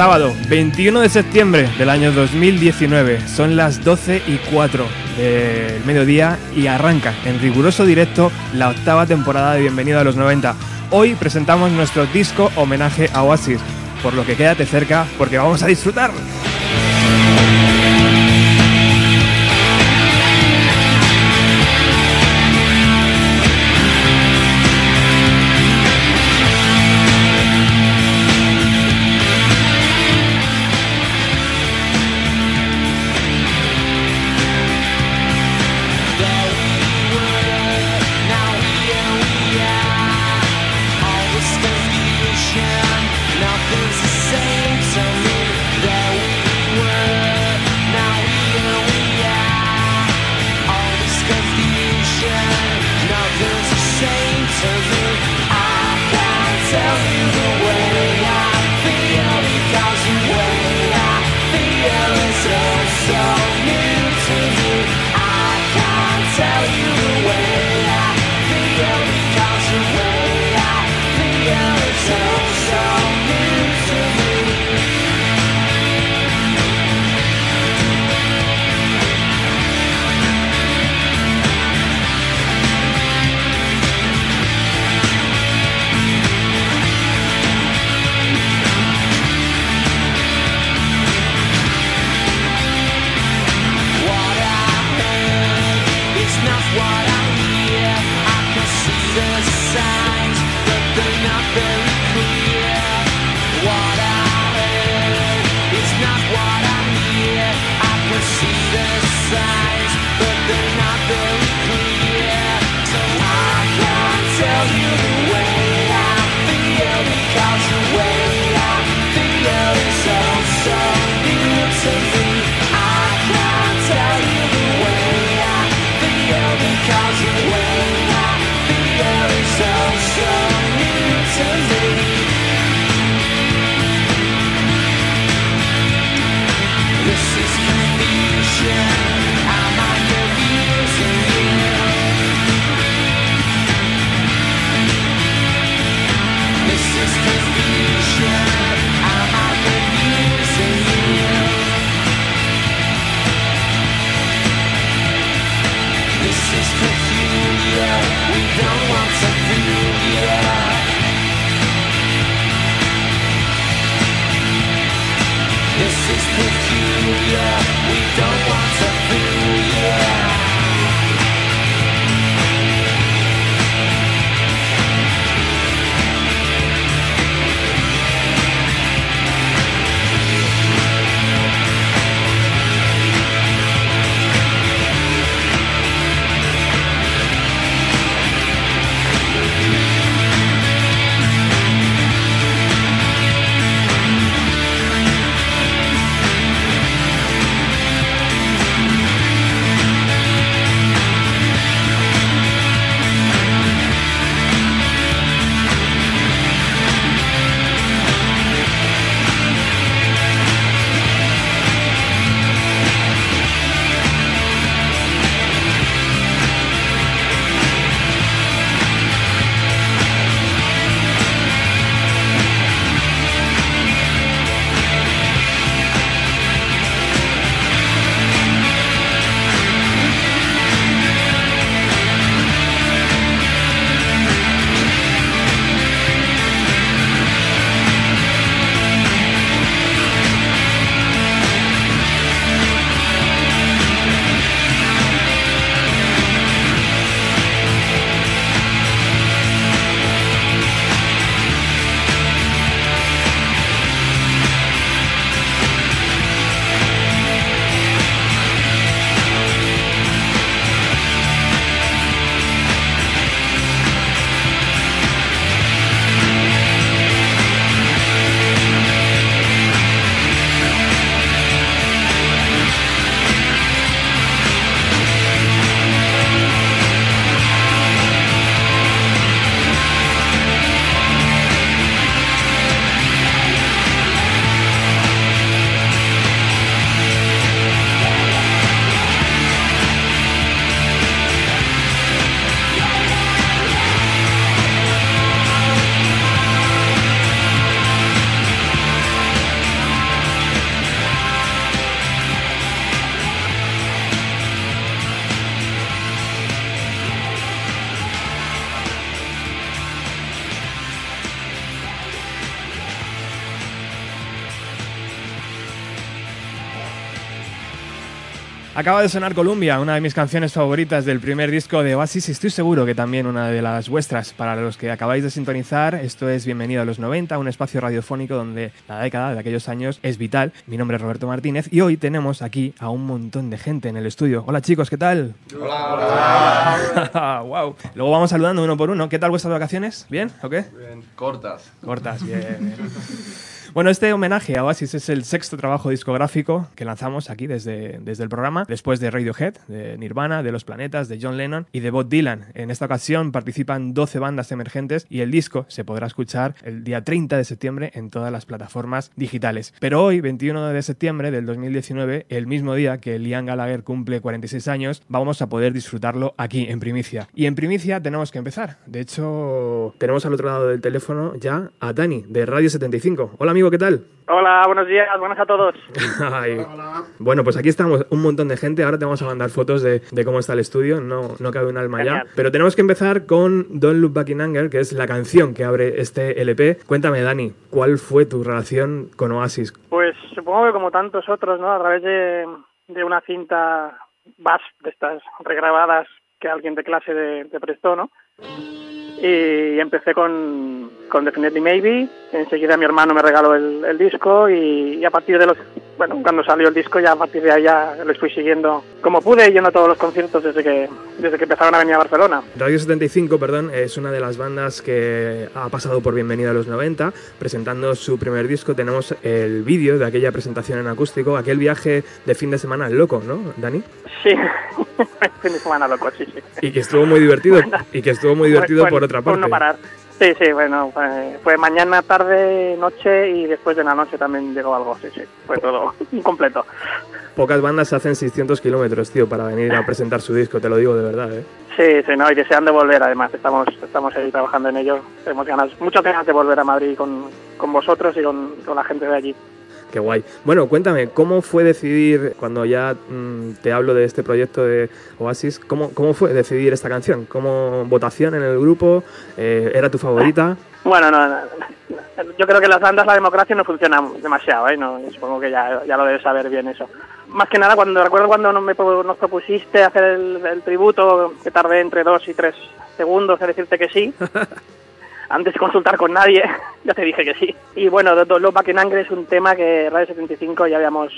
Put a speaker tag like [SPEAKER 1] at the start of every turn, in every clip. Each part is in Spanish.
[SPEAKER 1] sábado 21 de septiembre del año 2019. Son las 12 y 4 del mediodía y arranca en riguroso directo la octava temporada de Bienvenido a los 90. Hoy presentamos nuestro disco homenaje a Oasis, por lo que quédate cerca porque vamos a disfrutar.
[SPEAKER 2] Acaba de sonar Columbia, una de mis canciones favoritas del primer disco de Oasis y estoy seguro que también una de las vuestras. Para los que acabáis de sintonizar, esto es Bienvenido a los 90, un espacio radiofónico donde la década de aquellos años es vital. Mi nombre es Roberto Martínez y hoy tenemos aquí a un montón de gente en el estudio. Hola chicos, ¿qué tal?
[SPEAKER 3] Hola.
[SPEAKER 2] wow. Luego vamos saludando uno por uno. ¿Qué tal vuestras vacaciones? ¿Bien o qué?
[SPEAKER 3] Bien. Cortas.
[SPEAKER 2] Cortas, bien. Bueno, este homenaje a Oasis es el sexto trabajo discográfico que lanzamos aquí desde, desde el programa, después de Radiohead, de Nirvana, de Los Planetas, de John Lennon y de Bob Dylan. En esta ocasión participan 12 bandas emergentes y el disco se podrá escuchar el día 30 de septiembre en todas las plataformas digitales. Pero hoy, 21 de septiembre del 2019, el mismo día que Liam Gallagher cumple 46 años, vamos a poder disfrutarlo aquí en primicia. Y en primicia tenemos que empezar. De hecho, tenemos al otro lado del teléfono ya a Dani de Radio 75. Hola, amigo, ¿qué tal?
[SPEAKER 4] Hola, buenos días, buenas a todos.
[SPEAKER 2] Ay. Bueno, pues aquí estamos un montón de gente. Ahora te vamos a mandar fotos de, de cómo está el estudio. No, no cabe un alma
[SPEAKER 4] Genial.
[SPEAKER 2] ya. Pero tenemos que empezar con Don't Look Back in Anger, que es la canción que abre este LP. Cuéntame, Dani, ¿cuál fue tu relación con Oasis?
[SPEAKER 4] Pues supongo que como tantos otros, ¿no? A través de, de una cinta BAS, de estas regrabadas que alguien de clase de, te prestó, ¿no? Y empecé con, con Definitely Maybe, enseguida mi hermano me regaló el, el disco y, y a partir de los... Bueno, cuando salió el disco ya a partir de ahí ya les fui siguiendo como pude yendo a todos los conciertos desde que, desde que empezaron a venir a Barcelona.
[SPEAKER 2] Radio 75, perdón, es una de las bandas que ha pasado por Bienvenida a los 90, presentando su primer disco. Tenemos el vídeo de aquella presentación en acústico, aquel viaje de fin de semana loco, ¿no, Dani?
[SPEAKER 4] Sí, fin de semana loco, sí, sí.
[SPEAKER 2] Y que estuvo muy divertido, y que estuvo muy divertido
[SPEAKER 4] Fue-
[SPEAKER 2] por otra
[SPEAKER 4] por
[SPEAKER 2] parte.
[SPEAKER 4] no parar. Sí, sí, bueno, fue, fue mañana, tarde, noche y después de la noche también llegó algo, sí, sí, fue todo completo.
[SPEAKER 2] Pocas bandas hacen 600 kilómetros, tío, para venir a presentar su disco, te lo digo de verdad, ¿eh?
[SPEAKER 4] Sí, sí, no, y desean de volver además, estamos, estamos ahí trabajando en ello, tenemos ganas, muchas ganas de volver a Madrid con, con vosotros y con, con la gente de allí.
[SPEAKER 2] Qué guay. Bueno, cuéntame, ¿cómo fue decidir, cuando ya mm, te hablo de este proyecto de Oasis, ¿cómo, cómo fue decidir esta canción? ¿Cómo votación en el grupo? Eh, ¿Era tu favorita?
[SPEAKER 4] Bueno, no, no, no, yo creo que las bandas la democracia no funciona demasiado, ¿eh? No, supongo que ya, ya lo debes saber bien eso. Más que nada, cuando recuerdo cuando me, nos propusiste hacer el, el tributo, que tardé entre dos y tres segundos en decirte que sí, antes de consultar con nadie, ya te dije que sí. Y bueno, Look Back in Anger es un tema que Radio 75 ya habíamos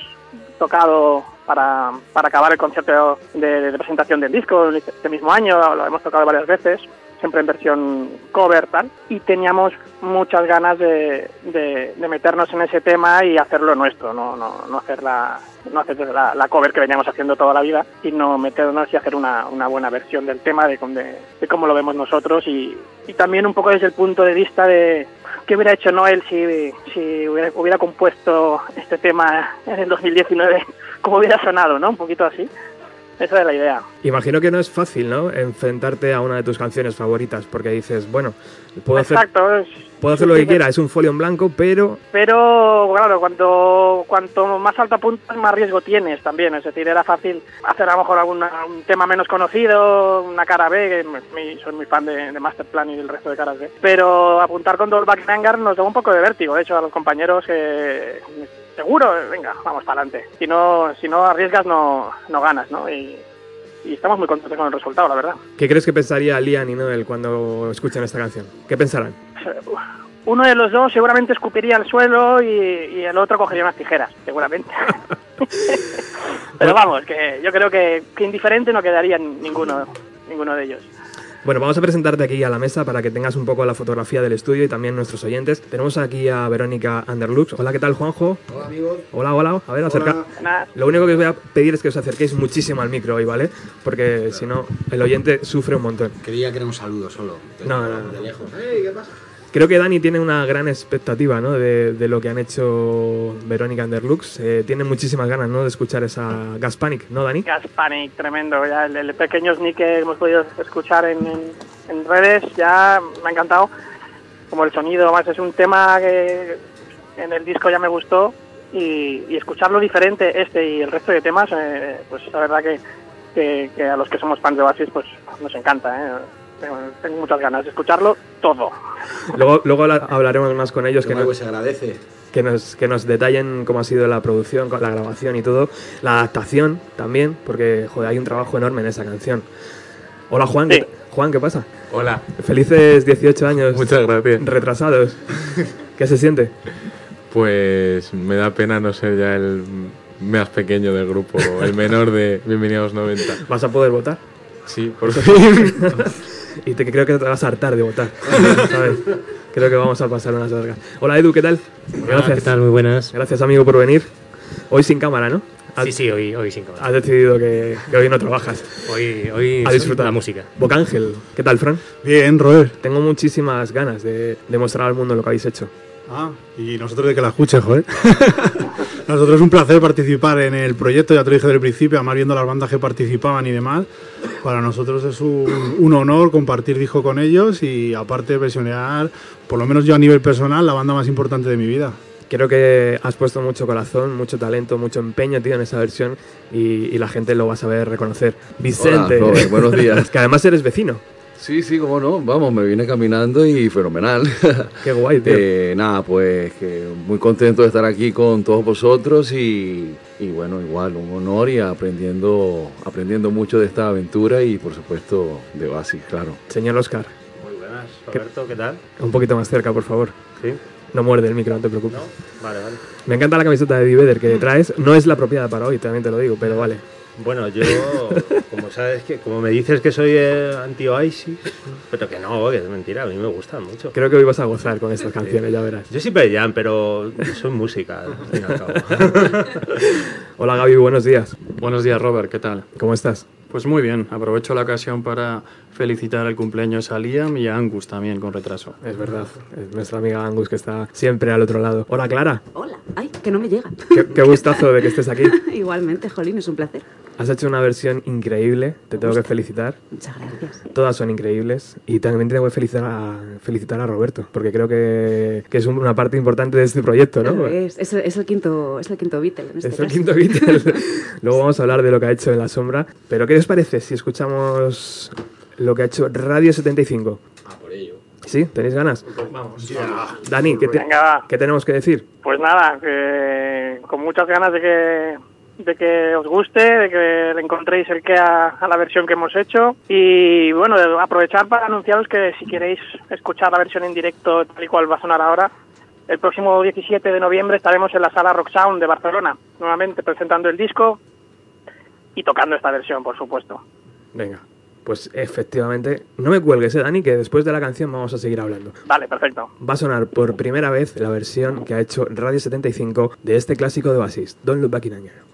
[SPEAKER 4] tocado para, para acabar el concierto de, de presentación del disco este mismo año, lo hemos tocado varias veces, siempre en versión cover tal, y teníamos muchas ganas de, de, meternos en ese tema y hacerlo nuestro, no, no, no hacer, la, no hacer la, la cover que veníamos haciendo toda la vida, sino meternos y hacer una, una buena versión del tema, de, de, de cómo lo vemos nosotros y, también un poco desde el punto de vista de qué hubiera hecho Noel si, si hubiera, hubiera compuesto este tema en el 2019, cómo hubiera sonado, ¿no? Un poquito así. Esa es la idea.
[SPEAKER 2] Imagino que no es fácil, ¿no? Enfrentarte a una de tus canciones favoritas, porque dices, bueno, puedo hacer,
[SPEAKER 4] Exacto. es-
[SPEAKER 2] puedo hacer lo que quiera, es un folio en blanco, pero
[SPEAKER 4] Pero claro, cuanto, cuanto más alto apuntas, más riesgo tienes también. Es decir, era fácil hacer a lo mejor alguna, un tema menos conocido, una cara B, que soy muy fan de, Masterplan y del resto de caras B. Pero apuntar con Double Back Hangar nos da un poco de vértigo. De hecho, a los compañeros que seguro, venga, vamos para adelante. Si no, si no arriesgas, no, no ganas, ¿no? Y, y estamos muy contentos con el resultado, la verdad.
[SPEAKER 2] ¿qué crees que pensaría Liam y Noel cuando escuchen esta canción? ¿Qué pensarán?
[SPEAKER 4] Uno de los dos seguramente escupiría al suelo y, y el otro cogería unas tijeras, seguramente. Pero vamos, que yo creo que, que indiferente no quedaría ninguno, ninguno de ellos.
[SPEAKER 2] Bueno, vamos a presentarte aquí a la mesa para que tengas un poco la fotografía del estudio y también nuestros oyentes. Tenemos aquí a Verónica Underlux. Hola, ¿qué tal, Juanjo?
[SPEAKER 3] Hola amigos.
[SPEAKER 2] Hola, hola. A ver, acerca. Lo único que os voy a pedir es que os acerquéis muchísimo al micro hoy, ¿vale? Porque si no, el oyente sufre un montón.
[SPEAKER 3] Creía que era un saludo solo.
[SPEAKER 2] No, no, no.
[SPEAKER 3] De lejos. ¡Ey, qué pasa!
[SPEAKER 2] Creo que Dani tiene una gran expectativa, ¿no? De, de lo que han hecho Verónica Underlux. Eh, tiene muchísimas ganas, ¿no? De escuchar esa Gas Panic, ¿no, Dani?
[SPEAKER 4] Gas Panic, tremendo. Ya el, el pequeño sneak que hemos podido escuchar en, en, en redes ya me ha encantado. Como el sonido, además es un tema que en el disco ya me gustó y, y escucharlo diferente, este y el resto de temas, eh, pues la verdad que, que, que a los que somos fans de Oasis pues nos encanta. ¿eh? Tengo, tengo muchas ganas de escucharlo todo.
[SPEAKER 2] Luego, luego habla- hablaremos más con ellos. Que
[SPEAKER 3] Que
[SPEAKER 2] no,
[SPEAKER 3] se agradece.
[SPEAKER 2] que nos, que nos detallen cómo ha sido la producción, la grabación y todo, la adaptación también, porque joder, hay un trabajo enorme en esa canción. Hola Juan,
[SPEAKER 4] Sí.
[SPEAKER 2] ¿qué, Juan, ¿qué pasa?
[SPEAKER 5] Hola.
[SPEAKER 2] Felices 18 años
[SPEAKER 5] Muchas gracias.
[SPEAKER 2] retrasados. ¿Qué se siente?
[SPEAKER 5] Pues me da pena no ser ya el más pequeño del grupo, el menor de Bienvenidos 90.
[SPEAKER 2] ¿Vas a poder votar?
[SPEAKER 5] Sí, por fin.
[SPEAKER 2] Y te creo que te vas a hartar de votar. ¿sabes? Creo que vamos a pasar unas largas. Hola Edu, ¿qué tal? Gracias.
[SPEAKER 6] ¿Qué tal? Muy buenas.
[SPEAKER 2] Gracias amigo por venir. Hoy sin cámara, ¿no? Has,
[SPEAKER 6] Sí, sí, hoy, hoy sin cámara.
[SPEAKER 2] has decidido que, que hoy no trabajas.
[SPEAKER 6] Hoy, hoy
[SPEAKER 2] A disfrutar.
[SPEAKER 6] la música.
[SPEAKER 2] Bocángel, ¿qué tal, Fran?
[SPEAKER 7] Bien, Robert.
[SPEAKER 2] Tengo muchísimas ganas de demostrar al mundo lo que habéis hecho.
[SPEAKER 7] Ah, y nosotros de que la escuches, joder. nosotros es un placer participar en el proyecto, ya te lo dije desde el principio, además viendo las bandas que participaban y demás. Para nosotros es un, un honor compartir disco con ellos y aparte versionear, por lo menos yo a nivel personal, la banda más importante de mi vida.
[SPEAKER 2] Creo que has puesto mucho corazón, mucho talento, mucho empeño, tío, en esa versión y, y la gente lo va a saber reconocer. Vicente,
[SPEAKER 3] Hola, Robert, buenos días.
[SPEAKER 2] que además eres vecino.
[SPEAKER 3] Sí, sí, cómo no. Vamos, me vine caminando y fenomenal.
[SPEAKER 2] Qué guay, tío.
[SPEAKER 3] Eh, nada, pues que muy contento de estar aquí con todos vosotros y, y bueno, igual, un honor y aprendiendo, aprendiendo mucho de esta aventura y por supuesto de Basis, claro.
[SPEAKER 2] Señor Oscar,
[SPEAKER 6] Muy buenas. Roberto, ¿qué tal?
[SPEAKER 2] un poquito más cerca, por favor.
[SPEAKER 6] Sí.
[SPEAKER 2] No muerde el micro, no te preocupes.
[SPEAKER 6] Vale, vale.
[SPEAKER 2] Me encanta la camiseta de Diveder que traes. No es la apropiada para hoy, también te lo digo, pero vale.
[SPEAKER 6] Bueno, yo, como sabes que, como me dices que soy eh, anti-Oasis, pero que no, que es mentira, a mí me gustan mucho.
[SPEAKER 2] Creo que hoy vas a gozar con estas canciones, ya verás.
[SPEAKER 6] Yo soy Peyan, pero soy música, al fin y al cabo.
[SPEAKER 2] Hola Gaby, buenos días.
[SPEAKER 8] Buenos días, Robert, ¿qué tal?
[SPEAKER 2] ¿Cómo estás?
[SPEAKER 8] Pues muy bien, aprovecho la ocasión para felicitar el cumpleaños a Liam y a Angus también con retraso.
[SPEAKER 2] Es verdad, es nuestra amiga Angus que está siempre al otro lado. Hola Clara,
[SPEAKER 9] Hola, ay, que no me llega.
[SPEAKER 2] qué, qué gustazo de que estés aquí.
[SPEAKER 9] Igualmente, Jolín, es un placer.
[SPEAKER 2] Has hecho una versión increíble, te tengo que felicitar.
[SPEAKER 9] Muchas gracias.
[SPEAKER 2] Todas son increíbles y también tengo que felicitar a, felicitar a Roberto, porque creo que, que es un- una parte importante de este proyecto, ¿no?
[SPEAKER 9] Es, es el, es el quinto, es el quinto Beatle en este
[SPEAKER 2] Es el quinto Beatle. Luego vamos a hablar de lo que ha hecho en la sombra. Pero ¿qué os parece si escuchamos lo que ha hecho Radio 75?
[SPEAKER 3] Ah, por ello.
[SPEAKER 2] ¿Sí? ¿Tenéis ganas? Dani, ¿qué, te-
[SPEAKER 4] Venga, va.
[SPEAKER 2] ¿qué tenemos que decir?
[SPEAKER 4] Pues nada, que con muchas ganas de que de que os guste, de que le encontréis el que a, a la versión que hemos hecho y bueno, aprovechar para anunciaros que si queréis escuchar la versión en directo tal y cual va a sonar ahora, el próximo 17 de noviembre estaremos en la sala Rock Sound de Barcelona, nuevamente presentando el disco y tocando esta versión, por supuesto.
[SPEAKER 2] Venga, pues efectivamente, no me cuelgues, ¿eh, Dani, que después de la canción vamos a seguir hablando.
[SPEAKER 4] Vale, perfecto.
[SPEAKER 2] Va a sonar por primera vez la versión que ha hecho Radio 75 de este clásico de Basis, Don't Look Back in Anger.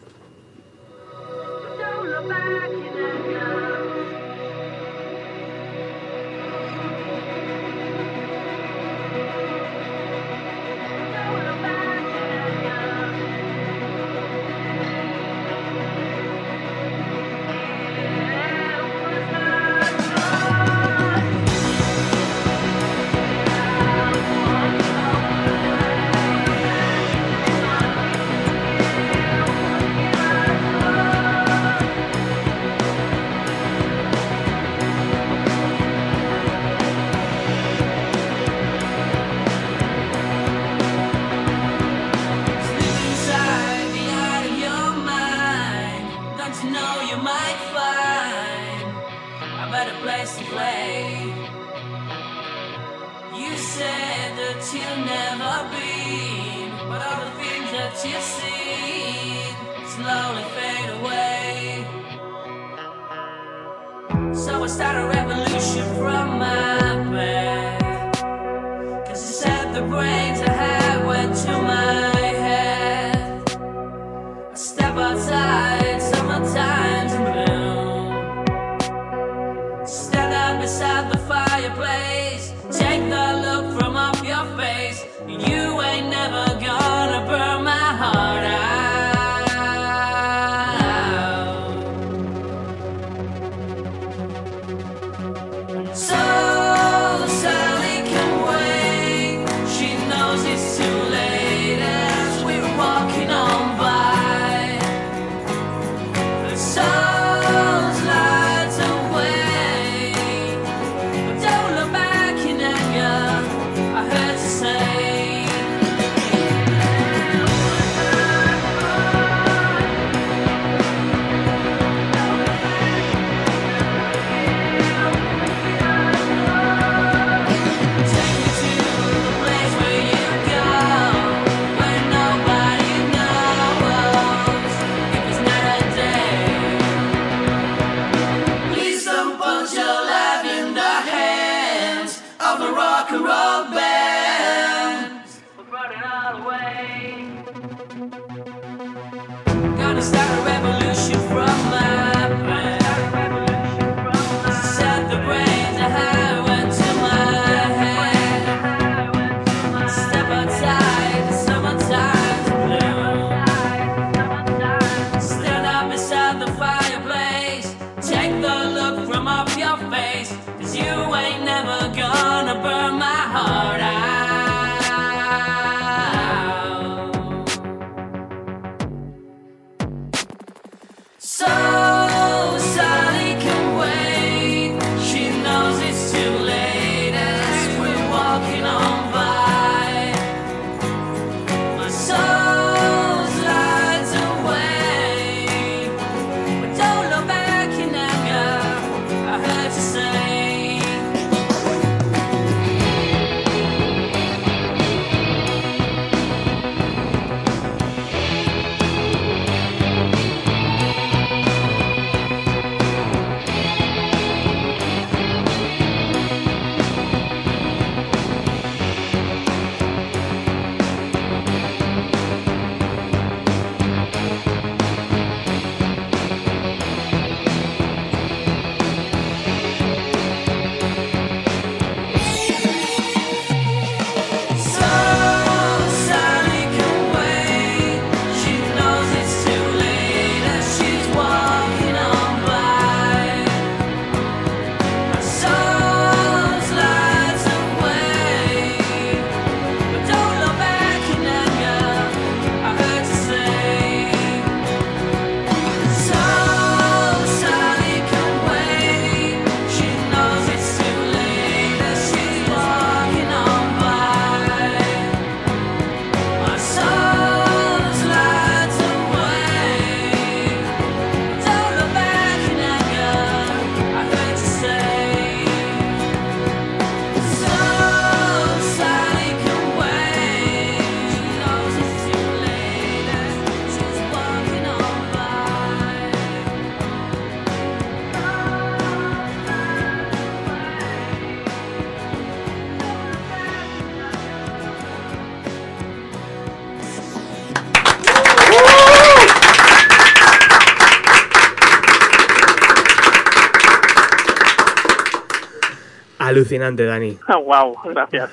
[SPEAKER 2] Alucinante, Dani.
[SPEAKER 4] wow, gracias.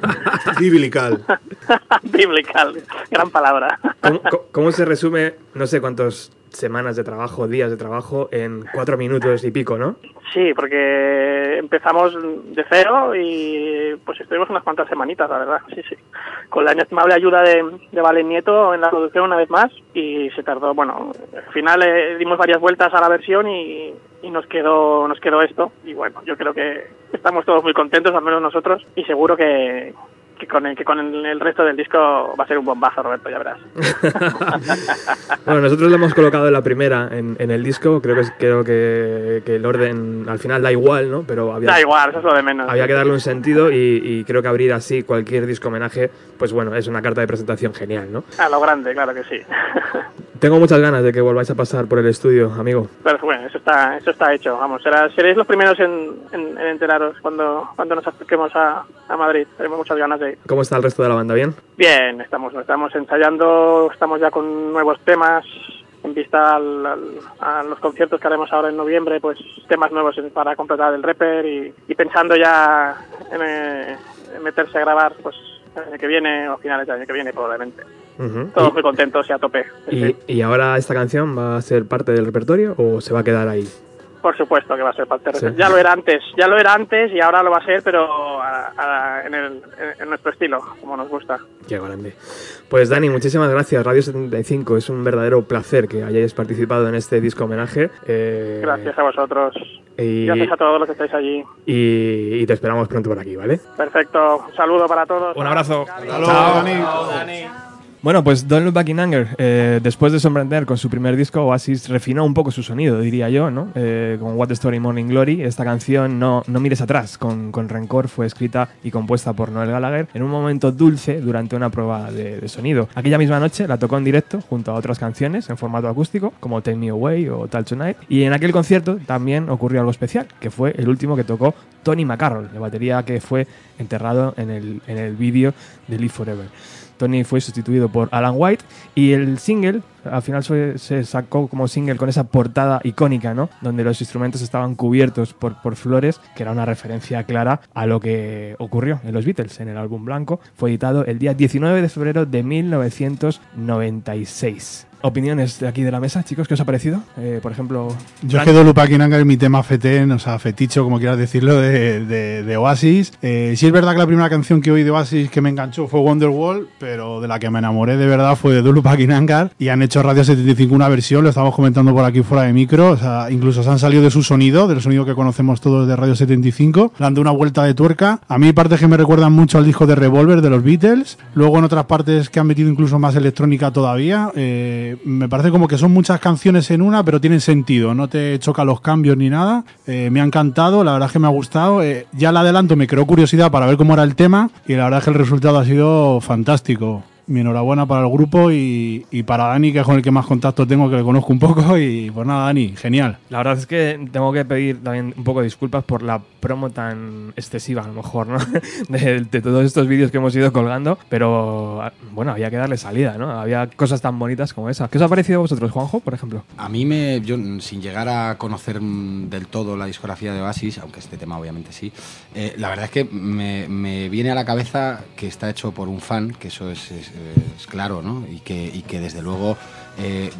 [SPEAKER 7] Biblical.
[SPEAKER 4] Biblical, gran palabra.
[SPEAKER 2] ¿Cómo, cómo- cómo se resume, no sé cuántas semanas de trabajo, días de trabajo, en cuatro minutos y pico, no?
[SPEAKER 4] Sí, porque empezamos de cero y pues estuvimos unas cuantas semanitas, la verdad, sí, sí. Con la inestimable ayuda de, de Valen Nieto en la producción una vez más y se tardó, bueno, al final eh, dimos varias vueltas a la versión y, y nos quedó nos quedó esto y bueno, yo creo que estamos todos muy contentos, al menos nosotros, y seguro que, que con el, que con el, resto del disco va a ser un bombazo, Roberto, ya verás.
[SPEAKER 2] Bueno, nosotros lo hemos colocado en la primera en, en el disco. Creo que es- creo que, que el orden al final da igual, ¿no? Pero había,
[SPEAKER 4] Da igual, eso es lo de menos.
[SPEAKER 2] había que darle un sentido y, y creo que abrir así cualquier disco homenaje, pues bueno, es una carta de presentación genial, ¿no?
[SPEAKER 4] A lo grande, claro que sí.
[SPEAKER 2] Tengo muchas ganas de que volváis a pasar por el estudio, amigo.
[SPEAKER 4] Pero bueno, eso está, eso está hecho. Vamos, será, seréis los primeros en, en- en enteraros cuando, cuando nos acerquemos a, a Madrid. Tenemos muchas ganas de ir.
[SPEAKER 2] ¿Cómo está el resto de la banda? ¿Bien?
[SPEAKER 4] Bien, estamos, estamos ensayando, estamos ya con nuevos temas en vista al- al- a los conciertos que haremos ahora en noviembre, pues temas nuevos para completar el rapper y, y pensando ya en, eh, en meterse a grabar pues el año que viene o finales del año que viene probablemente.
[SPEAKER 2] Ujú.
[SPEAKER 4] Todos muy contentos y a tope. Sí,
[SPEAKER 2] ¿Y, y ahora esta canción va a ser parte del repertorio o se va a quedar ahí?
[SPEAKER 4] Por supuesto que va a ser parte.
[SPEAKER 2] Sí.
[SPEAKER 4] Ya lo era antes, ya lo era antes y ahora lo va a ser, pero a- a- en, el- en- nuestro estilo, como nos gusta.
[SPEAKER 2] Qué grande. Pues Dani, muchísimas gracias. Radio 75, es un verdadero placer que hayáis participado en este disco homenaje. Eh,
[SPEAKER 4] Gracias a vosotros.
[SPEAKER 2] Y,
[SPEAKER 4] Gracias a todos los que estáis allí.
[SPEAKER 2] y- y te esperamos pronto por aquí, ¿vale?
[SPEAKER 4] Perfecto. Un saludo para todos.
[SPEAKER 2] Un abrazo.
[SPEAKER 7] Chao, Dani.
[SPEAKER 2] Bueno, pues Don't Look Back in Anger, eh, después de sorprender con su primer disco, Oasis refinó un poco su sonido, diría yo, ¿no? Eh, con What the Story Morning Glory, esta canción No, no mires atrás, con, con Rencor, fue escrita y compuesta por Noel Gallagher en un momento dulce durante una prueba de, sonido. Aquella misma noche la tocó en directo junto a otras canciones en formato acústico, como Take Me Away o Tal Tonight, y en aquel concierto también ocurrió algo especial, que fue el último que tocó Tony McCarroll, la batería que fue enterrado en el, en el vídeo de Live Forever. Tony fue sustituido por Alan White y el single al final se sacó como single con esa portada icónica, ¿no? Donde los instrumentos estaban cubiertos por, por flores, que era una referencia clara a lo que ocurrió en los Beatles en el álbum blanco. Fue editado el día 19 de febrero de 1996. Opiniones de aquí de la mesa, chicos, ¿qué os ha parecido? Eh, por ejemplo,
[SPEAKER 7] Yo es que Dolu Pakinanga es mi tema fetén, o sea, feticho, como quieras decirlo, de, de- de Oasis. Eh, sí es verdad que la primera canción que oí de Oasis que me enganchó fue Wonderwall, pero de la que me enamoré de verdad fue de Dolu Pakinanga y han hecho Radio 75 una versión, lo estamos comentando por aquí fuera de micro, o sea, incluso se han salido de su sonido, del sonido que conocemos todos de Radio 75, dando una vuelta de tuerca. A mí partes que me recuerdan mucho al disco de Revolver de los Beatles, luego en otras partes que han metido incluso más electrónica todavía, eh, me parece como que son muchas canciones en una, pero tienen sentido, no te choca los cambios ni nada. Eh, me ha encantado, la verdad es que me ha gustado. Eh, ya el adelanto me creó curiosidad para ver cómo era el tema y la verdad es que el resultado ha sido fantástico. Mi enhorabuena para el grupo y, y para Dani, que es con el que más contacto tengo, que le conozco un poco. Y pues nada, Dani, genial.
[SPEAKER 2] La verdad es que tengo que pedir también un poco de disculpas por la promo tan excesiva, a lo mejor, ¿no? De, de todos estos vídeos que hemos ido colgando, pero bueno, había que darle salida, ¿no? Había cosas tan bonitas como esa. ¿Qué os ha parecido a vosotros, Juanjo, por ejemplo?
[SPEAKER 10] A mí me, yo sin llegar a conocer del todo la discografía de Oasis, aunque este tema obviamente sí, eh, la verdad es que me, me viene a la cabeza que está hecho por un fan, que eso es, es- es claro, ¿no? Y que, y que desde luego eh,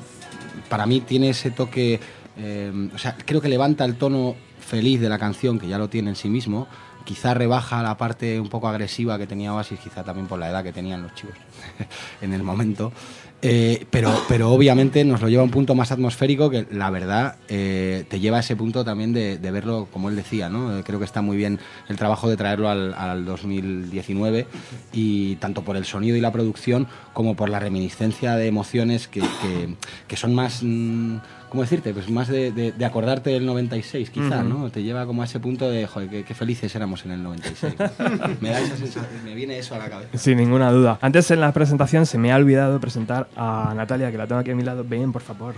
[SPEAKER 10] para mí tiene ese toque, eh, o sea, creo que levanta el tono feliz de la canción, que ya lo tiene en sí mismo, quizá rebaja la parte un poco agresiva que tenía Oasis, quizá también por la edad que tenían los chicos en el momento. Eh, pero, pero obviamente nos lo lleva a un punto más atmosférico que la verdad eh, te lleva a ese punto también de, verlo como él decía, ¿no? Eh, creo que está muy bien el trabajo de traerlo al, al 2019 y tanto por el sonido y la producción como por la reminiscencia de emociones que, que- que son más, mm, ¿cómo decirte? Pues más de, de- de acordarte del 96 quizá,
[SPEAKER 2] Ujú.
[SPEAKER 10] ¿no? Te lleva como a ese punto de, joder, qué, qué felices éramos en el 96. me da esa sensación, me viene eso a la cabeza.
[SPEAKER 2] Sin ninguna duda. Antes en la presentación se me ha olvidado presentar a Natalia, que la tengo aquí a mi lado. Ven, por favor.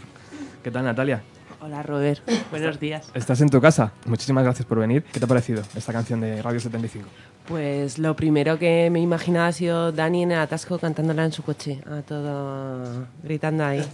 [SPEAKER 2] ¿Qué tal, Natalia?
[SPEAKER 11] Hola Robert, buenos días.
[SPEAKER 2] ¿Estás en tu casa? Muchísimas gracias por venir. ¿Qué te ha parecido esta canción de Radio 75?
[SPEAKER 11] Pues lo primero que me imaginaba ha sido Dani en el atasco cantándola en su coche, a todo gritando ahí.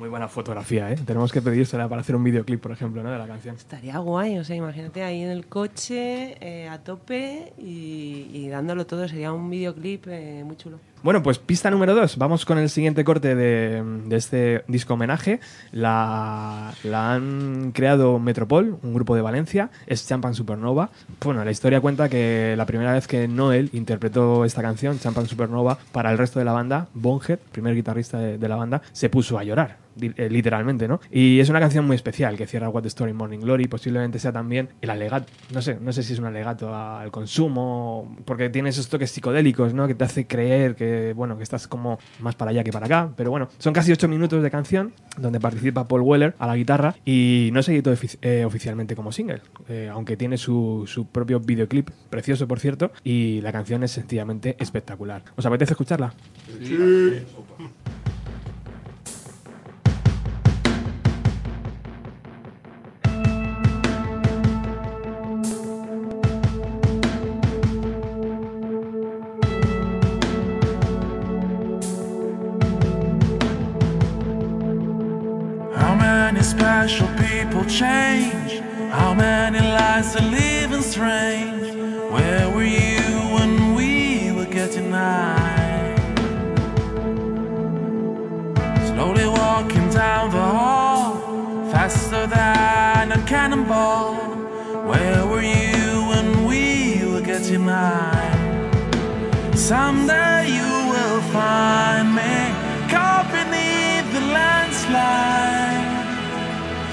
[SPEAKER 2] Muy buena fotografía, ¿eh? Tenemos que pedírsela para hacer un videoclip, por ejemplo, ¿no? De la canción.
[SPEAKER 11] Estaría guay, o sea, imagínate ahí en el coche eh, a tope y, y dándolo todo, sería un videoclip eh, muy chulo.
[SPEAKER 2] Bueno, pues pista número 2. Vamos con el siguiente corte de, este disco homenaje. La, han creado Metropol, un grupo de Valencia. Es Champagne Supernova. Bueno, la historia cuenta que la primera vez que Noel interpretó esta canción, Champagne Supernova, para el resto de la banda, Bonhead, primer guitarrista de, la banda, se puso a llorar. eh, Literalmente, ¿no? Y es una canción muy especial que cierra What the Story Morning Glory. Posiblemente sea también el alegato, no sé, no sé si es un alegato al consumo, porque tiene esos toques psicodélicos, ¿no? Que te hace creer que, bueno, que estás como más para allá que para acá. Pero bueno, son casi ocho minutos de canción donde participa Paul Weller a la guitarra y no se editó eh, oficialmente como single, eh, aunque tiene su, su propio videoclip, precioso por cierto, y la canción es sencillamente espectacular. ¿Os apetece escucharla?
[SPEAKER 12] How special people change? How many lives are living strange? Where were you when we were getting high? Slowly walking down the hall, faster than a cannonball. Where were you when we were getting high? Someday you will find me caught beneath the landslide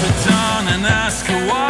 [SPEAKER 12] Put dawn, and ask her why.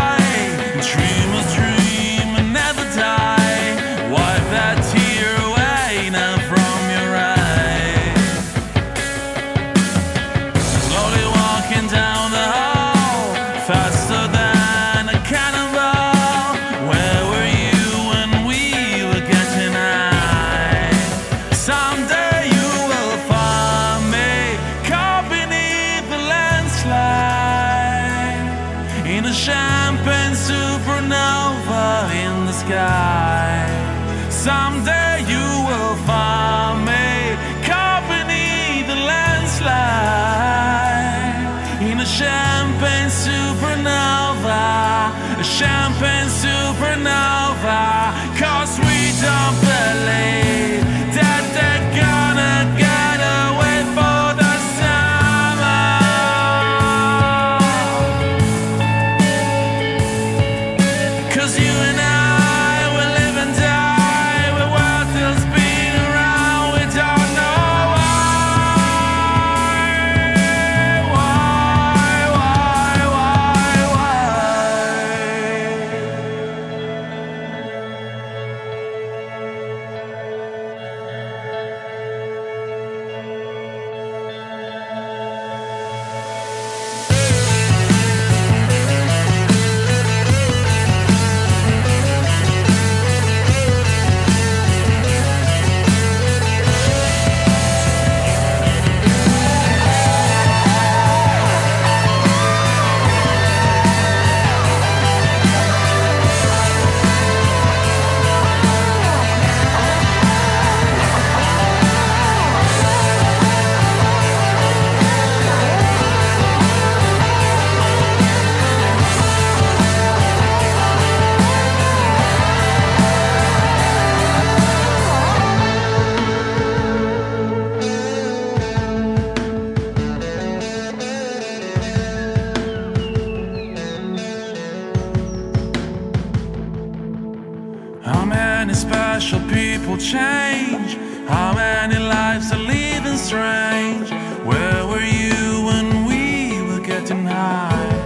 [SPEAKER 12] How many special people change? How many lives are leaving strange? Where were you when we were getting high?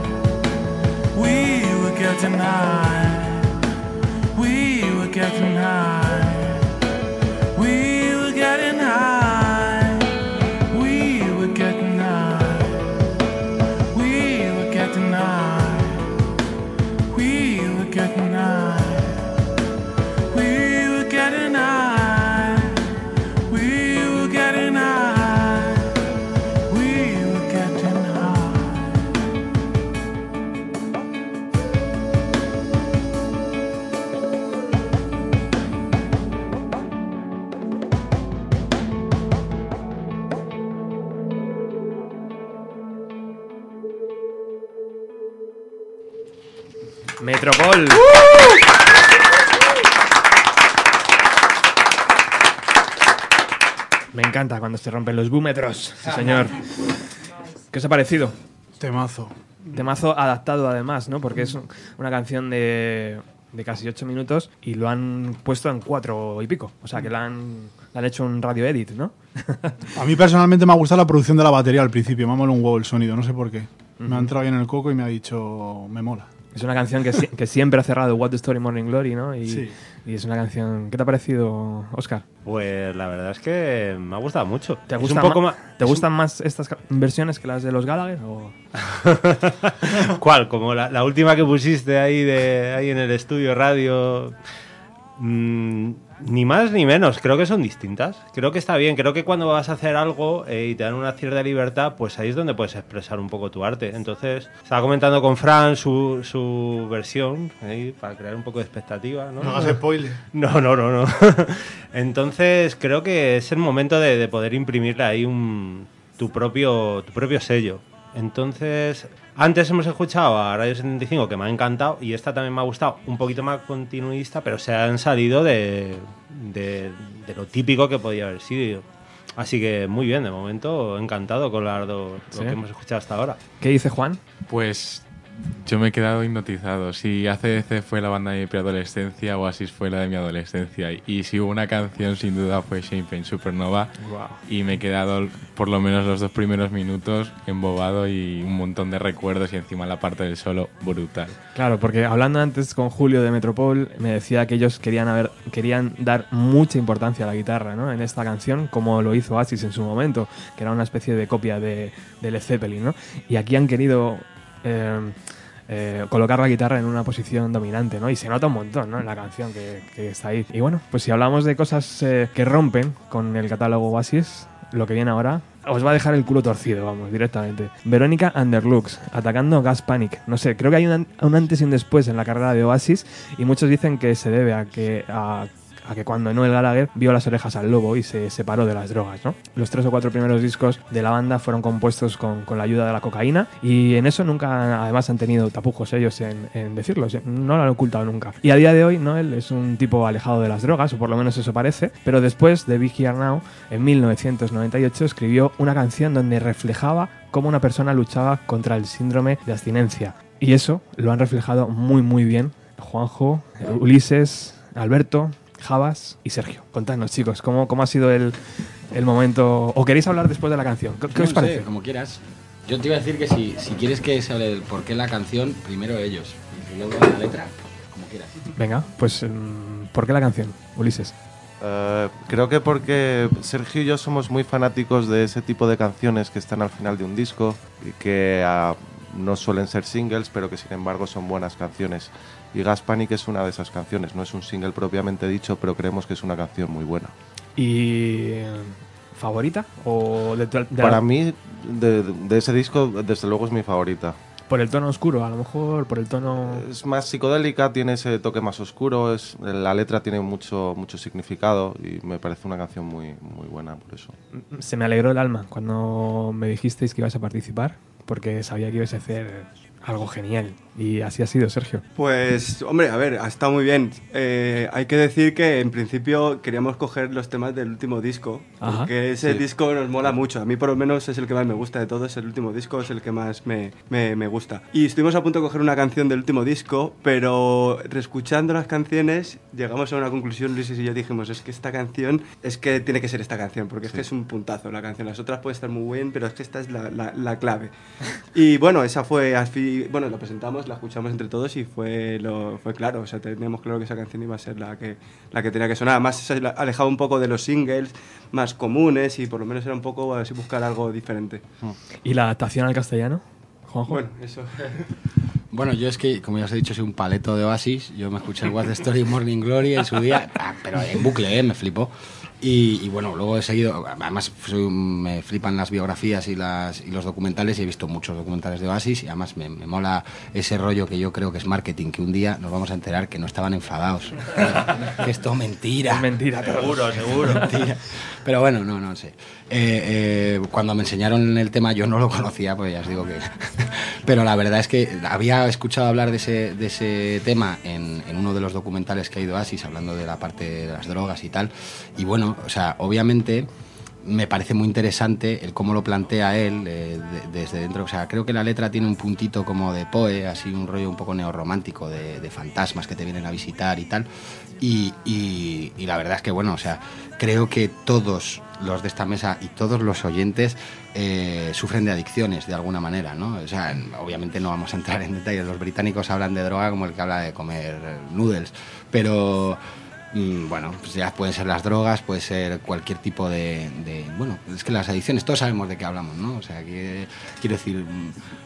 [SPEAKER 12] We were getting high.
[SPEAKER 2] Metropol. Me encanta cuando se rompen los búmetros, sí, señor. ¿Qué os ha parecido?
[SPEAKER 7] Temazo.
[SPEAKER 2] Temazo adaptado además, ¿no? Porque es un- una canción de, de casi ocho minutos y lo han puesto en cuatro y pico. O sea, que la han, le han hecho un radio edit, ¿no?
[SPEAKER 7] A mí personalmente me ha gustado la producción de la batería al principio. Me ha molado un huevo el sonido, no sé por qué. Me ha entrado bien el coco y me ha dicho, me mola.
[SPEAKER 2] Es una canción que, si- que siempre ha cerrado What the Story Morning Glory, ¿no? Y,
[SPEAKER 6] Sí.
[SPEAKER 2] y es una canción... ¿Qué te ha parecido, Oscar?
[SPEAKER 6] Pues la verdad es que me ha gustado mucho.
[SPEAKER 2] ¿Te, gusta
[SPEAKER 6] un poco
[SPEAKER 2] ma-
[SPEAKER 6] más,
[SPEAKER 2] ¿te gustan más estas versiones que las de los Gallagher? O...
[SPEAKER 6] ¿Cuál? Como la, la última que pusiste ahí, de, ahí en el estudio radio. Mm, ni más ni menos, creo que son distintas. Creo que está bien, creo que cuando vas a hacer algo eh, y te dan una cierta libertad, pues ahí es donde puedes expresar un poco tu arte. Entonces, estaba comentando con Fran su, su versión, para crear un poco de expectativa. No,
[SPEAKER 7] No hagas spoiler.
[SPEAKER 6] No, no, no, no. Entonces, creo que es el momento de, de poder imprimirle ahí un, tu, propio, tu propio sello. Entonces, antes hemos escuchado a Radio 75 que me ha encantado y esta también me ha gustado, un poquito más continuista, pero se han salido de, de, de lo típico que podía haber sido. Así que muy bien, de momento encantado con las dos- lo
[SPEAKER 2] Sí.
[SPEAKER 6] que hemos escuchado hasta ahora.
[SPEAKER 2] ¿Qué dice Juan?
[SPEAKER 5] Pues yo me he quedado hipnotizado. Si ACDC fue la banda de mi preadolescencia, Oasis fue la de mi adolescencia. Y si hubo una canción, sin duda fue Champagne Supernova.
[SPEAKER 2] Guau.
[SPEAKER 5] Y me he quedado por lo menos los dos primeros minutos embobado y un montón de recuerdos y encima la parte del solo brutal.
[SPEAKER 2] Claro, porque hablando antes con Julio de Metropol, me decía que ellos querían, haber, querían dar mucha importancia a la guitarra ¿no? en esta canción, como lo hizo Oasis en su momento, que era una especie de copia de, de Led Zeppelin. ¿no? Y aquí han querido eh, eh, colocar la guitarra en una posición dominante, ¿no? Y se nota un montón, ¿no? En la canción que, está ahí. Y bueno, pues si hablamos de cosas eh, que rompen con el catálogo Oasis, lo que viene ahora os va a dejar el culo torcido, vamos, directamente. Verónica Underlux, atacando Gas Panic. No sé, creo que hay un, an- un antes y un después en la carrera de Oasis y muchos dicen que se debe a que a que cuando Noel Gallagher vio las orejas al lobo y se separó de las drogas. ¿no? Los tres o cuatro primeros discos de la banda fueron compuestos con, con la ayuda de la cocaína y en eso nunca además han tenido tapujos ellos en, en decirlo, no lo han ocultado nunca. Y a día de hoy Noel es un tipo alejado de las drogas, o por lo menos eso parece, pero después de Here Now, en 1998 escribió una canción donde reflejaba cómo una persona luchaba contra el síndrome de abstinencia. Y eso lo han reflejado muy muy bien Juanjo, Ulises, Alberto, Javas y Sergio. Contadnos chicos, ¿cómo, cómo ha sido el, el momento? ¿O queréis hablar después de la canción? ¿Qué, qué
[SPEAKER 10] No
[SPEAKER 2] os
[SPEAKER 10] sé,
[SPEAKER 2] parece?
[SPEAKER 10] como quieras. Yo te iba a decir que si, si quieres que se hable del por qué la canción, primero ellos. Y luego la letra, como quieras.
[SPEAKER 2] Venga, pues mm, ¿por qué la canción, Ulises?
[SPEAKER 13] Eh, creo que porque Sergio y yo somos muy fanáticos de ese tipo de canciones que están al final de un disco y que ah, no suelen ser singles, pero que sin embargo son buenas canciones. Y Gas Panic es una de esas canciones, no es un single propiamente dicho, pero creemos que es una canción muy buena.
[SPEAKER 2] ¿Y eh, favorita? ¿O de, de-
[SPEAKER 13] Para mí, de, de ese disco, desde luego es mi favorita.
[SPEAKER 2] Por el tono oscuro, a lo mejor, por el tono...
[SPEAKER 13] Es más psicodélica, tiene ese toque más oscuro, es, la letra tiene mucho, mucho significado y me parece una canción muy, muy buena por eso.
[SPEAKER 2] Se me alegró el alma cuando me dijisteis que ibas a participar, porque sabía que ibas a hacer algo genial. Y así ha sido, Sergio.
[SPEAKER 14] Pues, hombre, a ver, ha estado muy bien. Eh, hay que decir que en principio queríamos coger los temas del último disco,
[SPEAKER 2] Ajá.
[SPEAKER 14] porque ese
[SPEAKER 2] Sí.
[SPEAKER 14] disco nos mola mucho. A mí, por lo menos, es el que más me gusta de todos. El último disco es el que más me, me- me gusta. Y estuvimos a punto de coger una canción del último disco, pero reescuchando las canciones, llegamos a una conclusión. Luis y yo dijimos: es que esta canción, es que tiene que ser esta canción, porque es que es un puntazo la canción. Las otras pueden estar muy bien, pero es que esta es la, la- la clave. Y bueno, esa fue así, bueno, la presentamos, la escuchamos entre todos y fue lo fue claro, o sea, teníamos claro que esa canción iba a ser la que la que tenía que sonar. Además se alejaba un poco de los singles más comunes y por lo menos era un poco así buscar algo diferente.
[SPEAKER 2] ¿Y la adaptación al castellano, Juanjo?
[SPEAKER 14] Bueno, eso.
[SPEAKER 10] Bueno, yo es que, como ya os he dicho, soy un paleto de Oasis. Yo me escuché el What's the Story Morning Glory en su día, ah, pero en bucle, ¿eh? me flipó. Y, y bueno, luego he seguido, además soy me flipan las biografías y, las, y los documentales y he visto muchos documentales de Oasis y además me, me mola ese rollo que yo creo que es marketing, que un día nos vamos a enterar que no estaban enfadados. que esto es mentira.
[SPEAKER 2] Es mentira.
[SPEAKER 10] Seguro, seguro. Mentira. Pero bueno, no, no sé. Eh, eh, cuando me enseñaron el tema yo no lo conocía, pues ya os digo que... Pero la verdad es que había escuchado hablar de ese, de ese tema en, en uno de los documentales que ha ido Asis, hablando de la parte de las drogas y tal. Y bueno, obviamente me parece muy interesante el cómo lo plantea él eh, de- desde dentro. O sea, creo que la letra tiene un puntito como de Poe, así un rollo un poco neorromántico de, de fantasmas que te vienen a visitar y tal. Y, la verdad es que, bueno, o sea, creo que todos los de esta mesa y todos los oyentes eh, sufren de adicciones de alguna manera, ¿no? O sea, obviamente no vamos a entrar en detalles. Los británicos hablan de droga como el que habla de comer noodles, pero bueno, pues ya pueden ser las drogas, puede ser cualquier tipo de, Bueno, es que las adicciones, todos sabemos de qué hablamos, ¿no? O sea, que, quiero decir,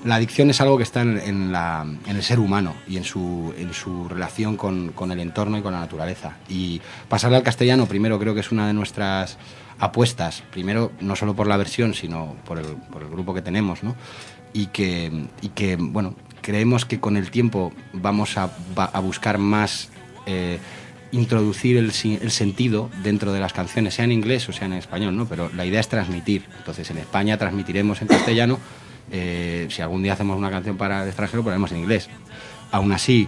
[SPEAKER 10] la adicción es algo que está en, la, en el ser humano y en su, en su relación con, el entorno y con la naturaleza. Y pasarle al castellano, primero, creo que es una de nuestras apuestas, primero, no solo por la versión, sino por el, por el grupo que tenemos, ¿no? Y que, bueno, creemos que con el tiempo vamos a, va- a buscar más eh, introducir el, sentido dentro de las canciones, sea en inglés o sea en español, ¿no? Pero la idea es transmitir. Entonces, en España transmitiremos en castellano. eh, si algún día hacemos una canción para el extranjero, ponemos en inglés. Aún así,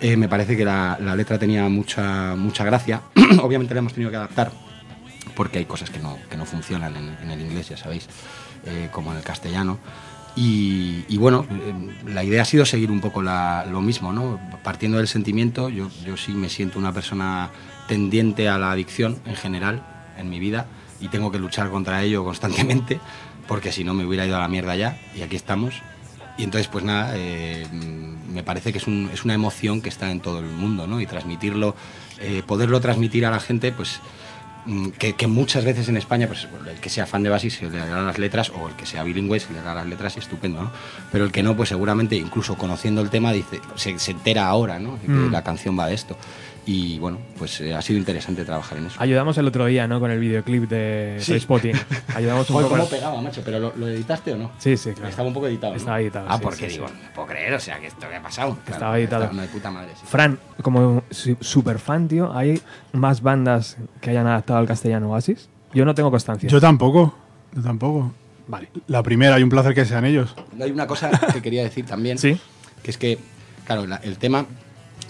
[SPEAKER 10] eh, me parece que la, letra tenía mucha, mucha gracia. Obviamente la hemos tenido que adaptar porque hay cosas que no, que no funcionan en, en el inglés, ya sabéis, eh, como en el castellano. Y, bueno, eh, la idea ha sido seguir un poco la- lo mismo, ¿no? Partiendo del sentimiento, yo, yo sí me siento una persona tendiente a la adicción en general en mi vida y tengo que luchar contra ello constantemente porque si no me hubiera ido a la mierda ya y aquí estamos. Y entonces, pues nada, mm, me parece que es, un- es una emoción que está en todo el mundo, ¿no? Y transmitirlo, eh, poderlo transmitir a la gente, pues que, que muchas veces en España, pues el que sea fan de Basis se le darán las letras, o el que sea bilingüe se le dará las letras y estupendo, ¿no? Pero el que no, pues seguramente, incluso conociendo el tema, dice, se, se entera ahora, ¿no? Que
[SPEAKER 2] Mm.
[SPEAKER 10] la canción va de esto. Y bueno, pues eh, ha sido interesante trabajar en eso.
[SPEAKER 2] Ayudamos el otro día, ¿no? Con el videoclip de
[SPEAKER 10] Sí.
[SPEAKER 2] Spotting. Ayudamos un
[SPEAKER 10] Joder,
[SPEAKER 2] poco.
[SPEAKER 10] ¿Cómo pegaba, macho? ¿Pero lo, lo editaste o no?
[SPEAKER 2] Sí, sí, claro.
[SPEAKER 10] Estaba un poco editado. ¿no?
[SPEAKER 2] Estaba editado,
[SPEAKER 10] Ah,
[SPEAKER 2] sí,
[SPEAKER 10] porque
[SPEAKER 2] sí,
[SPEAKER 10] digo,
[SPEAKER 2] sí.
[SPEAKER 10] no puedo creer, o sea, que esto que ha pasado.
[SPEAKER 2] Estaba editado.
[SPEAKER 10] No de puta madre, sí.
[SPEAKER 2] Fran, como su- super fan, tío, ¿hay más bandas que hayan adaptado al castellano Oasis? Yo no tengo constancia.
[SPEAKER 7] Yo tampoco. Yo tampoco. Vale. La primera, hay un placer que sean ellos.
[SPEAKER 10] Hay una cosa que quería decir también,
[SPEAKER 2] Sí.
[SPEAKER 10] que es que, claro, la- el tema,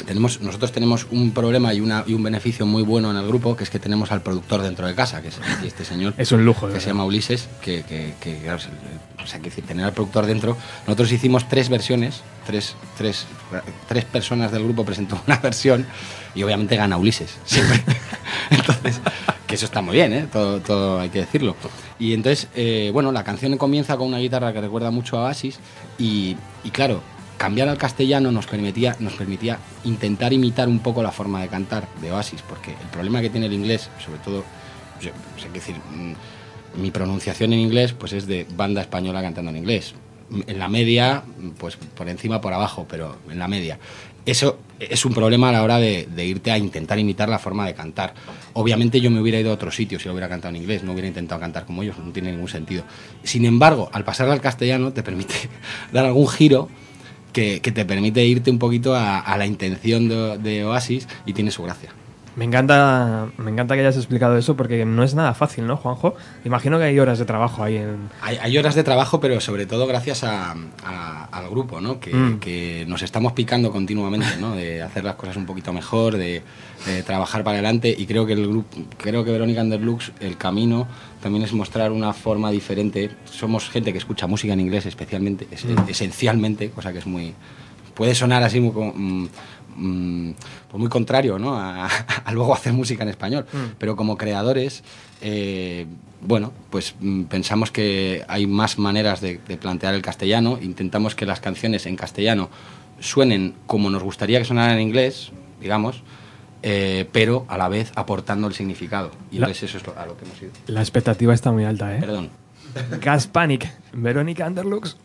[SPEAKER 10] tenemos, nosotros tenemos un problema y, una, y un beneficio muy bueno en el grupo, que es que tenemos al productor dentro de casa, que es este señor.
[SPEAKER 2] Es un lujo,
[SPEAKER 10] Que se
[SPEAKER 2] verdad.
[SPEAKER 10] llama Ulises, que, que, que, o sea, que decir, tener al productor dentro. Nosotros hicimos tres versiones, tres, tres, tres personas del grupo presentó una versión y obviamente gana Ulises, siempre. Entonces, que eso está muy bien, ¿eh? todo, todo hay que decirlo. Y entonces, eh, bueno, la canción comienza con una guitarra que recuerda mucho a Oasis y, y claro, cambiar al castellano nos permitía, intentar imitar un poco la forma de cantar de Oasis, porque el problema que tiene el inglés, sobre todo, yo, o que decir, mm, mi pronunciación en inglés pues es de banda española cantando en inglés. En la media, pues por encima, por abajo, pero en la media. Eso es un problema a la hora de, de irte a intentar imitar la forma de cantar. Obviamente yo me hubiera ido a otro sitio si lo hubiera cantado en inglés, no hubiera intentado cantar como ellos, no tiene ningún sentido. Sin embargo, al pasar al castellano te permite dar algún giro que, te permite irte un poquito a, la intención de Oasis y tiene su gracia.
[SPEAKER 2] Me encanta, me encanta que hayas explicado eso porque no es nada fácil, ¿no, Juanjo? Imagino que hay horas de trabajo ahí en.
[SPEAKER 10] Hay, hay horas de trabajo, pero sobre todo gracias a- a- al grupo, ¿no? Que,
[SPEAKER 2] Mm.
[SPEAKER 10] que nos estamos picando continuamente, ¿no? De hacer las cosas un poquito mejor, de, de trabajar para adelante. Y creo que el grupo, creo que Verónica Underlux, el camino también es mostrar una forma diferente. Somos gente que escucha música en inglés, especialmente, es-
[SPEAKER 2] Mm.
[SPEAKER 10] esencialmente, cosa que es muy puede sonar así muy, mm, pues muy contrario ¿no? a, a luego hacer música en español.
[SPEAKER 2] Mm.
[SPEAKER 10] Pero como creadores, eh, bueno, pues mm, pensamos que hay más maneras de, de plantear el castellano. Intentamos que las canciones en castellano suenen como nos gustaría que sonaran en inglés, digamos, eh, pero a la vez aportando el significado. Y entonces eso es lo- a lo que hemos ido.
[SPEAKER 2] La expectativa está muy alta, ¿eh?
[SPEAKER 10] Perdón.
[SPEAKER 2] Gas Panic, Verónica Underlux.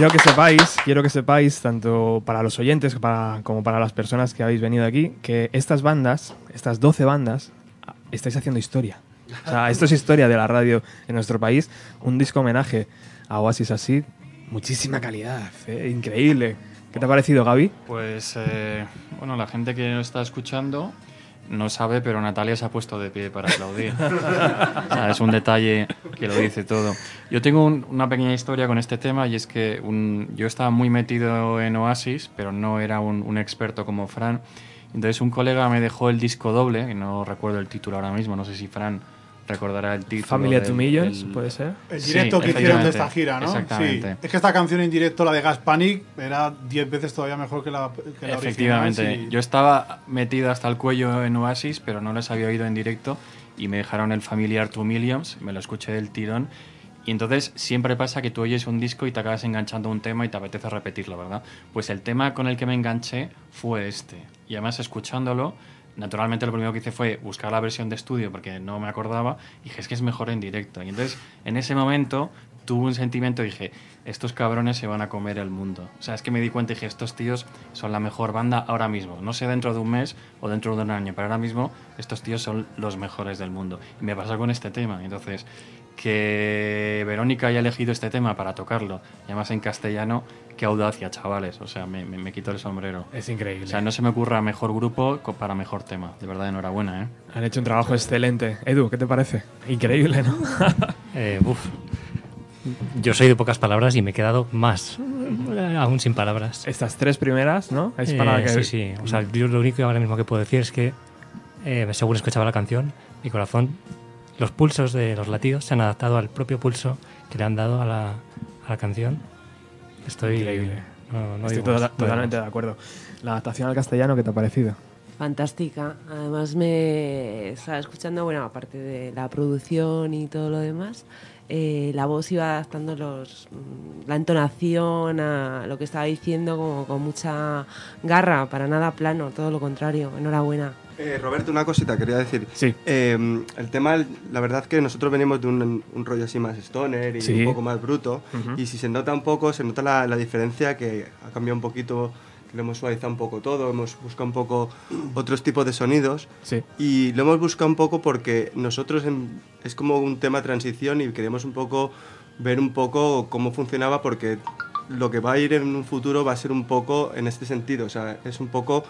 [SPEAKER 2] Quiero, que sepáis, quiero que sepáis, tanto para los oyentes como para las personas que habéis venido aquí, que estas bandas, estas 12 bandas, estáis haciendo historia. O sea, esto es historia de la radio en nuestro país. Un disco homenaje a Oasis así, muchísima calidad, ¿eh? increíble. ¿Qué te ha parecido, Gaby?
[SPEAKER 15] Pues eh, bueno, la gente que nos está escuchando no sabe, pero Natalia se ha puesto de pie para aplaudir. O sea, es un detalle que lo dice todo. Yo tengo un- una pequeña historia con este tema y es que yo estaba muy metido en Oasis, pero no era un, un experto como Fran. Entonces un colega me dejó el disco doble, que no recuerdo el título ahora mismo, no sé si Fran recordará el título.
[SPEAKER 2] Familia to Millions,
[SPEAKER 15] del-
[SPEAKER 2] ¿puede ser?
[SPEAKER 7] El
[SPEAKER 15] Sí,
[SPEAKER 7] directo que hicieron de esta gira, ¿no?
[SPEAKER 15] Exactamente.
[SPEAKER 7] Sí. Es que esta canción en directo, la de Gas Panic, era 10 veces todavía mejor que la, que la
[SPEAKER 15] Efectivamente,
[SPEAKER 7] original. sí.
[SPEAKER 15] yo estaba metido hasta el cuello en Oasis, pero no les había oído en directo y me dejaron el Familiar Two Millions, me lo escuché del tirón. Y entonces siempre pasa que tú oyes un disco y te acabas enganchando a un tema y te apetece repetirlo, ¿verdad? Pues el tema con el que me enganché fue este. Y además escuchándolo, naturalmente lo primero que hice fue buscar la versión de estudio porque no me acordaba y dije, es que es mejor en directo. Y entonces en ese momento tuve un sentimiento y dije, estos cabrones se van a comer el mundo. O sea, es que me di cuenta y dije, estos tíos son la mejor banda ahora mismo. No sé dentro de un mes o dentro de un año, pero ahora mismo estos tíos son los mejores del mundo. Y me pasa con este tema. Entonces, que Verónica haya elegido este tema para tocarlo, y además en castellano, qué audacia, chavales. O sea, me, me, me quito el sombrero.
[SPEAKER 2] Es increíble.
[SPEAKER 15] O sea, no se me ocurra mejor grupo para mejor tema. De verdad, enhorabuena, ¿eh?
[SPEAKER 2] Han hecho un trabajo excelente. Edu, ¿qué te parece? Increíble, ¿no?
[SPEAKER 16] Eh, uf. Yo soy de pocas palabras y me he quedado más, eh, aún sin palabras.
[SPEAKER 2] Estas tres primeras, ¿no? Es para
[SPEAKER 16] Eh,
[SPEAKER 2] que...
[SPEAKER 16] Sí, sí. O sea, yo lo único ahora mismo que puedo decir es que, eh, según escuchaba la canción, mi corazón, los pulsos de los latidos se han adaptado al propio pulso que le han dado a la, a la canción. Estoy.
[SPEAKER 2] Increíble.
[SPEAKER 16] No, no
[SPEAKER 2] Estoy toda- totalmente de acuerdo. La adaptación al castellano, ¿qué te ha parecido?
[SPEAKER 11] Fantástica. Además me estaba escuchando, bueno, aparte de la producción y todo lo demás, eh, la voz iba adaptando los, mm, la entonación a lo que estaba diciendo como con mucha garra, para nada plano, todo lo contrario. Enhorabuena.
[SPEAKER 14] Eh, Roberto, una cosita quería decir.
[SPEAKER 2] Sí.
[SPEAKER 14] Eh, el tema, la verdad que nosotros venimos de un, un rollo así más stoner y
[SPEAKER 2] Sí.
[SPEAKER 14] un poco más bruto. Y si se nota un poco, se nota la, la diferencia que ha cambiado un poquito, que lo hemos suavizado un poco todo, hemos buscado un poco otros tipos de sonidos.
[SPEAKER 2] Sí.
[SPEAKER 14] Y lo hemos buscado un poco porque nosotros en- es como un tema transición y queremos un poco ver un poco cómo funcionaba porque lo que va a ir en un futuro va a ser un poco en este sentido, o sea, es un poco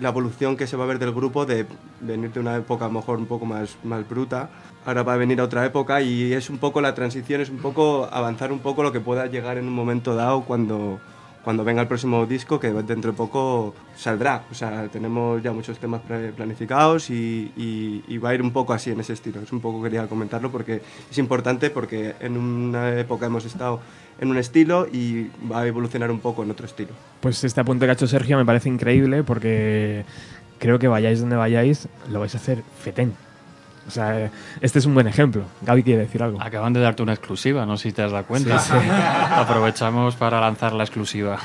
[SPEAKER 14] la evolución que se va a ver del grupo de venir de una época mejor un poco más, más bruta, ahora va a venir a otra época y es un poco la transición, es un poco avanzar un poco lo que pueda llegar en un momento dado cuando, cuando venga el próximo disco, que dentro de poco saldrá. O sea, tenemos ya muchos temas planificados y, y- y va a ir un poco así en ese estilo. Es un poco quería comentarlo porque es importante porque en una época hemos estado en un estilo y va a evolucionar un poco en otro estilo.
[SPEAKER 2] Pues este apunte que ha hecho Sergio me parece increíble porque creo que vayáis donde vayáis, lo vais a hacer fetén. O sea, este es un buen ejemplo. Gaby quiere decir algo.
[SPEAKER 15] Acaban de darte una exclusiva, no sé si te has dado cuenta.
[SPEAKER 2] Sí, sí.
[SPEAKER 15] Aprovechamos para lanzar la exclusiva.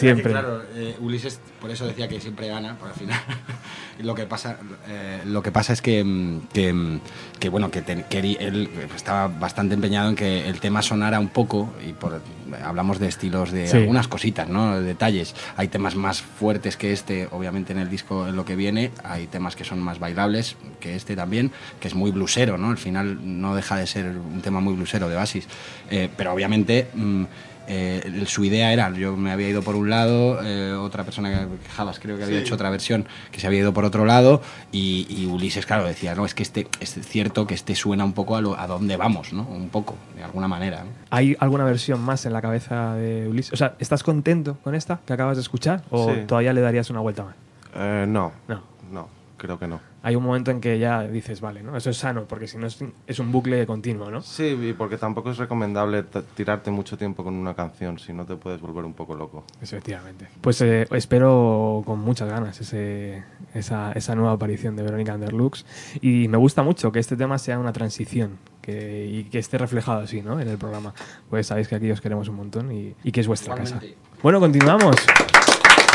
[SPEAKER 10] Que, claro, eh, Ulises por eso decía que siempre gana, por al final. lo que pasa, eh, lo que pasa es que, mm, que, mm, que, bueno, que, te- que él estaba bastante empeñado en que el tema sonara un poco y por, hablamos de estilos de
[SPEAKER 2] Sí.
[SPEAKER 10] algunas cositas, ¿no? De detalles. Hay temas más fuertes que este, obviamente en el disco en lo que viene. Hay temas que son más bailables que este también, que es muy blusero, ¿no? Al final no deja de ser un tema muy blusero de Basis, Eh, pero obviamente. mm, eh, su idea era, yo me había ido por un lado, eh, otra persona que Javas creo que había
[SPEAKER 14] Sí.
[SPEAKER 10] hecho otra versión que se había ido por otro lado y, y Ulises claro decía, no, es que este es cierto que este suena un poco a, lo, a dónde vamos, ¿no? Un poco, de alguna manera. ¿no?
[SPEAKER 2] ¿Hay alguna versión más en la cabeza de Ulises? O sea, ¿estás contento con esta que acabas de escuchar? ¿O
[SPEAKER 13] Sí.
[SPEAKER 2] todavía le darías una vuelta más?
[SPEAKER 13] Eh, no,
[SPEAKER 2] No.
[SPEAKER 13] no, creo que no.
[SPEAKER 2] Hay un momento en que ya dices, vale, ¿no? Eso es sano, porque si no es, es un bucle continuo, ¿no?
[SPEAKER 13] Sí, y porque tampoco es recomendable tirarte mucho tiempo con una canción, si no te puedes volver un poco loco.
[SPEAKER 2] Efectivamente. Pues eh, espero con muchas ganas ese, esa, esa nueva aparición de Verónica Underlux. Y me gusta mucho que este tema sea una transición que, y que esté reflejado así ¿no? en el programa. Pues sabéis que aquí os queremos un montón y, y que es vuestra
[SPEAKER 10] Igualmente.
[SPEAKER 2] casa. Bueno, continuamos.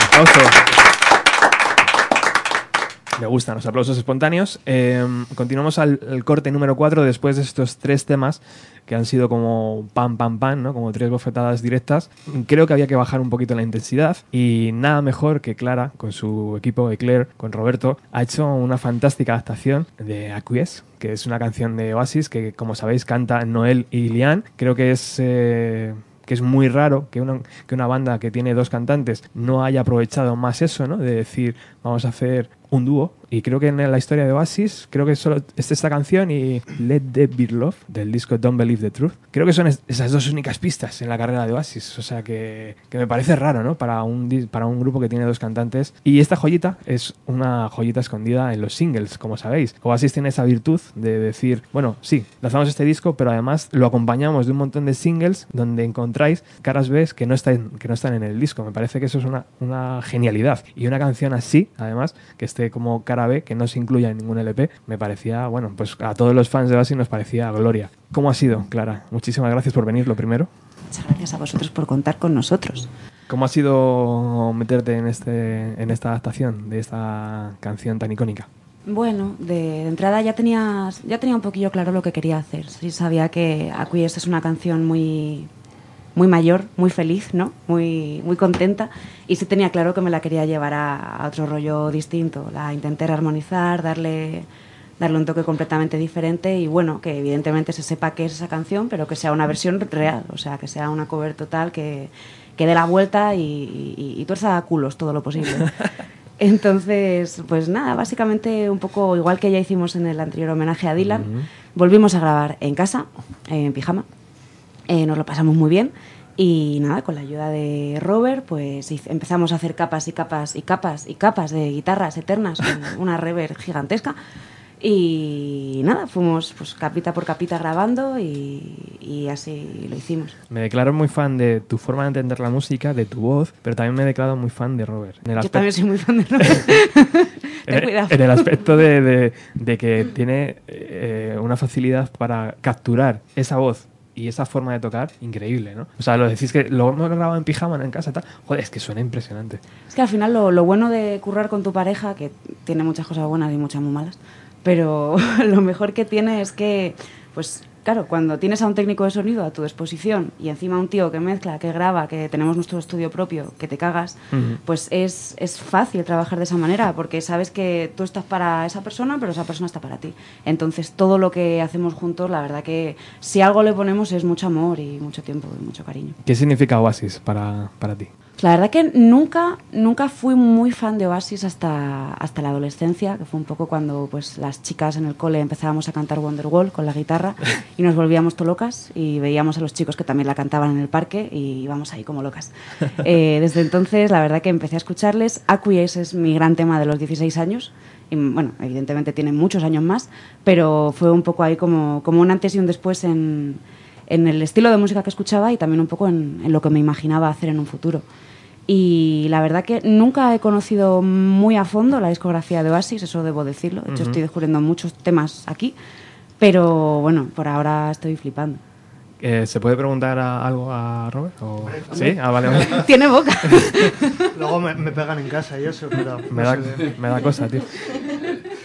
[SPEAKER 2] Aplauso. Me gustan los aplausos espontáneos. Eh, continuamos al, corte número 4 después de estos tres temas que han sido como pam, pam, pam, ¿no? como tres bofetadas directas. Creo que había que bajar un poquito la intensidad y nada mejor que Clara, con su equipo de Claire, con Roberto, ha hecho una fantástica adaptación de Acquiesce, que es una canción de Oasis que, como sabéis, canta Noel y Lian. Creo que es... eh, que es muy raro que una, que una banda que tiene dos cantantes no haya aprovechado más eso, ¿no? De decir, vamos a hacer un dúo. Y creo que en la historia de Oasis, creo que solo es esta canción y Let There Be Love del disco Don't Believe the Truth. Creo que son es- esas dos únicas pistas en la carrera de Oasis. O sea que, que me parece raro, ¿no? Para un, para un grupo que tiene dos cantantes. Y esta joyita es una joyita escondida en los singles, como sabéis. Oasis tiene esa virtud de decir, bueno, sí, lanzamos este disco, pero además lo acompañamos de un montón de singles donde encontráis caras B que no están, que no están en el disco. Me parece que eso es una, una genialidad. Y una canción así, además, que esté como cara B, que no se incluya en ningún LP, me parecía, bueno, pues a todos los fans de Oasis nos parecía gloria. ¿Cómo ha sido, Clara? Muchísimas gracias por venir, lo primero.
[SPEAKER 9] Muchas gracias a vosotros por contar con nosotros.
[SPEAKER 2] ¿Cómo ha sido meterte en, este, en esta adaptación de esta canción tan icónica?
[SPEAKER 9] Bueno, de, entrada ya tenía, ya tenía un poquillo claro lo que quería hacer. Sí sabía que Acquiesce es una canción muy, muy mayor, muy feliz, ¿no? Muy, muy contenta. Y sí tenía claro que me la quería llevar a, a otro rollo distinto. La intenté armonizar, darle, darle un toque completamente diferente y bueno, que evidentemente se sepa qué es esa canción, pero que sea una versión real, o sea, que sea una cover total que, que dé la vuelta y, y, y tuerza a culos todo lo posible. Entonces, pues nada, básicamente un poco igual que ya hicimos en el anterior homenaje a Dylan, volvimos a grabar en casa, en pijama, Eh, nos lo pasamos muy bien y nada, con la ayuda de Robert, pues empezamos a hacer capas y capas y capas y capas de guitarras eternas con una reverb gigantesca y nada, fuimos pues capita por capita grabando y, y así lo hicimos.
[SPEAKER 2] Me declaro muy fan de tu forma de entender la música, de tu voz, pero también me declaro muy fan de Robert. En el
[SPEAKER 9] Yo
[SPEAKER 2] aspecto-
[SPEAKER 9] también soy muy fan de Robert. Ten
[SPEAKER 2] en,
[SPEAKER 9] cuidado.
[SPEAKER 2] en el aspecto de, de- de que tiene eh, una facilidad para capturar esa voz y esa forma de tocar increíble, ¿no? O sea, lo decís que lo hemos grabado en pijama en casa, tal. Joder, es que suena impresionante.
[SPEAKER 9] Es que al final lo, lo bueno de currar con tu pareja, que tiene muchas cosas buenas y muchas muy malas, pero lo mejor que tiene es que, pues claro, cuando tienes a un técnico de sonido a tu disposición y encima un tío que mezcla, que graba, que tenemos nuestro estudio propio, que te cagas, pues es, es fácil trabajar de esa manera, porque sabes que tú estás para esa persona, pero esa persona está para ti. Entonces todo lo que hacemos juntos, la verdad que si algo le ponemos es mucho amor y mucho tiempo y mucho cariño.
[SPEAKER 2] ¿Qué significa Oasis para, para ti?
[SPEAKER 9] La verdad que nunca, nunca fui muy fan de Oasis hasta, hasta la adolescencia, que fue un poco cuando pues, las chicas en el cole empezábamos a cantar Wonderwall con la guitarra y nos volvíamos to locas y veíamos a los chicos que también la cantaban en el parque y íbamos ahí como locas. Eh, desde entonces, la verdad que empecé a escucharles. Acquiesce es mi gran tema de los 16 años. Y, bueno, evidentemente tiene muchos años más, pero fue un poco ahí como, como un antes y un después en, en el estilo de música que escuchaba y también un poco en, en lo que me imaginaba hacer en un futuro. Y la verdad que nunca he conocido muy a fondo la discografía de Oasis, eso debo decirlo. De hecho,
[SPEAKER 2] Ujú.
[SPEAKER 9] estoy descubriendo muchos temas aquí, pero bueno, por ahora estoy flipando.
[SPEAKER 2] Eh, ¿Se puede preguntar a- algo a Robert? ¿O- ¿Sí? Ah, vale, vale.
[SPEAKER 9] Tiene boca.
[SPEAKER 17] Luego me, me pegan en casa y eso, pero...
[SPEAKER 2] Me
[SPEAKER 17] no
[SPEAKER 2] da, me da cosa, tío.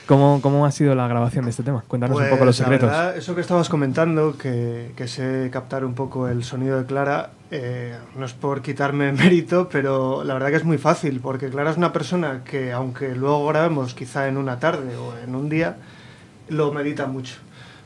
[SPEAKER 2] ¿Cómo, ¿Cómo ha sido la grabación de este tema? Cuéntanos un
[SPEAKER 17] Pues,
[SPEAKER 2] poco los
[SPEAKER 17] la
[SPEAKER 2] secretos.
[SPEAKER 17] verdad, eso que estabas comentando, que, que sé captar un poco el sonido de Clara, eh, no es por quitarme mérito, pero la verdad que es muy fácil, porque Clara es una persona que, aunque luego grabemos quizá en una tarde o en un día, lo medita mucho.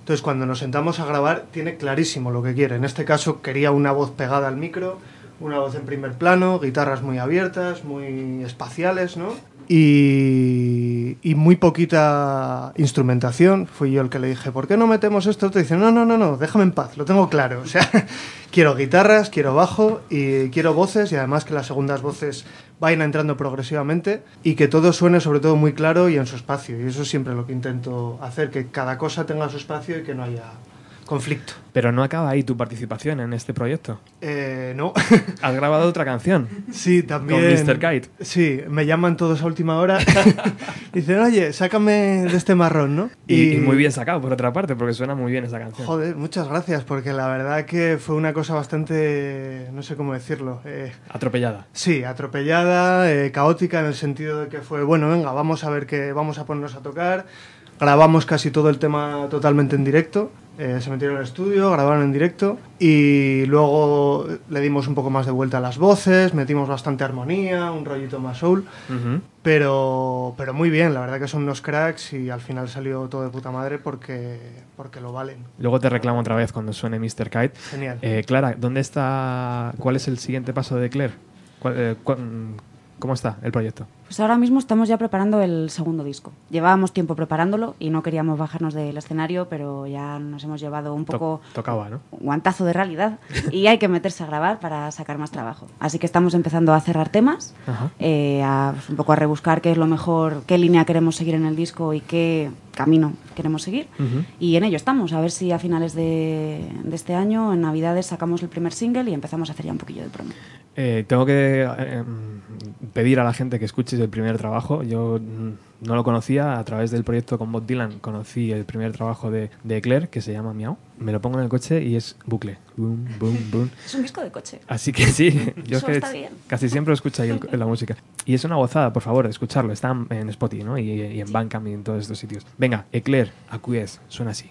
[SPEAKER 17] Entonces, cuando nos sentamos a grabar, tiene clarísimo lo que quiere. En este caso, quería una voz pegada al micro, una voz en primer plano, guitarras muy abiertas, muy espaciales, ¿no? Y, muy poquita instrumentación. Fui yo el que le dije, ¿por qué no metemos esto? Te dice, no, no, no, no, déjame en paz, lo tengo claro. O sea, quiero guitarras, quiero bajo y quiero voces y además que las segundas voces vayan entrando progresivamente y que todo suene sobre todo muy claro y en su espacio. Y eso es siempre lo que intento hacer, que cada cosa tenga su espacio y que no haya conflicto.
[SPEAKER 2] Pero no acaba ahí tu participación en este proyecto.
[SPEAKER 17] Eh, no.
[SPEAKER 2] Has grabado otra canción.
[SPEAKER 17] Sí, también.
[SPEAKER 2] Con Mr. Kite.
[SPEAKER 17] Sí, me llaman todos a última hora. Dicen, oye, sácame de este marrón, ¿no?
[SPEAKER 2] Y, y muy bien sacado, por otra parte, porque suena muy bien esa canción.
[SPEAKER 17] Joder, muchas gracias, porque la verdad que fue una cosa bastante, no sé cómo decirlo. eh,
[SPEAKER 2] Atropellada.
[SPEAKER 17] Sí, atropellada, eh, caótica en el sentido de que fue, bueno, venga, vamos a ver qué vamos a ponernos a tocar. Grabamos casi todo el tema totalmente en directo. Eh, se metieron el estudio, grabaron en directo y luego le dimos un poco más de vuelta a las voces, metimos bastante armonía, un rollito más soul, pero, pero muy bien, la verdad que son unos cracks y al final salió todo de puta madre porque, porque lo valen.
[SPEAKER 2] Luego te reclamo otra vez cuando suene Mr. Kite.
[SPEAKER 17] Genial.
[SPEAKER 2] Eh, Clara, ¿dónde está? ¿Cuál es el siguiente paso de Claire? ¿Cuál- eh, cu- ¿Cómo está el proyecto?
[SPEAKER 9] Pues ahora mismo estamos ya preparando el segundo disco. Llevábamos tiempo preparándolo y no queríamos bajarnos del escenario, pero ya nos hemos llevado un
[SPEAKER 2] To-
[SPEAKER 9] poco
[SPEAKER 2] tocaba, ¿no?
[SPEAKER 9] un guantazo de realidad y hay que meterse a grabar para sacar más trabajo. Así que estamos empezando a cerrar temas, eh, a, pues, un poco a rebuscar qué es lo mejor, qué línea queremos seguir en el disco y qué camino queremos seguir. Y en ello estamos, a ver si a finales de, de este año, en Navidades, sacamos el primer single y empezamos a hacer ya un poquillo de promo.
[SPEAKER 2] Eh, tengo que eh, pedir a la gente que escuche el primer trabajo. Yo mm, no lo conocía a través del proyecto con Bob Dylan. Conocí el primer trabajo de, de Claire que se llama Miau. Me lo pongo en el coche y es bucle. Boom, boom, boom.
[SPEAKER 9] Es un disco de coche.
[SPEAKER 2] Así que sí, yo es que casi siempre escucho ahí el- la música. Y es una gozada, por favor, escucharlo. Está en Spotify ¿no? y, y en Bandcamp y en todos estos sitios. Venga, Eclair, Acquiesce, suena así.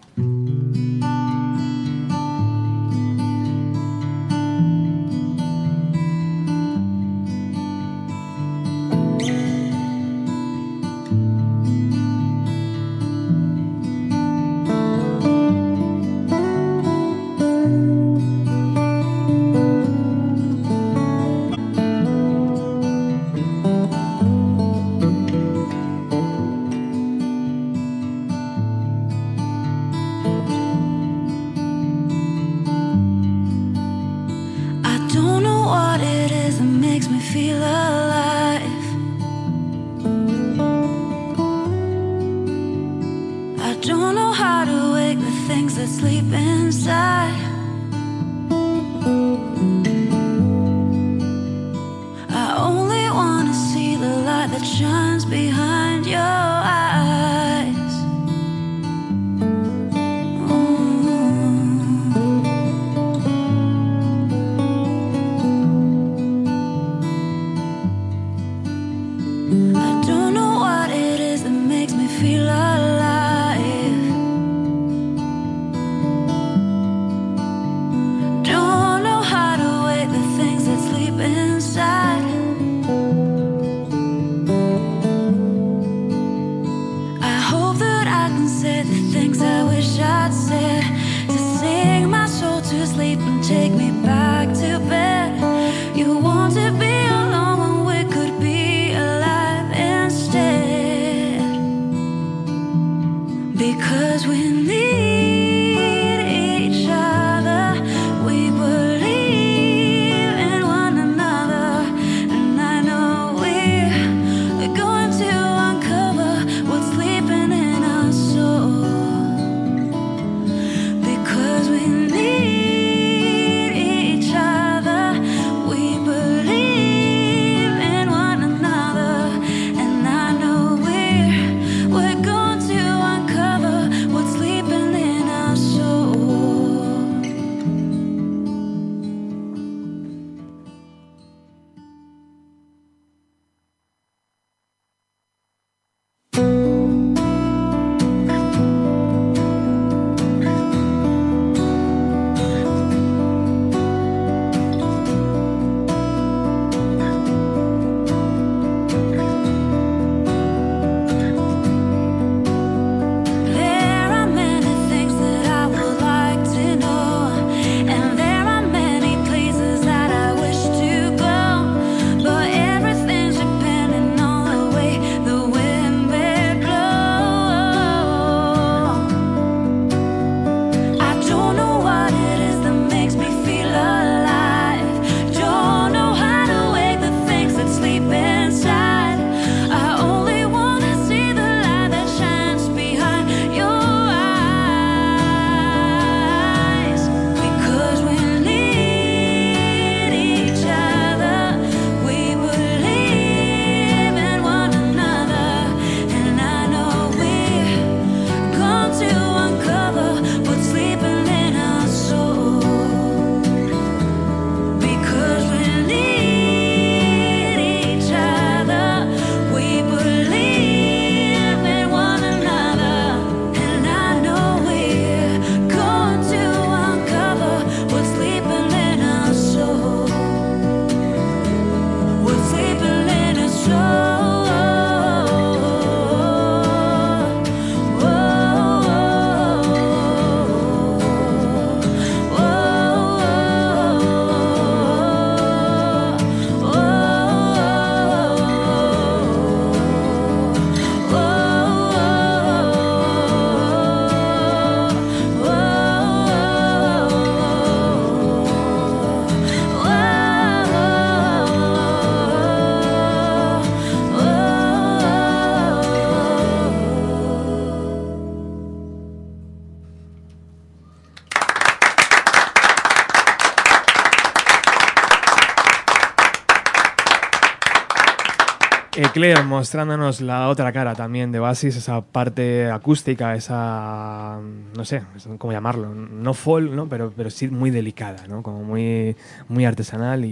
[SPEAKER 2] Mostrándonos la otra cara también de Oasis, esa parte acústica, esa, no sé, cómo llamarlo, no folk, ¿no? Pero, pero sí muy delicada, ¿no? Como muy, muy artesanal y,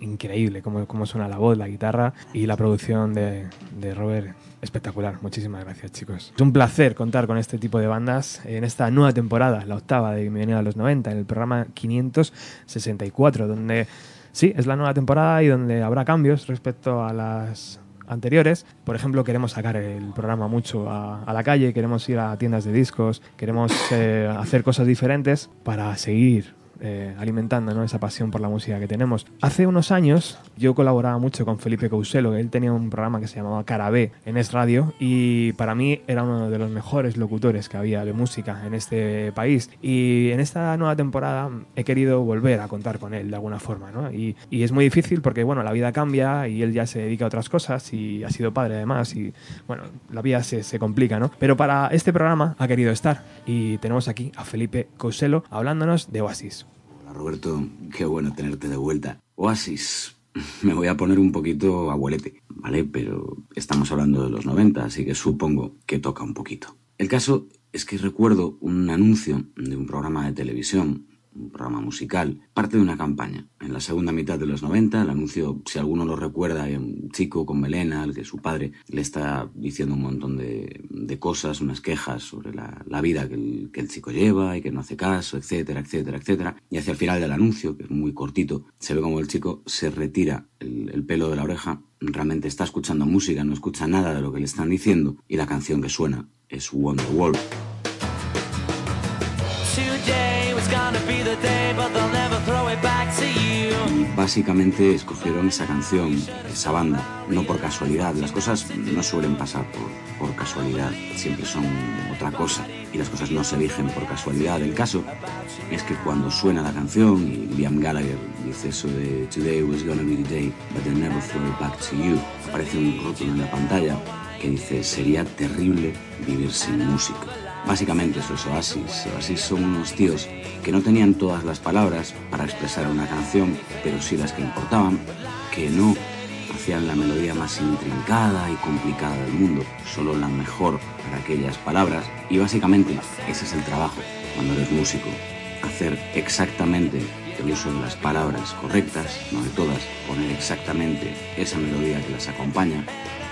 [SPEAKER 2] y increíble cómo, cómo suena la voz, la guitarra y la producción de, de Robert. Espectacular, muchísimas gracias chicos. Es un placer contar con este tipo de bandas en esta nueva temporada, la octava de Bienvenido a los 90, en el programa 564, donde sí, es la nueva temporada y donde habrá cambios respecto a las anteriores. Por ejemplo, queremos sacar el programa mucho a, a la calle, queremos ir a tiendas de discos, queremos eh, hacer cosas diferentes para seguir eh, alimentando esa pasión por la música que tenemos. Hace unos años yo colaboraba mucho con Felipe Couselo, él tenía un programa que se llamaba Cara B en Es Radio y para mí era uno de los mejores locutores que había de música en este país. Y en esta nueva temporada he querido volver a contar con él de alguna forma. Y, es muy difícil porque bueno, la vida cambia y él ya se dedica a otras cosas y ha sido padre además y bueno, la vida se, se complica, ¿no? Pero para este programa ha querido estar y tenemos aquí a Felipe Couselo hablándonos de Oasis.
[SPEAKER 18] Roberto, qué bueno tenerte de vuelta. Oasis, me voy a poner un poquito abuelete, ¿vale? Pero estamos hablando de los 90, así que supongo que toca un poquito. El caso es que recuerdo un anuncio de un programa de televisión, un programa musical, parte de una campaña. En la segunda mitad de los 90, el anuncio, si alguno lo recuerda, hay un chico con melena al que su padre le está diciendo un montón de, de cosas, unas quejas sobre la, la vida que el, que el chico lleva y que no hace caso, etcétera, etcétera, etcétera. Y hacia el final del anuncio, que es muy cortito, se ve como el chico se retira el, el pelo de la oreja, realmente está escuchando música, no escucha nada de lo que le están diciendo y la canción que suena es Wonderwall. Básicamente escogieron esa canción, esa banda, no por casualidad. Las cosas no suelen pasar por, por casualidad, siempre son otra cosa. Y las cosas no se eligen por casualidad. El caso es que cuando suena la canción y Liam Gallagher dice eso de Today was gonna be the day, but they'll never throw it back to you, aparece un rótulo en la pantalla que dice sería terrible vivir sin música. Básicamente es Oasis. Oasis son unos tíos que no tenían todas las palabras para expresar una canción, pero sí las que importaban, que no hacían la melodía más intrincada y complicada del mundo, solo la mejor para aquellas palabras. Y básicamente ese es el trabajo cuando eres músico, hacer exactamente el uso de las palabras correctas, no de todas, poner exactamente esa melodía que las acompaña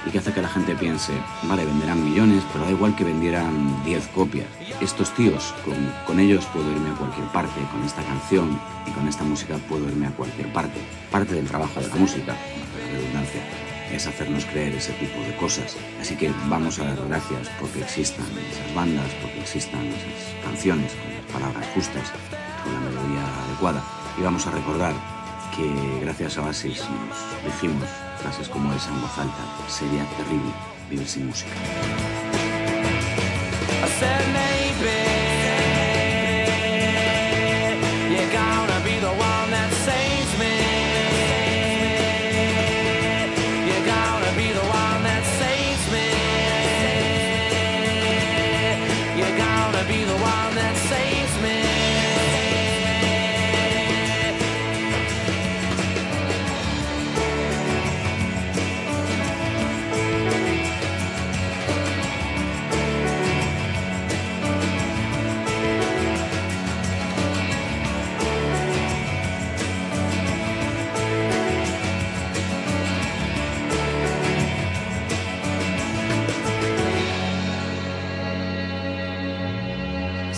[SPEAKER 18] y que hace que la gente piense, vale, venderán millones, pero da igual que vendieran 10 copias. Estos tíos, con, con ellos puedo irme a cualquier parte, con esta canción y con esta música puedo irme a cualquier parte. Parte del trabajo de la música, la redundancia, es hacernos creer ese tipo de cosas. Así que vamos a dar gracias porque existan esas bandas, porque existan esas canciones con las palabras justas, con la melodía adecuada. Y vamos a recordar que gracias a Oasis nos dijimos frases como esa en voz alta. Sería terrible vivir sin música.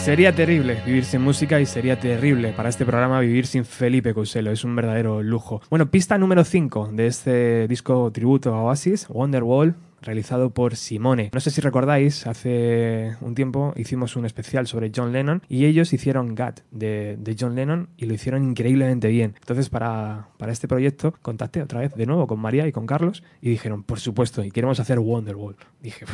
[SPEAKER 2] Sería terrible vivir sin música y sería terrible para este programa vivir sin Felipe Couselo. Es un verdadero lujo. Bueno, pista número 5 de este disco tributo a Oasis, Wonderwall, realizado por Simone. No sé si recordáis, hace un tiempo hicimos un especial sobre John Lennon y ellos hicieron GAT de, de John Lennon y lo hicieron increíblemente bien. Entonces, para, para este proyecto, contacté otra vez de nuevo con María y con Carlos y dijeron, por supuesto, y queremos hacer Wonderwall. Dije,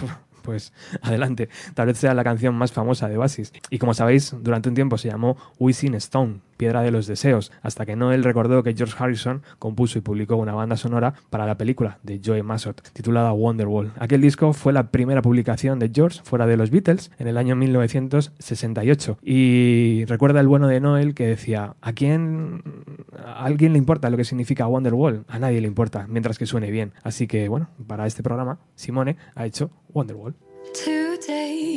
[SPEAKER 2] pues adelante, tal vez sea la canción más famosa de Oasis. Y como sabéis, durante un tiempo se llamó Wishing Stone, Piedra de los Deseos, hasta que Noel recordó que George Harrison compuso y publicó una banda sonora para la película de Joe Massot, titulada Wonderwall. Aquel disco fue la primera publicación de George fuera de los Beatles en el año 1968 y recuerda el bueno de Noel que decía, ¿a quién, a alguien le importa lo que significa Wonderwall? A nadie le importa, mientras que suene bien. Así que bueno, para este programa, Simone ha hecho Wonderwall.
[SPEAKER 19] Today.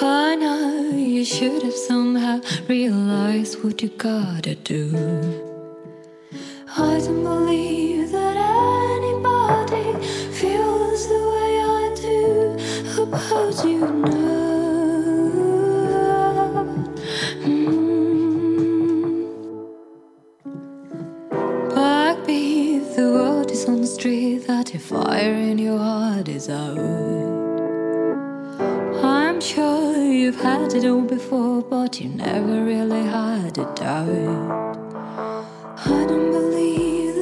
[SPEAKER 19] By now, you should have somehow realized what you gotta do. I don't believe that anybody feels the way I do about you now. Mm. Backbeat, the word is on the street that the fire in your heart is out. I'm sure you've had it all before, but you never really had a doubt. I don't believe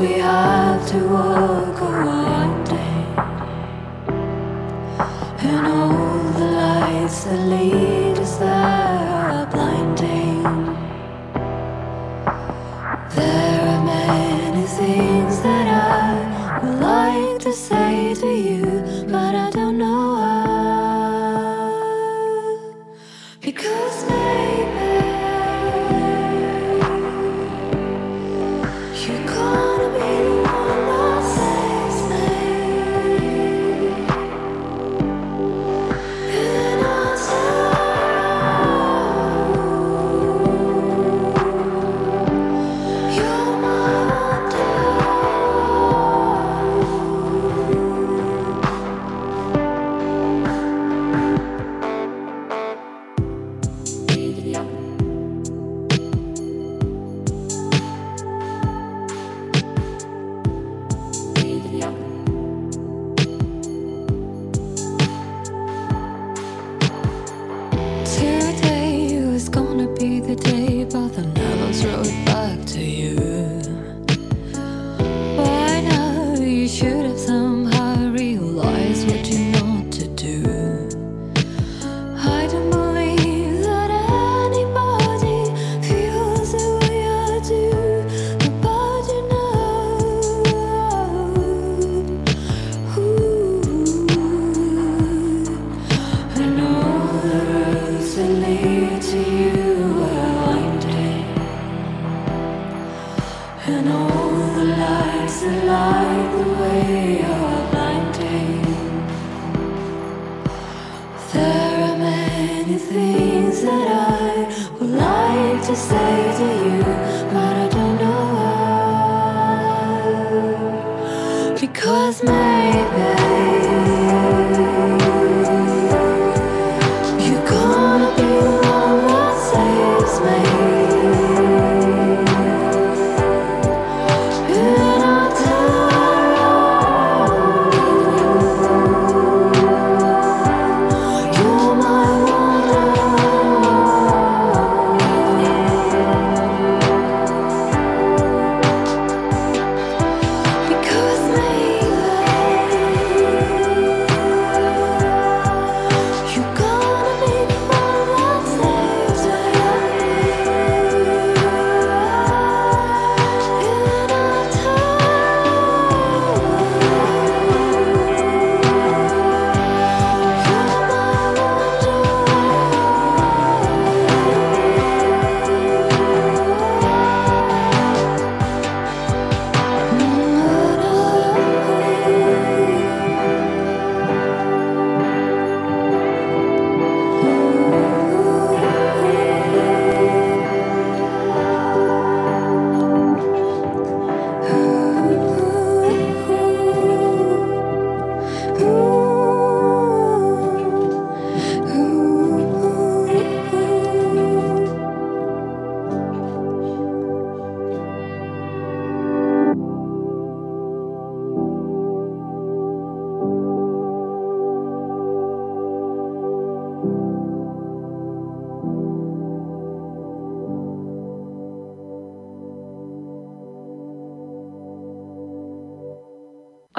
[SPEAKER 19] we have to walk are winding. And all the lights that lead us there are blinding. There are many things that I would like to say to you,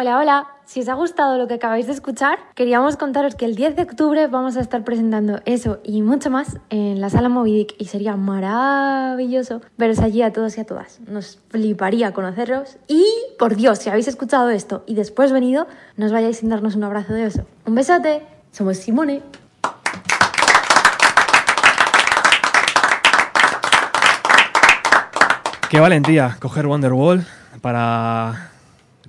[SPEAKER 20] Hola, hola. Si os ha gustado lo que acabáis de escuchar, queríamos contaros que el 10 de octubre vamos a estar presentando eso y mucho más en la sala Movidic y sería maravilloso veros allí a todos y a todas. Nos fliparía conoceros y, por Dios, si habéis escuchado esto y después venido, no os vayáis sin darnos un abrazo de oso. Un besote. Somos Simone.
[SPEAKER 2] Qué valentía coger Wonderwall para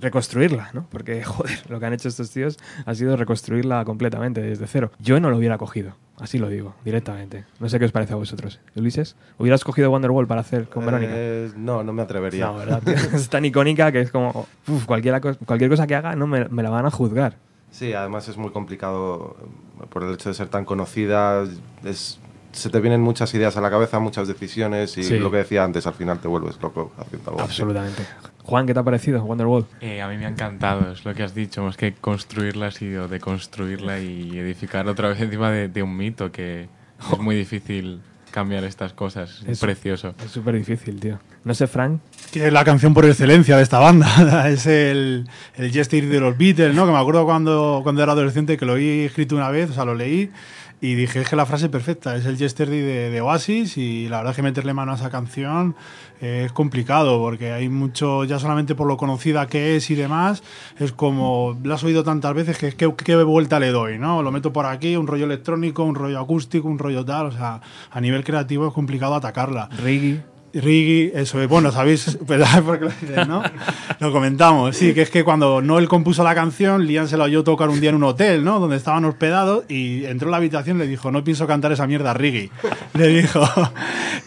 [SPEAKER 2] reconstruirla, ¿no? Porque, joder, lo que han hecho estos tíos ha sido reconstruirla completamente desde cero. Yo no lo hubiera cogido, así lo digo, directamente. No sé qué os parece a vosotros. Ulises, ¿hubieras cogido Wonderwall para hacer con Verónica?
[SPEAKER 13] Eh, no, no me atrevería.
[SPEAKER 2] No, ¿verdad? tío? es tan icónica que es como, uf, cualquiera co- cualquier cosa que haga no me, me la van a juzgar.
[SPEAKER 13] Sí, además es muy complicado eh, por el hecho de ser tan conocida. Es, se te vienen muchas ideas a la cabeza, muchas decisiones y
[SPEAKER 2] Sí.
[SPEAKER 13] lo que decía antes, al final te vuelves loco haciendo algo así.
[SPEAKER 2] Juan, ¿qué te ha parecido Wonderwall?
[SPEAKER 5] Eh, a mí me ha encantado, es lo que has dicho, más que construirla ha sido deconstruirla y edificar otra vez encima de, de un mito que es muy difícil cambiar estas cosas. Es,
[SPEAKER 2] Es-
[SPEAKER 5] precioso.
[SPEAKER 2] Es súper difícil, tío. No sé, Frank.
[SPEAKER 7] Que es la canción por excelencia de esta banda. es el, el Yesterday de los Beatles, ¿no? Que me acuerdo cuando, cuando era adolescente que lo oí escrito una vez, o sea, lo leí y dije, es que la frase perfecta, es el Yesterday de, Oasis y la verdad es que meterle mano a esa canción es complicado porque hay mucho, ya solamente por lo conocida que es y demás, es como, la has oído tantas veces que ¿qué, qué vuelta le doy, ¿no? Lo meto por aquí, un rollo electrónico, un rollo acústico, un rollo tal, o sea, a nivel creativo es complicado atacarla.
[SPEAKER 2] Riggy.
[SPEAKER 7] Riggy, eso es, bueno, sabéis, ¿verdad? Porque lo dices, ¿no? Lo comentamos, sí, que es que cuando Noel compuso la canción, Liam se la oyó tocar un día en un hotel, ¿no? Donde estaban hospedados y entró a la habitación y le dijo, no pienso cantar esa mierda, Riggy. Le dijo,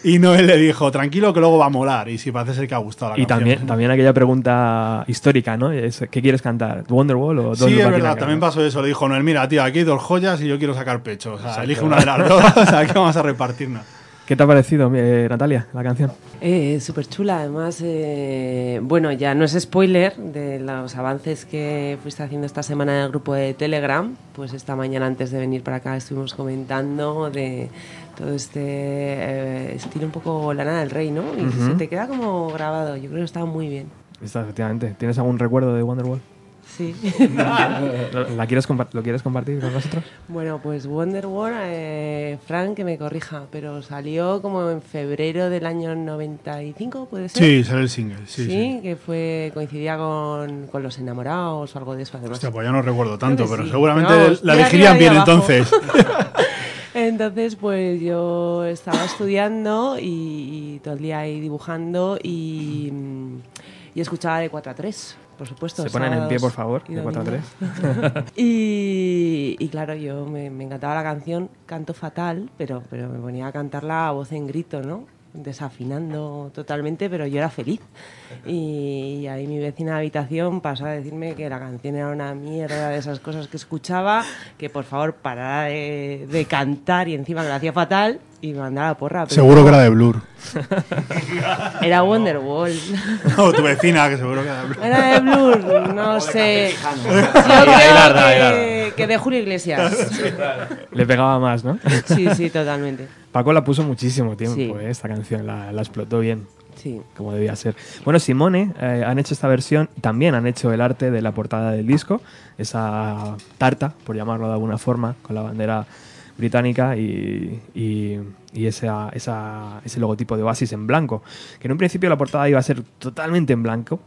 [SPEAKER 7] y Noel le dijo, tranquilo que luego va a molar. Y sí, parece ser que ha gustado la
[SPEAKER 2] Y
[SPEAKER 7] canción.
[SPEAKER 2] también, también aquella pregunta histórica, ¿no? Es, ¿Qué quieres cantar? ¿Wonderwall o Don't
[SPEAKER 7] Sí, es verdad, también
[SPEAKER 2] no?
[SPEAKER 7] pasó eso. Le dijo Noel, mira, tío, aquí hay dos joyas y yo quiero sacar pecho. O sea,
[SPEAKER 2] Exacto.
[SPEAKER 7] elige una de las dos, o sea, aquí vamos a repartirnos.
[SPEAKER 2] ¿Qué te ha parecido, eh, Natalia, la canción?
[SPEAKER 11] Eh, Súper chula, además, eh, bueno, ya no es spoiler de los avances que fuiste haciendo esta semana en el grupo de Telegram, pues esta mañana antes de venir para acá estuvimos comentando de todo este eh, estilo un poco Lana del Rey, ¿no? Y
[SPEAKER 2] Ujú.
[SPEAKER 11] se te queda como grabado, yo creo que está muy bien.
[SPEAKER 2] Está, efectivamente. ¿Tienes algún recuerdo de Wonderwall?
[SPEAKER 11] Sí.
[SPEAKER 2] ¿Lo, la quieres ¿Lo quieres compartir con nosotros?
[SPEAKER 11] Bueno, pues Wonderwall, eh, Frank, que me corrija, pero salió como en febrero del año 95, ¿puede ser?
[SPEAKER 7] Sí, será el single, sí, sí.
[SPEAKER 11] que fue coincidía con, con Los Enamorados o algo de eso, además.
[SPEAKER 7] Hostia, pues ya no recuerdo tanto, pero
[SPEAKER 11] sí.
[SPEAKER 7] seguramente
[SPEAKER 11] Vamos,
[SPEAKER 7] la elegirían bien
[SPEAKER 11] abajo.
[SPEAKER 7] entonces.
[SPEAKER 11] Entonces, pues yo estaba estudiando y, y todo el día ahí dibujando y, y escuchaba de 4 a 3, por supuesto.
[SPEAKER 2] Se ponen en pie, por favor,
[SPEAKER 11] y
[SPEAKER 2] de 4 a
[SPEAKER 11] domingos.
[SPEAKER 2] 3.
[SPEAKER 11] y, y claro, yo me, me encantaba la canción, canto fatal, pero, pero me ponía a cantarla a voz en grito, ¿no? Desafinando totalmente, pero yo era feliz. Y ahí mi vecina de habitación pasó a decirme que la canción era una mierda de esas cosas que escuchaba, que por favor parara de, de cantar y encima que lo hacía fatal y me mandara la porra. pero
[SPEAKER 7] Seguro
[SPEAKER 11] no.
[SPEAKER 7] que era de Blur.
[SPEAKER 11] Era Wonderwall.
[SPEAKER 7] No, tu vecina, que seguro que era de Blur.
[SPEAKER 11] Era de Blur, no sé. Yo creo que de Julio Iglesias.
[SPEAKER 2] Le pegaba más, ¿no?
[SPEAKER 11] Sí, sí, totalmente.
[SPEAKER 2] Paco la puso muchísimo tiempo,
[SPEAKER 11] Sí.
[SPEAKER 2] eh, esta canción, la, la explotó bien.
[SPEAKER 11] Sí.
[SPEAKER 2] Como debía ser. Bueno, Simone eh, han hecho esta versión, también han hecho el arte de la portada del disco, esa tarta, por llamarlo de alguna forma, con la bandera británica y, y- y esa, esa- ese logotipo de Oasis en blanco. Que en un principio la portada iba a ser totalmente en blanco,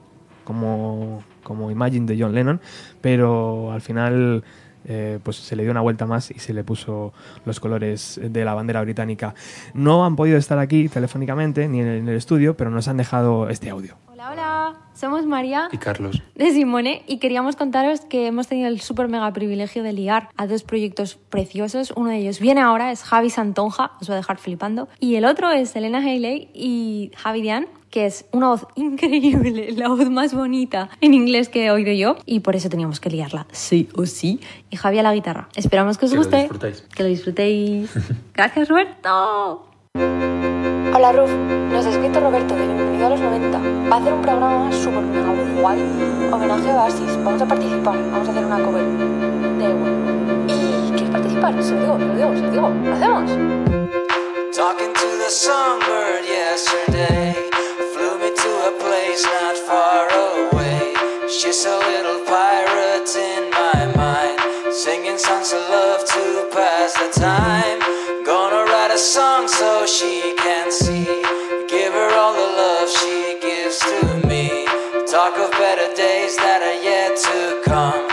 [SPEAKER 2] como, como Imagine de John Lennon, pero al final eh, pues se le dio una vuelta más y se le puso los colores de la bandera británica. No han podido estar aquí telefónicamente ni en el, en el estudio, pero nos han dejado este audio.
[SPEAKER 20] Hola, hola. Somos María
[SPEAKER 21] Y Carlos.
[SPEAKER 20] de Simone y queríamos contaros que hemos tenido el súper mega privilegio de liar a dos proyectos preciosos. Uno de ellos viene ahora, es Javi Santonja, os va a dejar flipando. Y el otro es Elena Haley y Javi Dian, que es una voz increíble, la voz más bonita en inglés que he oído yo. Y por eso teníamos que liarla, sí o sí. Y Javi a la guitarra. Esperamos que os
[SPEAKER 21] Que lo
[SPEAKER 20] guste.
[SPEAKER 21] disfrutéis.
[SPEAKER 20] Que lo disfrutéis. Gracias, Roberto. Hola Ruf, nos ha escrito Roberto de Bienvenido a los 90. Va a hacer un programa súper mega guay, homenaje a Oasis. Vamos a participar, vamos a hacer una cover de ¿Y quieres participar? Se lo digo, se lo digo, se lo digo. ¿Lo hacemos?
[SPEAKER 22] Talking to the songbird yesterday Flew me to a place not far away She's a little pirate
[SPEAKER 20] in my mind Singing songs of love to pass the time
[SPEAKER 22] she can see. Give her all the love she gives to me. Talk of better days that are yet to come.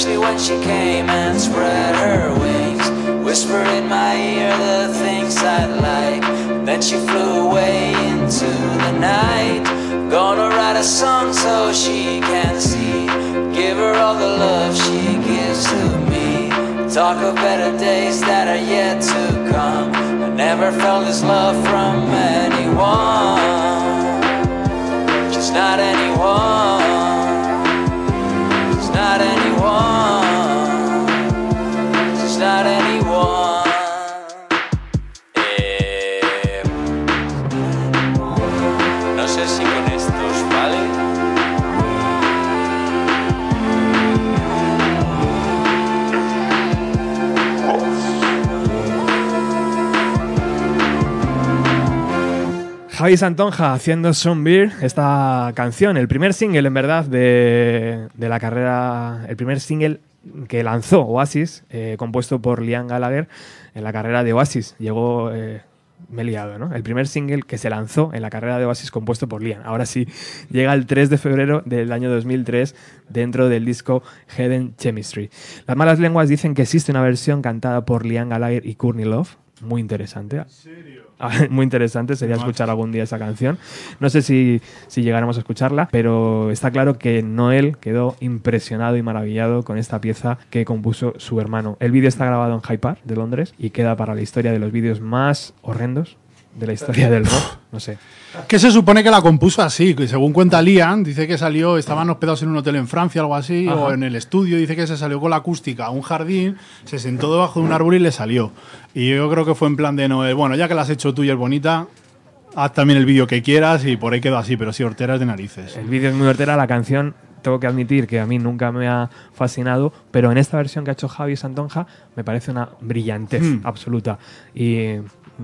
[SPEAKER 22] Especially when she came and spread her wings. Whispered in my ear the things I'd like. Then she flew away into the night. Gonna write a song so she can see. Give her all the love she gives to me. Talk of better days that are yet to come. I never felt this love from anyone. She's not anyone. She's not
[SPEAKER 2] Javi Santonja haciendo Some Beer, esta canción, el primer single en verdad de, de la carrera, el primer single que lanzó Oasis, eh, compuesto por Liam Gallagher en la carrera de Oasis. Llegó, eh, me he liado, ¿no? El primer single que se lanzó en la carrera de Oasis compuesto por Liam. Ahora sí, llega el 3 de febrero del año 2003 dentro del disco Hidden Chemistry. Las malas lenguas dicen que existe una versión cantada por Liam Gallagher y Courtney Love, muy interesante. Ah, Muy interesante sería escuchar algún día esa canción. No sé si, si llegáramos a escucharla, pero está claro que Noel quedó impresionado y maravillado con esta pieza que compuso su hermano. El vídeo está grabado en Hyde Park de Londres y queda para la historia de los vídeos más horrendos de la historia del rock. No sé.
[SPEAKER 7] Que se supone que la compuso así, que según cuenta Liam, dice que salió, estaban hospedados en un hotel en Francia, algo así,
[SPEAKER 2] Ajá.
[SPEAKER 7] o en el estudio, dice que se salió con la acústica a un jardín, se sentó debajo de un árbol y le salió. Y yo creo que fue en plan de Noel, bueno, ya que la has hecho tú y es bonita, haz también el vídeo que quieras y por ahí quedó así, pero sí, horteras de narices.
[SPEAKER 2] El vídeo es muy hortera, la canción tengo que admitir que a mí nunca me ha fascinado, pero en esta versión que ha hecho Javi Santonja me parece una brillantez
[SPEAKER 7] Hmm.
[SPEAKER 2] absoluta. Y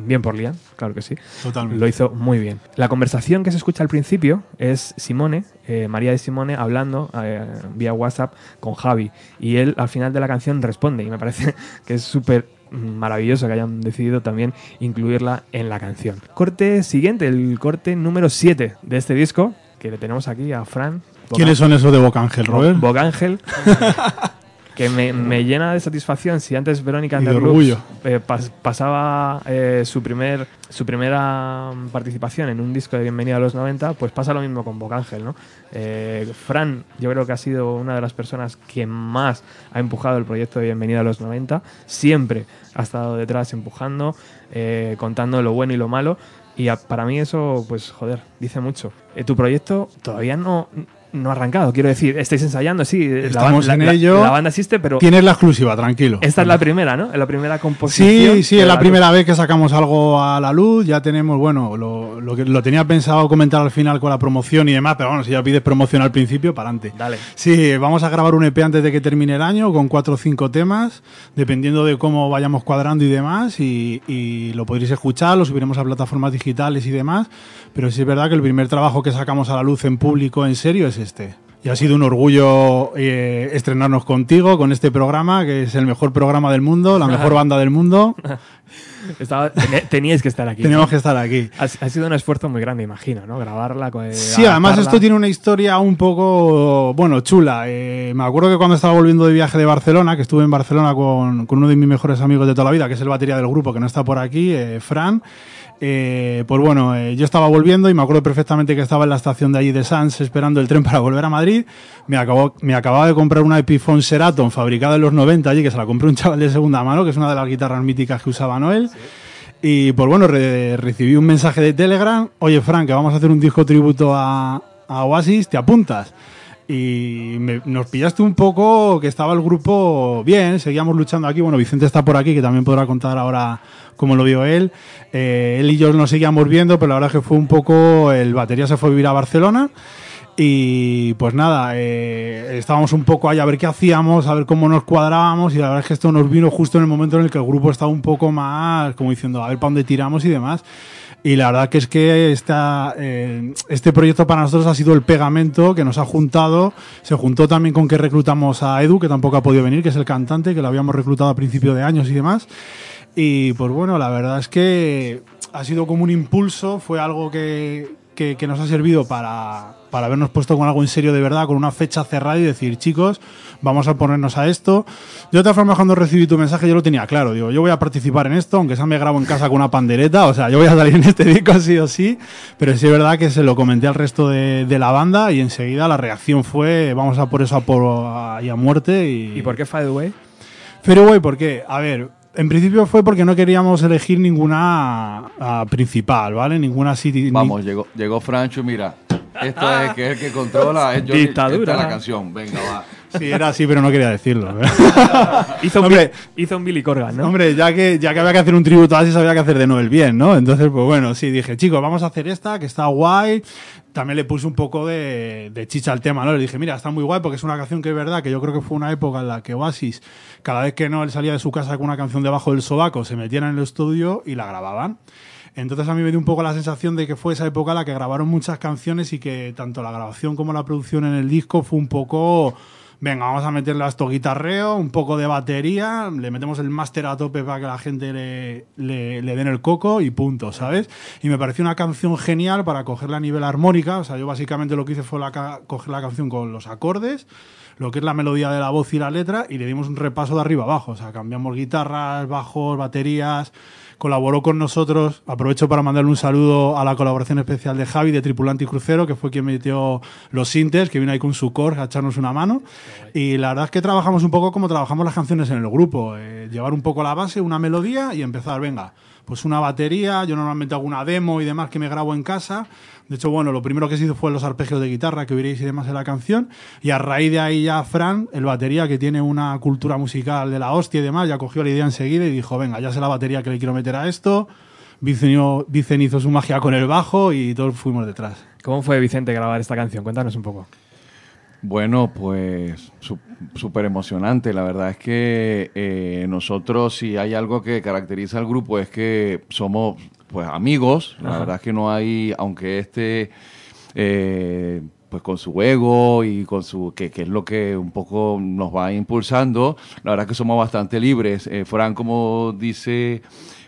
[SPEAKER 2] bien por Liam, claro que sí.
[SPEAKER 7] Totalmente.
[SPEAKER 2] Lo hizo muy bien. La conversación que se escucha al principio es Simone, eh, María de Simone, hablando eh, vía WhatsApp con Javi. Y él al final de la canción responde. Y me parece que es súper maravilloso que hayan decidido también incluirla en la canción. Corte siguiente, el corte número 7 de este disco, que le tenemos aquí a Fran.
[SPEAKER 7] ¿Quiénes son esos de Bocángel, Robert?
[SPEAKER 2] Bocángel. que me, me llena de satisfacción. Si antes Verónica
[SPEAKER 7] orgullo.
[SPEAKER 2] eh, pas- pasaba eh, su, primer, su primera participación en un disco de Bienvenida a los 90, pues pasa lo mismo con Bocángel. ¿no? Eh, Fran, yo creo que ha sido una de las personas que más ha empujado el proyecto de Bienvenida a los 90. Siempre ha estado detrás empujando, eh, contando lo bueno y lo malo. Y a- para mí eso, pues joder, dice mucho. Eh, tu proyecto todavía no, no ha arrancado, quiero decir, estáis ensayando, sí. la
[SPEAKER 7] Estamos
[SPEAKER 2] ban-
[SPEAKER 7] en
[SPEAKER 2] la-
[SPEAKER 7] ello.
[SPEAKER 2] La, banda existe, pero
[SPEAKER 7] Tienes la exclusiva, tranquilo.
[SPEAKER 2] esta es la primera, ¿no? Es la primera composición.
[SPEAKER 7] Sí, sí, es la
[SPEAKER 2] luz.
[SPEAKER 7] primera vez que sacamos algo a la luz. Ya tenemos, bueno, lo, lo que lo tenía pensado comentar al final con la promoción y demás, pero bueno, si ya pides promoción al principio, para adelante.
[SPEAKER 2] Dale.
[SPEAKER 7] Sí, vamos a grabar un EP antes de que termine el año con cuatro o cinco temas, dependiendo de cómo vayamos cuadrando y demás. Y, y lo podréis escuchar, lo subiremos a plataformas digitales y demás. Pero sí es verdad que el primer trabajo que sacamos a la luz en público, en serio, es este. Y ha sido un orgullo eh, estrenarnos contigo, con este programa, que es el mejor programa del mundo, la mejor banda del mundo.
[SPEAKER 2] Estaba- teníais que estar aquí.
[SPEAKER 7] Teníamos que estar aquí.
[SPEAKER 2] Ha, ha sido un esfuerzo muy grande, imagino, ¿no? Grabarla.
[SPEAKER 7] Sí, además
[SPEAKER 2] adaptarla.
[SPEAKER 7] esto tiene una historia un poco, bueno, chula. Eh, me acuerdo que cuando estaba volviendo de viaje de Barcelona, que estuve en Barcelona con, con uno de mis mejores amigos de toda la vida, que es el batería del grupo, que no está por aquí, eh, Fran. Eh, pues bueno, eh, yo estaba volviendo y me acuerdo perfectamente que estaba en la estación de allí de Sans esperando el tren para volver a Madrid. Me, acabó, me acababa de comprar una Epiphone Seraton fabricada en los 90 allí, que se la compré un chaval de segunda mano, que es una de las guitarras míticas que usaba Noel. Y pues bueno, re- recibí un mensaje de Telegram, oye Frank, que vamos a hacer un disco tributo a, a Oasis, ¿te apuntas? Y me- nos pillaste un poco que estaba el grupo bien, seguíamos luchando aquí. Bueno, Vicente está por aquí, que también podrá contar ahora cómo lo vio él. Eh, él y yo nos seguíamos viendo, pero la verdad es que fue un poco. El batería se fue a vivir a Barcelona. Y pues nada, eh, estábamos un poco ahí a ver qué hacíamos, a ver cómo nos cuadrábamos y la verdad es que esto nos vino justo en el momento en el que el grupo estaba un poco más como diciendo a ver para dónde tiramos y demás. Y la verdad que es que esta, eh, este proyecto para nosotros ha sido el pegamento que nos ha juntado. Se juntó también con que reclutamos a Edu, que tampoco ha podido venir, que es el cantante, que lo habíamos reclutado a principio de años y demás. Y pues bueno, la verdad es que ha sido como un impulso, fue algo que, que, que nos ha servido para, para habernos puesto con algo en serio de verdad, con una fecha cerrada y decir, chicos, vamos a ponernos a esto. Yo de todas formas cuando recibí tu mensaje yo lo tenía claro, digo, yo voy a participar en esto, aunque sea me grabo en casa con una pandereta, o sea, yo voy a salir en este disco sí o sí, pero sí es verdad que se lo comenté al resto de, de la banda y enseguida la reacción fue, vamos a por eso a por a, y a muerte. ¿Y,
[SPEAKER 2] ¿Y por qué Fade Away?
[SPEAKER 7] Fairway, ¿por qué? A ver, en principio fue porque no queríamos elegir ninguna ah, principal, ¿vale? Ninguna city.
[SPEAKER 3] Vamos, llegó, llegó Francho, mira, esto es que es el que controla, es Johnny,
[SPEAKER 7] Dictadura.
[SPEAKER 3] esta es la canción, venga, va.
[SPEAKER 7] Sí, era así, pero no quería decirlo. ¿eh?
[SPEAKER 2] hizo, un,
[SPEAKER 7] Hombre,
[SPEAKER 2] hizo un Billy Corgan, ¿no?
[SPEAKER 7] Hombre, ya que, ya que había que hacer un tributo a Oasis, había que hacer de nuevo el bien, ¿no? Entonces, pues bueno, sí, dije, chicos, vamos a hacer esta, que está guay. También le puse un poco de, de chicha al tema, ¿no? Le dije, mira, está muy guay porque es una canción que es verdad, que yo creo que fue una época en la que Oasis, cada vez que no él salía de su casa con una canción debajo del sobaco, se metían en el estudio y la grababan. Entonces a mí me dio un poco la sensación de que fue esa época la que grabaron muchas canciones y que tanto la grabación como la producción en el disco fue un poco venga, vamos a meterle a esto guitarreo, un poco de batería, le metemos el máster a tope para que la gente le, le, den el coco y punto, ¿sabes? Y me pareció una canción genial para cogerla a nivel armónica, o sea, yo básicamente lo que hice fue la coger la canción con los acordes, lo que es la melodía de la voz y la letra, y le dimos un repaso de arriba abajo, o sea, cambiamos guitarras, bajos, baterías, colaboró con nosotros. Aprovecho para mandarle un saludo a la colaboración especial de Javi de Tripulante y Crucero, que fue quien metió los sintes, que vino ahí con su core a echarnos una mano. Y la verdad es que trabajamos un poco como trabajamos las canciones en el grupo. eh, llevar un poco la base, una melodía y empezar, venga, pues una batería. Yo normalmente hago una demo y demás que me grabo en casa. De hecho, bueno, lo primero que se hizo fue los arpegios de guitarra que oiréis y demás en la canción. Y a raíz de ahí ya Fran, el batería que tiene una cultura musical de la hostia y demás, ya cogió la idea enseguida y dijo, venga, ya sé la batería que le quiero meter a esto. Vicen hizo su magia con el bajo y todos fuimos detrás.
[SPEAKER 2] ¿Cómo fue Vicente grabar esta canción? Cuéntanos un poco.
[SPEAKER 3] Bueno, pues súper emocionante. La verdad es que eh, nosotros, si hay algo que caracteriza al grupo, es que somos pues amigos. La
[SPEAKER 2] Ajá.
[SPEAKER 3] verdad es que no hay, aunque este, eh, pues con su ego y con su, que, que es lo que un poco nos va impulsando, la verdad es que somos bastante libres. Eh, Fran, como dice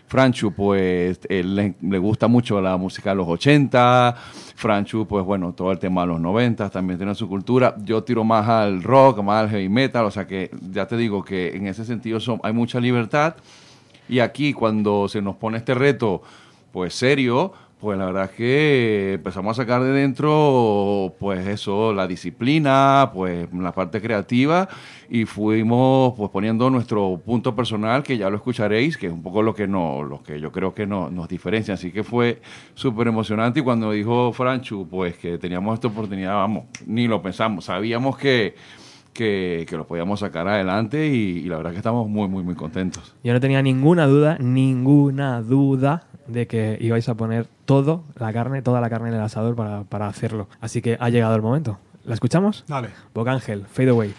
[SPEAKER 3] Franchu, pues él le, le gusta mucho la música de los 80. Franchu, pues bueno, todo el tema de los 90 también tiene su cultura. Yo tiro más al rock, más al heavy metal, o sea que ya te digo que en ese sentido son, hay mucha libertad. Y aquí cuando se nos pone este reto, pues serio, pues la verdad es que empezamos a sacar de dentro, pues eso, la disciplina, pues la parte creativa y fuimos pues poniendo nuestro punto personal, que ya lo escucharéis, que es un poco lo que, no, lo que yo creo que no- nos diferencia. Así que fue súper emocionante y cuando dijo Franchu, pues que teníamos esta oportunidad, vamos, ni lo pensamos, sabíamos que, que, que lo podíamos sacar adelante y, y la verdad que estamos muy, muy, muy contentos.
[SPEAKER 2] Yo no tenía ninguna duda, ninguna duda de que ibais a poner todo, la carne, toda la carne en el asador para, para hacerlo. Así que ha llegado el momento. ¿La escuchamos?
[SPEAKER 7] Dale.
[SPEAKER 2] Bocángel, Fade Away.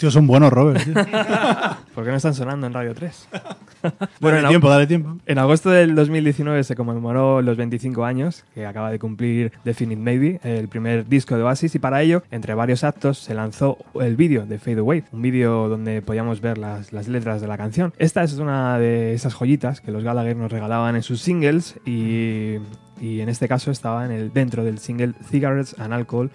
[SPEAKER 7] Tíos son buenos, Robert. tío.
[SPEAKER 2] ¿Por qué no están sonando en Radio 3?
[SPEAKER 7] Dale
[SPEAKER 2] en
[SPEAKER 7] tiempo, dale tiempo.
[SPEAKER 2] En agosto del 2019 se conmemoró los 25 años que acaba de cumplir Definite Maybe, el primer disco de Oasis, y para ello, entre varios actos, se lanzó el vídeo de Fade Away, un vídeo donde podíamos ver las, las letras de la canción. Esta es una de esas joyitas que los Gallagher nos regalaban en sus singles y, y en este caso estaba en el, dentro del single Cigarettes and Alcohol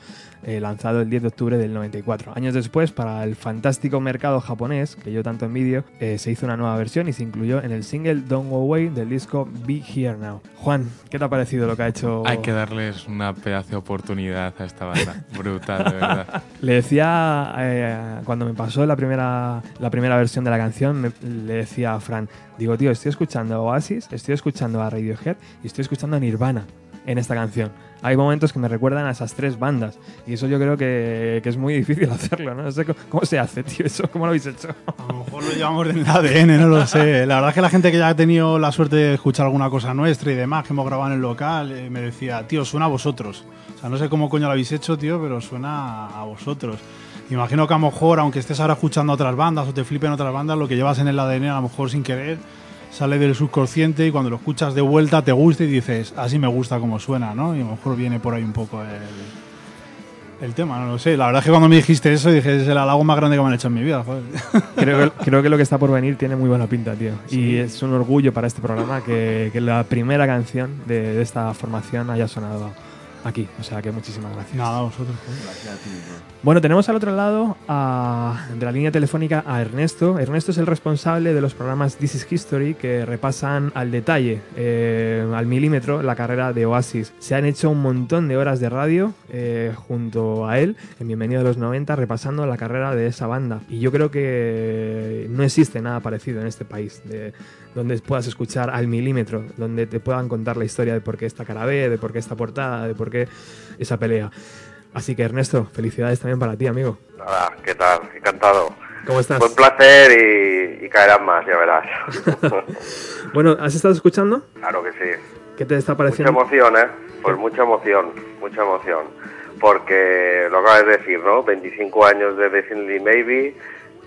[SPEAKER 2] eh, lanzado el 10 de octubre del 94. Años después, para el fantástico mercado japonés, que yo tanto envidio, eh, se hizo una nueva versión y se incluyó en el single Don't Go Away del disco Be Here Now. Juan, ¿qué te ha parecido lo que ha hecho?
[SPEAKER 5] Hay que darles una pedazo de oportunidad a esta banda. Brutal, de verdad.
[SPEAKER 2] Le decía, eh, cuando me pasó la primera, la primera versión de la canción, me- le decía a Fran, digo, tío, estoy escuchando a Oasis, estoy escuchando a Radiohead y estoy escuchando a Nirvana en esta canción. Hay momentos que me recuerdan a esas tres bandas y eso yo creo que, que es muy difícil hacerlo, ¿no? No sé cómo, cómo se hace, tío, eso, ¿cómo lo habéis hecho?
[SPEAKER 7] A lo mejor lo llevamos en el ADN, no lo sé. La verdad es que la gente que ya ha tenido la suerte de escuchar alguna cosa nuestra y demás, que hemos grabado en el local, eh, me decía, tío, suena a vosotros. O sea, no sé cómo coño lo habéis hecho, tío, pero suena a vosotros. Imagino que a lo mejor, aunque estés ahora escuchando otras bandas o te flipen otras bandas, lo que llevas en el ADN a lo mejor sin querer sale del subconsciente y cuando lo escuchas de vuelta te gusta y dices, así me gusta como suena, ¿no? Y a lo mejor viene por ahí un poco el, el tema, no lo sé. La verdad es que cuando me dijiste eso dije, es el halago más grande que me han hecho en mi vida, joder.
[SPEAKER 2] Creo que, creo que lo que está por venir tiene muy buena pinta, tío. Y es un orgullo para este programa que, que la primera canción de, de esta formación haya sonado aquí. O sea que muchísimas gracias.
[SPEAKER 7] Nada, a vosotros.
[SPEAKER 2] Bueno, tenemos al otro lado a- de la línea telefónica a Ernesto. Ernesto es el responsable de los programas This is History que repasan al detalle, eh, al milímetro, la carrera de Oasis. Se han hecho un montón de horas de radio eh, junto a él en Bienvenido a los 90 repasando la carrera de esa banda. Y yo creo que no existe nada parecido en este país. de- donde puedas escuchar al milímetro, donde te puedan contar la historia de por qué esta cara B, de por qué esta portada, de por qué esa pelea. Así que Ernesto, felicidades también para ti, amigo.
[SPEAKER 21] Nada, ¿qué tal? Encantado.
[SPEAKER 2] ¿Cómo estás?
[SPEAKER 21] Buen placer y, y caerán más, ya verás.
[SPEAKER 2] Bueno, ¿has estado escuchando?
[SPEAKER 21] claro que sí.
[SPEAKER 2] ¿Qué te está
[SPEAKER 21] Mucha
[SPEAKER 2] pareciendo?
[SPEAKER 21] emoción, ¿eh? Pues mucha emoción, mucha emoción. Porque lo acabas de decir, ¿no? 25 años de Definitely Maybe,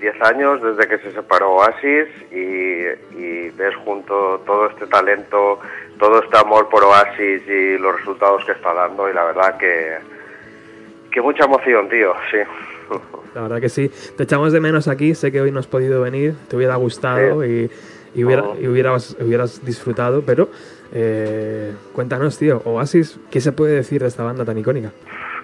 [SPEAKER 21] 10 años desde que se separó Oasis y, y ves junto todo este talento, todo este amor por Oasis y los resultados que está dando y la verdad que, que mucha emoción, tío, sí.
[SPEAKER 2] La verdad que sí. Te echamos de menos aquí. Sé que hoy no has podido venir. Te hubiera gustado y, y hubiera-
[SPEAKER 21] Oh.
[SPEAKER 2] y hubieras, hubieras disfrutado, pero eh, cuéntanos, tío. Oasis, ¿qué se puede decir de esta banda tan icónica?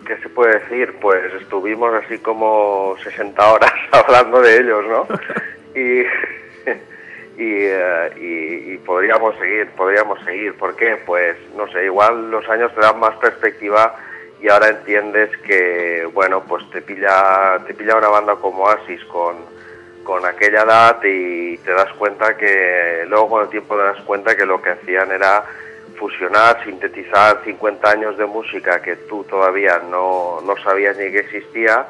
[SPEAKER 21] ¿Qué se puede decir? Pues estuvimos así como 60 horas hablando de ellos, ¿no? Y, y, eh, y- y podríamos seguir, podríamos seguir. ¿Por qué? Pues no sé, igual los años te dan más perspectiva y ahora entiendes que, bueno, pues te pilla, te pilla una banda como Oasis con, con aquella edad y te das cuenta que, luego con el tiempo te das cuenta que lo que hacían era fusionar, sintetizar 50 años de música que tú todavía no, no sabías ni que existía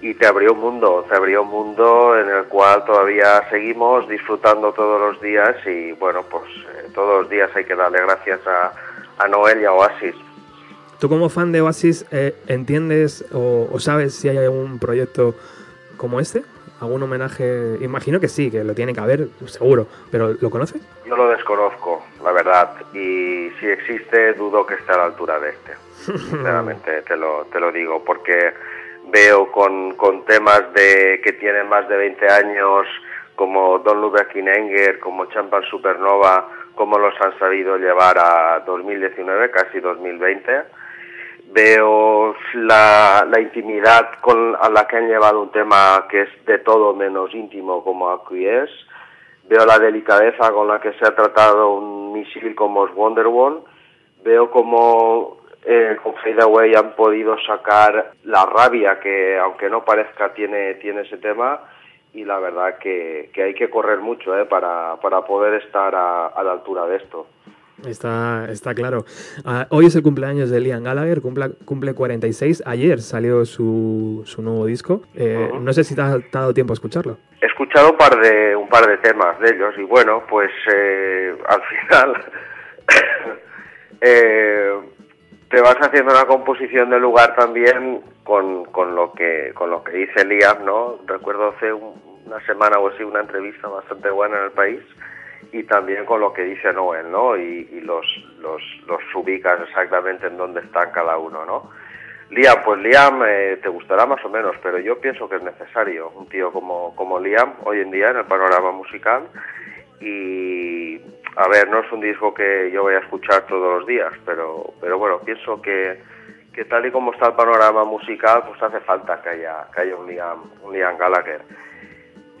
[SPEAKER 21] y te abrió un mundo, te abrió un mundo en el cual todavía seguimos disfrutando todos los días y bueno, pues eh, todos los días hay que darle gracias a, a Noel y a Oasis.
[SPEAKER 2] Tú como fan de Oasis, eh, ¿entiendes o, o sabes si hay algún proyecto como este? ¿Algún homenaje? Imagino que sí, que lo tiene que haber, seguro. ¿Pero lo conoces?
[SPEAKER 21] Yo lo desconozco, la verdad, y si existe dudo que esté a la altura de este. Sinceramente te lo, te lo digo, porque veo con, con temas de que tienen más de 20 años, como Don Look Back in Anger, como Champan Supernova, cómo los han sabido llevar a 2019, casi 2020. Veo la, la intimidad con, a la que han llevado un tema que es de todo menos íntimo como Acquiesce. Veo la delicadeza con la que se ha tratado un misil como es Wonderwall. Veo como eh, con Fade Away han podido sacar la rabia que, aunque no parezca, tiene, tiene ese tema. Y la verdad que, que hay que correr mucho eh, para, para poder estar a, a la altura de esto.
[SPEAKER 2] Está, está claro. Ah, hoy es el cumpleaños de Liam Gallagher, cumple, cumple 46. Ayer salió su, su nuevo disco. Eh, No sé si te ha, te ha dado tiempo a escucharlo.
[SPEAKER 21] He escuchado un par de, un par de temas de ellos y bueno, pues eh, al final eh, te vas haciendo una composición del lugar también con, con lo que con lo que dice Liam, ¿no? Recuerdo hace un- una semana o así una entrevista bastante buena en el país y también con lo que dice Noel, ¿no? Y, y los, los, los ubicas exactamente en dónde están cada uno, ¿no? Liam, pues Liam eh, te gustará más o menos, pero yo pienso que es necesario un tío como, como Liam hoy en día en el panorama musical y a ver, no es un disco que yo vaya a escuchar todos los días, pero, pero bueno, pienso que, que tal y como está el panorama musical, pues hace falta que haya, que haya un Liam, un Liam Gallagher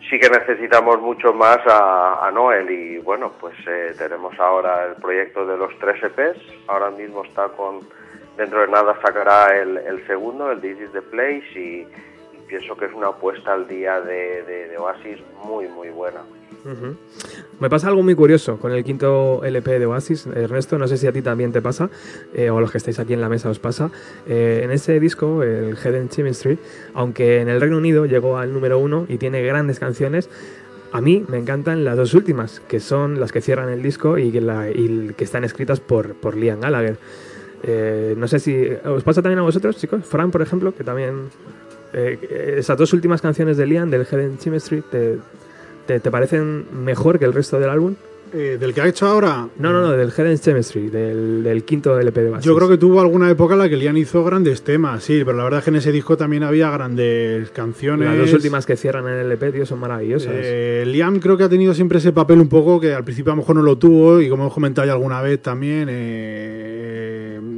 [SPEAKER 21] sí que necesitamos mucho más a, a Noel y bueno, pues eh, tenemos ahora el proyecto de los tres EPs, ahora mismo está con, dentro de nada sacará el, el segundo, el This is the Place y, pienso que es una apuesta al día de, de- de Oasis muy muy buena.
[SPEAKER 2] Ujú. Me pasa algo muy curioso con el quinto LP de Oasis, Ernesto, no sé si a ti también te pasa, eh, o a los que estáis aquí en la mesa os pasa. Eh, en ese disco, el Hidden Chemistry, aunque en el Reino Unido llegó al número uno y tiene grandes canciones, a mí me encantan las dos últimas, que son las que cierran el disco y que, la- y que están escritas por, por Liam Gallagher. Eh, no sé si os pasa también a vosotros, chicos. Fran, por ejemplo, que también eh, esas dos últimas canciones de Liam del Hidden Chemistry te, te, te parecen mejor que el resto del álbum.
[SPEAKER 7] Eh, ¿Del que ha hecho ahora?
[SPEAKER 2] No, no, no, del Hidden Chemistry, del, del quinto LP de Oasis.
[SPEAKER 7] Yo creo que tuvo alguna época en la que Liam hizo grandes temas, sí, pero la verdad es que en ese disco también había grandes canciones.
[SPEAKER 2] Las dos últimas que cierran en el LP, tío, son maravillosas.
[SPEAKER 7] Eh, Liam creo que ha tenido siempre ese papel un poco que al principio a lo mejor no lo tuvo y como hemos comentado ya alguna vez también, eh,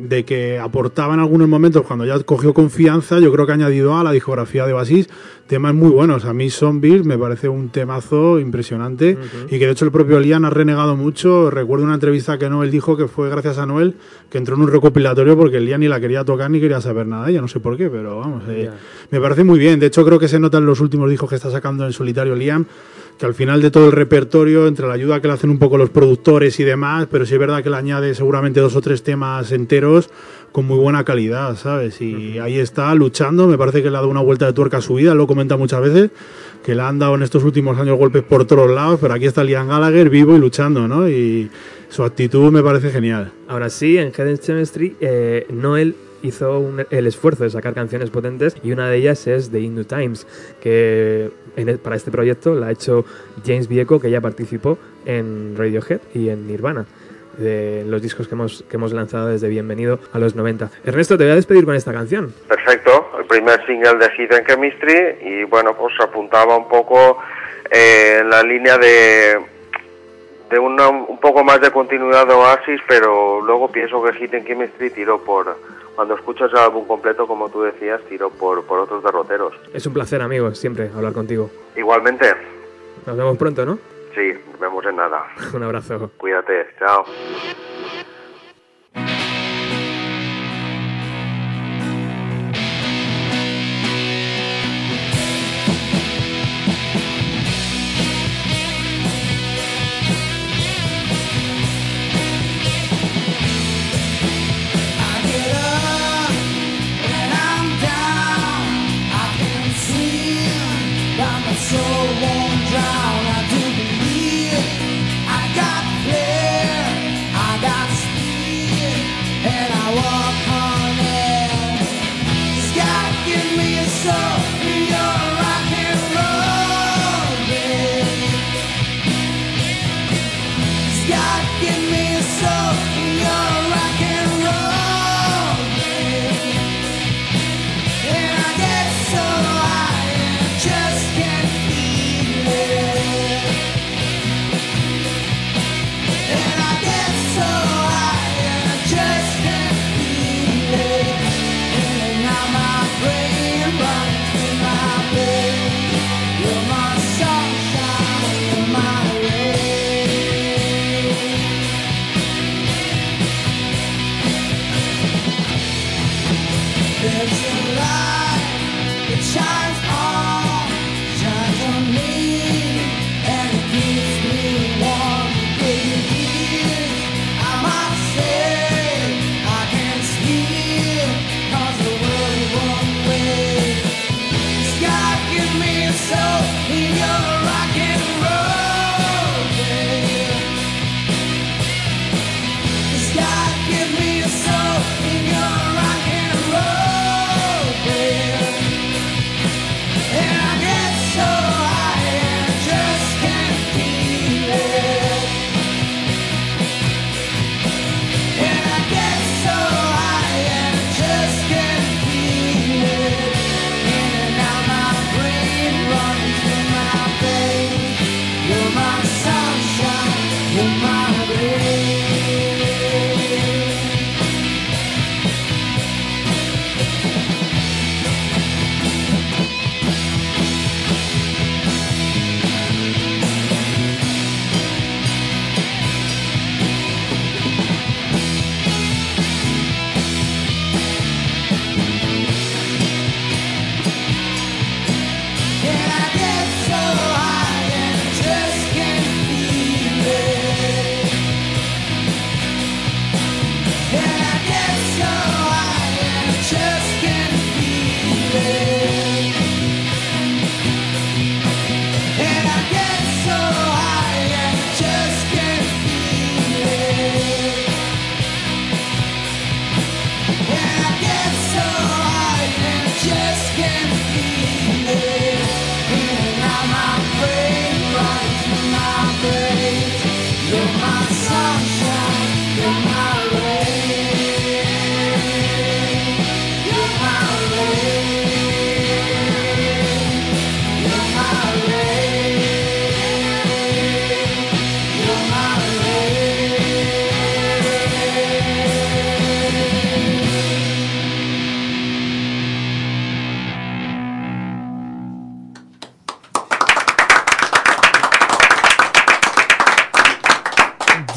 [SPEAKER 7] de que aportaba en algunos momentos cuando ya cogió confianza, yo creo que ha añadido a la discografía de Oasis temas muy buenos. A mí Zombies me parece un temazo impresionante y que de hecho el propio Liam ha renegado mucho. Recuerdo una entrevista que Noel dijo que fue gracias a Noel que entró en un recopilatorio porque el Liam ni la quería tocar ni quería saber nada ella, no sé por qué, pero vamos, eh,
[SPEAKER 2] Ya.
[SPEAKER 7] me parece muy bien. De hecho creo que se nota en los últimos discos que está sacando en solitario Liam que al final de todo el repertorio, entre la ayuda que le hacen un poco los productores y demás, pero sí es verdad que le añade seguramente dos o tres temas enteros con muy buena calidad, ¿sabes? Y ahí está luchando, me parece que le ha dado una vuelta de tuerca a su vida, lo comenta muchas veces, que le han dado en estos últimos años golpes por todos lados, pero aquí está Liam Gallagher vivo y luchando, ¿no? Y su actitud me parece genial.
[SPEAKER 2] Ahora sí, en Hidden Chemistry, eh, Noel hizo un- el esfuerzo de sacar canciones potentes y una de ellas es The Hindu Times, que en el- para este proyecto la ha hecho James Vieco, que ya participó en Radiohead y en Nirvana. De los discos que hemos, que hemos lanzado desde Bienvenido a los 90. Ernesto, te voy a despedir con esta canción.
[SPEAKER 21] Perfecto, el primer single de Hidden Chemistry y bueno, pues apuntaba un poco eh, la línea de, de una, un poco más de continuidad de Oasis, pero luego pienso que Hidden Chemistry tiró por, cuando escuchas el álbum completo, como tú decías, tiró por, por otros derroteros.
[SPEAKER 2] Es un placer, amigo, siempre hablar contigo.
[SPEAKER 21] Igualmente,
[SPEAKER 2] Nos vemos pronto, ¿no?
[SPEAKER 21] sí, nos vemos en nada.
[SPEAKER 2] Un abrazo.
[SPEAKER 21] Cuídate, chao.
[SPEAKER 22] Soul won't drown.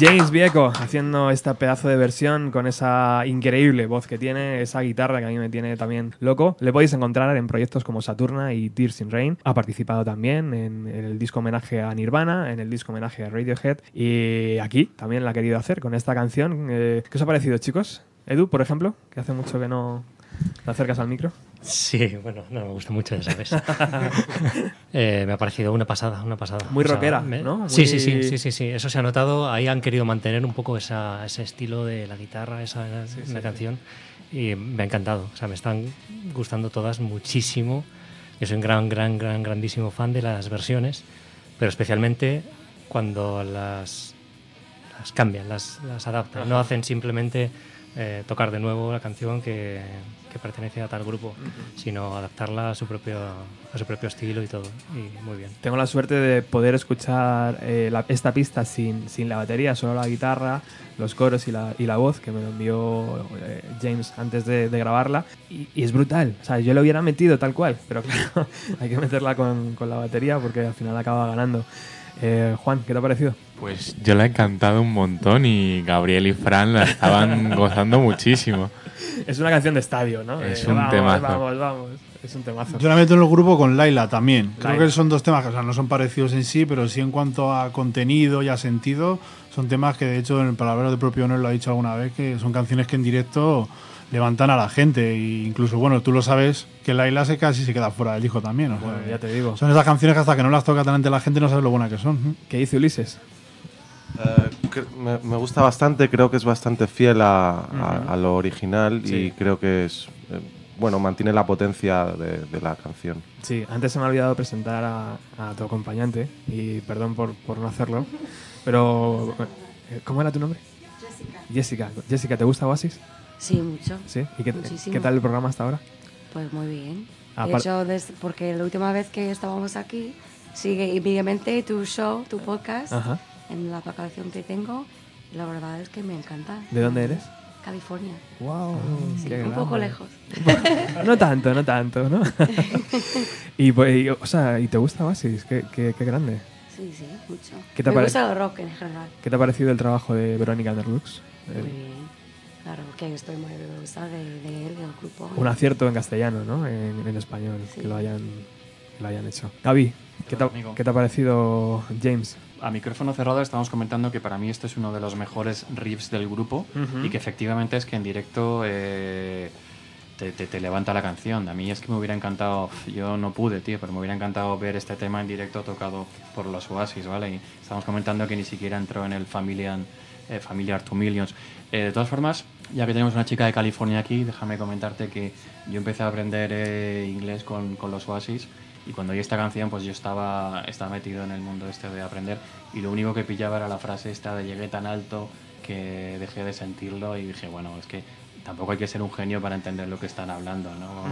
[SPEAKER 2] James Vieco haciendo esta pedazo de versión con esa increíble voz que tiene, esa guitarra que a mí me tiene también loco. Le podéis encontrar en proyectos como Saturna y Tears in Rain. Ha participado también en, el disco homenaje a Nirvana, en el disco homenaje a Radiohead y aquí también la ha querido hacer con esta canción. Eh, ¿Qué os ha parecido, chicos? Edu, por ejemplo, que hace mucho que no te acercas al micro.
[SPEAKER 16] Sí, bueno, no me gusta mucho, ya sabes. Eh, me ha parecido una pasada, una pasada.
[SPEAKER 2] Muy
[SPEAKER 16] O sea,
[SPEAKER 2] rockera,
[SPEAKER 16] me-
[SPEAKER 2] ¿no?
[SPEAKER 16] Sí,
[SPEAKER 2] Muy-
[SPEAKER 16] sí, sí, sí, sí, sí, eso se ha notado. Ahí han querido mantener un poco esa, ese estilo de la guitarra, esa
[SPEAKER 2] Sí,
[SPEAKER 16] una
[SPEAKER 2] sí.
[SPEAKER 16] canción. Y me ha encantado. O sea, me están gustando todas muchísimo. Yo soy un gran, gran, gran, grandísimo fan de las versiones, pero especialmente cuando las, las cambian, las, las adaptan. No hacen simplemente eh, tocar de nuevo la canción que, que pertenece a tal grupo, sino adaptarla a su propio a su propio estilo y todo. Y muy bien.
[SPEAKER 2] Tengo la suerte de poder escuchar eh, la- esta pista sin, sin la batería, solo la guitarra, los coros y la, y la voz, que me lo envió eh, James antes de, de grabarla. Y, y es brutal. O sea, yo lo hubiera metido tal cual, pero claro, hay que meterla con, con la batería porque al final acaba ganando. Eh, Juan, ¿qué te ha parecido?
[SPEAKER 5] Pues yo la he cantado un montón y Gabriel y Fran la estaban gozando muchísimo.
[SPEAKER 2] Es una canción de estadio, ¿no?
[SPEAKER 5] Es
[SPEAKER 2] Eh,
[SPEAKER 5] un
[SPEAKER 2] vamos,
[SPEAKER 5] temazo.
[SPEAKER 2] Vamos, vamos. Es un temazo.
[SPEAKER 7] Yo la meto en el grupo con Laila también. Creo
[SPEAKER 2] Laila.
[SPEAKER 7] que son dos temas que o sea, no son parecidos en sí, pero sí en cuanto a contenido y a sentido, son temas que de hecho en el palabrero de propio honor lo ha dicho alguna vez, que son canciones que en directo levantan a la gente. E incluso, bueno, tú lo sabes, que Laila se casi se queda fuera del disco también. o sea,
[SPEAKER 2] Bueno, ya te digo.
[SPEAKER 7] Son esas canciones que hasta que no las toca delante de la gente no sabes lo buena que son.
[SPEAKER 2] ¿Qué dice Ulises?
[SPEAKER 13] Cre- me, me gusta bastante, creo que es bastante fiel a, a-
[SPEAKER 2] Ujú.
[SPEAKER 13] a lo original
[SPEAKER 2] Sí.
[SPEAKER 13] y creo que es, eh, bueno, mantiene la potencia de, de la canción.
[SPEAKER 2] Sí, antes se me ha olvidado presentar a, a tu acompañante y perdón por, por no hacerlo, pero eh, ¿cómo era tu nombre?
[SPEAKER 9] Jessica.
[SPEAKER 2] Jessica. Jessica, ¿te gusta Oasis?
[SPEAKER 9] Sí, mucho.
[SPEAKER 2] Sí. ¿Y qué, qué tal el programa hasta ahora?
[SPEAKER 9] Pues muy bien.
[SPEAKER 2] Apar-
[SPEAKER 9] De hecho, porque la última vez que estábamos aquí, sigue inmediatamente tu show, tu podcast,
[SPEAKER 2] Ajá.
[SPEAKER 9] en la aplicación que tengo. La verdad es que me encanta.
[SPEAKER 2] ¿De dónde eres?
[SPEAKER 9] California.
[SPEAKER 2] Wow,
[SPEAKER 9] Sí, un poco lejos.
[SPEAKER 2] No tanto, no tanto, ¿no? y, pues, y, o sea, ¿y te gusta Oasis? Qué, qué, qué grande.
[SPEAKER 9] Sí, sí, mucho.
[SPEAKER 2] ¿Qué te
[SPEAKER 9] me gusta el rock en general.
[SPEAKER 2] ¿Qué te ha parecido el trabajo de Verónica Underlux?
[SPEAKER 9] Muy bien. Claro, que estoy muy orgullosa de, de él, del grupo.
[SPEAKER 2] Un acierto en castellano, ¿no? En, en español,
[SPEAKER 9] Sí.
[SPEAKER 2] que, lo hayan, que lo hayan hecho. Gaby, ¿qué te. ¿qué te ha parecido James?
[SPEAKER 15] A micrófono cerrado estamos comentando que para mí este es uno de los mejores riffs del grupo
[SPEAKER 2] Ujú.
[SPEAKER 15] y que efectivamente es que en directo eh, te, te- te levanta la canción. A mí es que me hubiera encantado, yo no pude, tío, pero me hubiera encantado ver este tema en directo tocado por los Oasis, ¿vale? Y estamos comentando que ni siquiera entró en el Familiar, eh, Familiar to Millions. Eh, de todas formas, ya que tenemos una chica de California aquí, déjame comentarte que yo empecé a aprender eh, inglés con, con los Oasis y cuando oí esta canción pues yo estaba, estaba metido en el mundo este de aprender y lo único que pillaba era la frase esta de llegué tan alto que dejé de sentirlo y dije, bueno, es que tampoco hay que ser un genio para entender lo que están hablando, ¿no?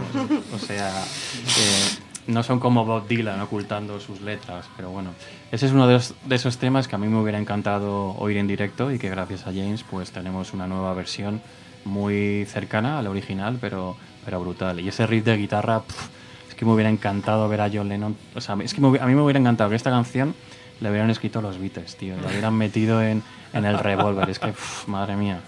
[SPEAKER 15] O sea, eh, no son como Bob Dylan ocultando sus letras, pero bueno, ese es uno de, los- de esos temas que a mí me hubiera encantado oír en directo y que gracias a James pues tenemos una nueva versión muy cercana a la original, pero, pero brutal. Y ese riff de guitarra, pf, es que me hubiera encantado ver a John Lennon. O sea, es que a mí me hubiera encantado que esta canción le hubieran escrito los Beatles, tío. La hubieran metido en, en el revólver. Es que, madre mía.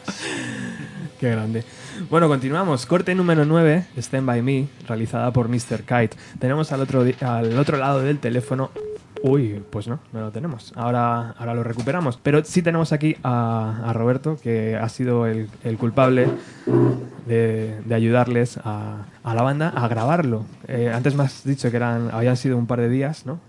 [SPEAKER 2] Qué grande. Bueno, continuamos. Corte número 9, Stand By Me, realizada por Mr. Kite. Tenemos al otro, al otro lado del teléfono... Uy, pues no, no lo tenemos. Ahora, ahora lo recuperamos. Pero sí tenemos aquí a, a Roberto, que ha sido el, el culpable de, de ayudarles a, a la banda a grabarlo. Eh, antes me has dicho que eran, habían sido un par de días, ¿no?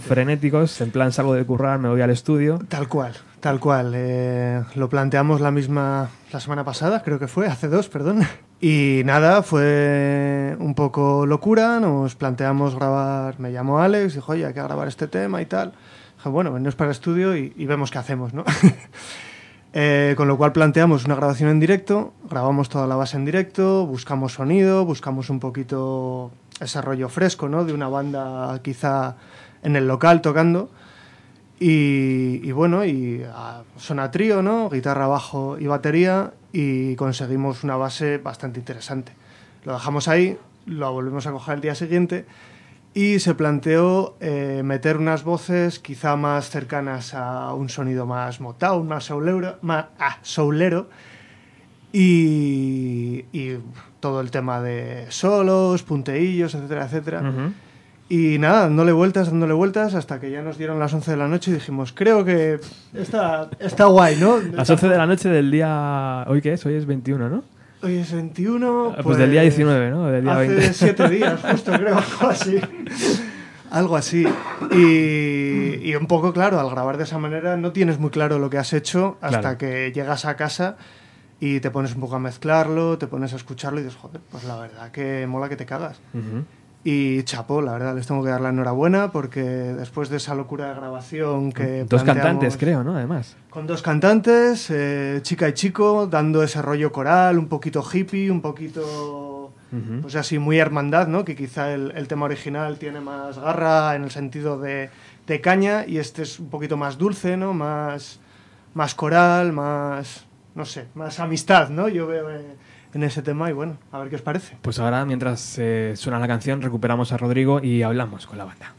[SPEAKER 2] Frenéticos, en plan salgo de currar, me voy al estudio.
[SPEAKER 17] Tal cual, tal cual. Eh, lo planteamos la misma la semana pasada, creo que fue, hace dos, perdón. Y nada, fue un poco locura. Nos planteamos grabar. Me llamó Alex, dijo, oye, hay que grabar este tema y tal. Dije, bueno, venimos para el estudio y, y vemos qué hacemos, ¿no? Eh, con lo cual planteamos una grabación en directo, grabamos toda la base en directo, buscamos sonido, buscamos un poquito ese rollo fresco, ¿no? De una banda quizá en el local tocando. Y, bueno, y ah, suena trío, ¿no? Guitarra, bajo y batería y conseguimos una base bastante interesante. Lo dejamos ahí, lo volvemos a coger el día siguiente y se planteó eh, meter unas voces quizá más cercanas a un sonido más Motown, más soulero, más, ah, soulero y todo el tema de solos, punteillos, etcétera, etcétera. Y nada, dándole vueltas, dándole vueltas, hasta que ya nos dieron las 11 de la noche y dijimos, creo que está, está guay, ¿no?
[SPEAKER 22] Las 11 de la noche del día... ¿Hoy qué es? Hoy es 21, ¿no?
[SPEAKER 17] Hoy es 21.
[SPEAKER 22] Ah, pues del día 19, ¿no? Del día
[SPEAKER 17] hace
[SPEAKER 22] 20.
[SPEAKER 17] 7 días, justo creo, algo así. Algo así. Y, y un poco, claro, al grabar de esa manera no tienes muy claro lo que has hecho hasta
[SPEAKER 22] Claro.
[SPEAKER 17] que llegas a casa y te pones un poco a mezclarlo, te pones a escucharlo y dices, joder, pues la verdad que mola que te cagas.
[SPEAKER 22] Ujú.
[SPEAKER 17] Y chapó, la verdad, les tengo que dar la enhorabuena porque después de esa locura de grabación que.
[SPEAKER 22] Dos cantantes, creo, ¿no? Además.
[SPEAKER 17] con dos cantantes, eh, chica y chico, dando ese rollo coral, un poquito hippie, un poquito,
[SPEAKER 22] Ujú.
[SPEAKER 17] pues así, muy hermandad, ¿no? Que quizá el, el tema original tiene más garra en el sentido de, de caña y este es un poquito más dulce, ¿no? Más, más coral, más, no sé, más amistad, ¿no? Yo veo eh, en ese tema y bueno, a ver qué os parece.
[SPEAKER 22] Pues ahora, mientras eh, suena la canción, recuperamos a Rodrigo y hablamos con la banda.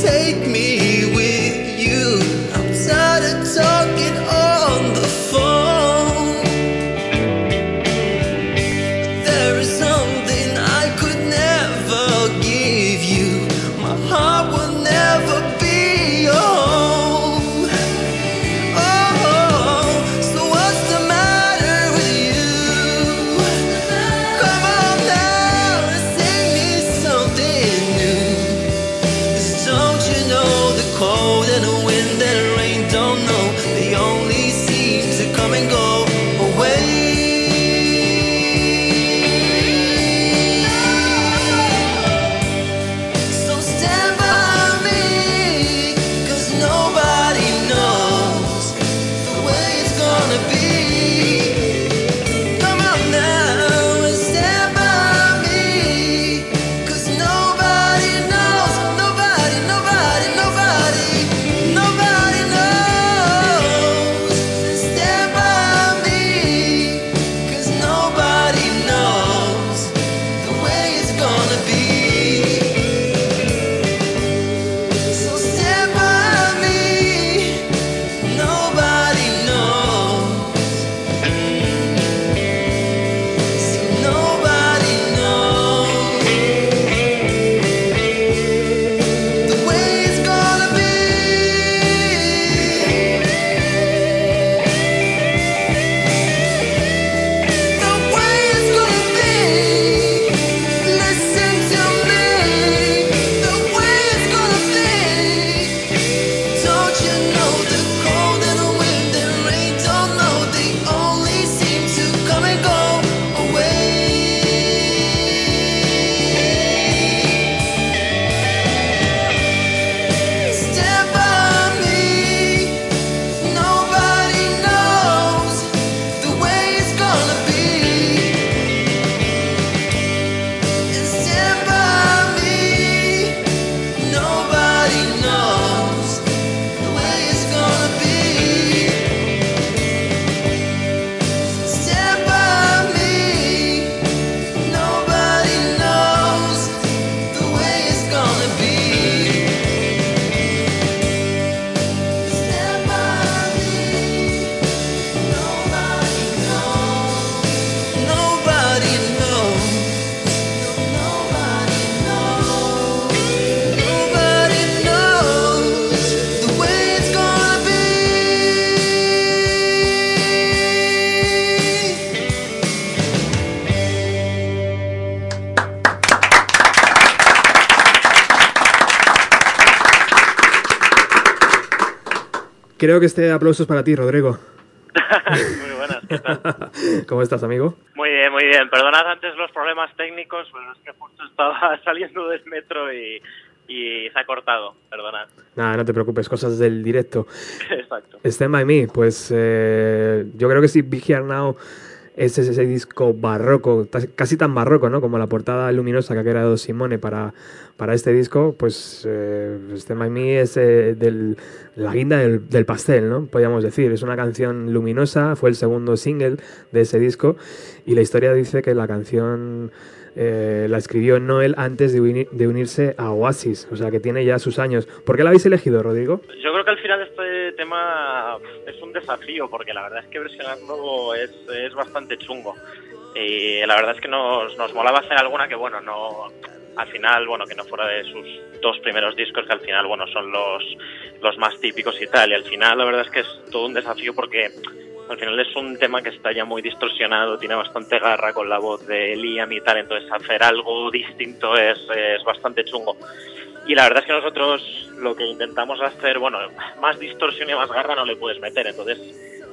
[SPEAKER 23] Take me
[SPEAKER 2] Creo que este aplauso es para ti, Rodrigo.
[SPEAKER 24] Muy buenas, ¿qué tal?
[SPEAKER 2] ¿Cómo estás, amigo?
[SPEAKER 24] Muy bien, muy bien. Perdonad antes los problemas técnicos, pero es que justo estaba saliendo del metro y, y se ha cortado. Perdonad.
[SPEAKER 2] Nada, no te preocupes, cosas del directo.
[SPEAKER 24] Exacto.
[SPEAKER 2] Stand By Me, pues eh, yo creo que si Big Here Now es ese, disco barroco, casi tan barroco, ¿no? Como la portada luminosa que ha creado Simone para, para este disco, pues eh, By Me es eh, la guinda del, del pastel, ¿no? Podríamos decir. Es una canción luminosa, fue el segundo single de ese disco y la historia dice que la canción eh, la escribió Noel antes de, uni- de unirse a Oasis, o sea que tiene ya sus años. ¿Por qué la habéis elegido, Rodrigo?
[SPEAKER 24] Yo creo que al final este tema es un desafío, porque la verdad es que versionarlo es, es bastante chungo. Y la verdad es que nos, nos molaba hacer alguna que, bueno, no al final, bueno, que no fuera de sus dos primeros discos, que al final, bueno, son los, los más típicos y tal. Y al final, la verdad es que es todo un desafío porque al final es un tema que está ya muy distorsionado, tiene bastante garra con la voz de Liam y tal, entonces hacer algo distinto es, es bastante chungo. Y la verdad es que nosotros lo que intentamos hacer, bueno, más distorsión y más garra no le puedes meter, entonces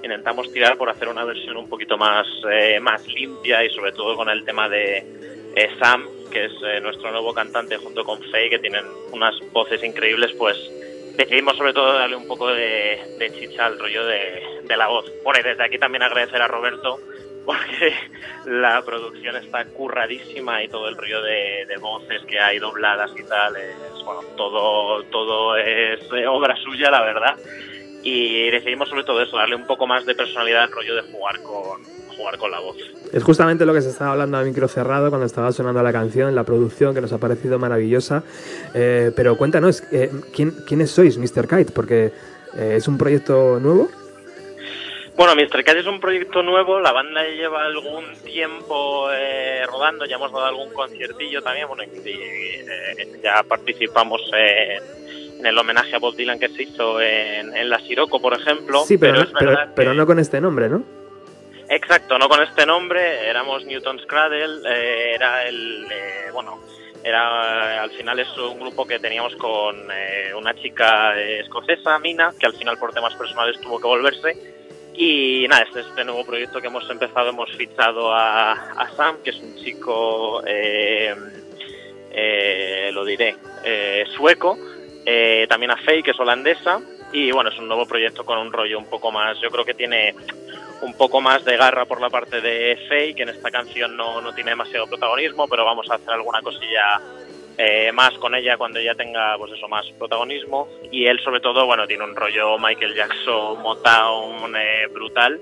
[SPEAKER 24] intentamos tirar por hacer una versión un poquito más, eh, más limpia y sobre todo con el tema de eh, Sam, que es eh, nuestro nuevo cantante junto con Faye, que tienen unas voces increíbles, pues decidimos sobre todo darle un poco de, chicha al rollo de, la voz. Bueno, y desde aquí también agradecer a Roberto porque la producción está curradísima y todo el rollo de, de voces que hay dobladas y tal, es, bueno, todo, todo es eh, obra suya, la verdad. Y decidimos sobre todo eso, darle un poco más de personalidad al rollo de jugar con, jugar con la voz.
[SPEAKER 2] Es justamente lo que se estaba hablando a micro cerrado cuando estaba sonando la canción, la producción que nos ha parecido maravillosa. Eh, pero cuéntanos, eh, ¿quién, ¿quiénes sois, Mr. Kite? Porque eh, es un proyecto nuevo.
[SPEAKER 24] Bueno, Mr. Cat es un proyecto nuevo, la banda lleva algún tiempo eh, rodando, ya hemos dado algún conciertillo también, bueno, y, eh, ya participamos en, en el homenaje a Bob Dylan que se hizo en, en la Siroco, por ejemplo,
[SPEAKER 2] sí, pero, no, pero no con este nombre, ¿no?
[SPEAKER 24] Exacto, no con este nombre, éramos Newton's Cradle, eh, era el, eh, bueno, era al final es un grupo que teníamos con eh, una chica escocesa, Mina, que al final por temas personales tuvo que volverse. Y nada, este es este nuevo proyecto que hemos empezado, hemos fichado a, a Sam, que es un chico, eh, eh, lo diré, eh, sueco, también a Faye, que es holandesa, y bueno, es un nuevo proyecto con un rollo un poco más, yo creo que tiene un poco más de garra por la parte de Faye, que en esta canción no, no tiene demasiado protagonismo, pero vamos a hacer alguna cosilla eh, más con ella cuando ella tenga pues eso más protagonismo. Y él sobre todo bueno tiene un rollo Michael Jackson Motown eh, brutal.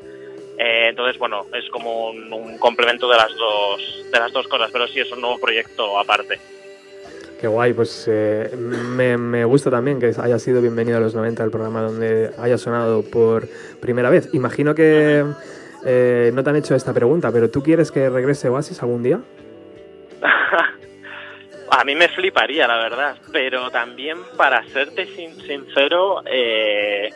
[SPEAKER 24] Eh, entonces bueno es como un, un complemento de las dos de las dos cosas pero sí es un nuevo proyecto aparte
[SPEAKER 2] Qué guay, pues eh, me, gusta también que haya sido bienvenido a los 90 el programa donde haya sonado por primera vez. Imagino que eh, no te han hecho esta pregunta, pero ¿tú quieres que regrese Oasis algún día?
[SPEAKER 24] A mí me fliparía, la verdad, pero también, para serte sin- sincero, eh,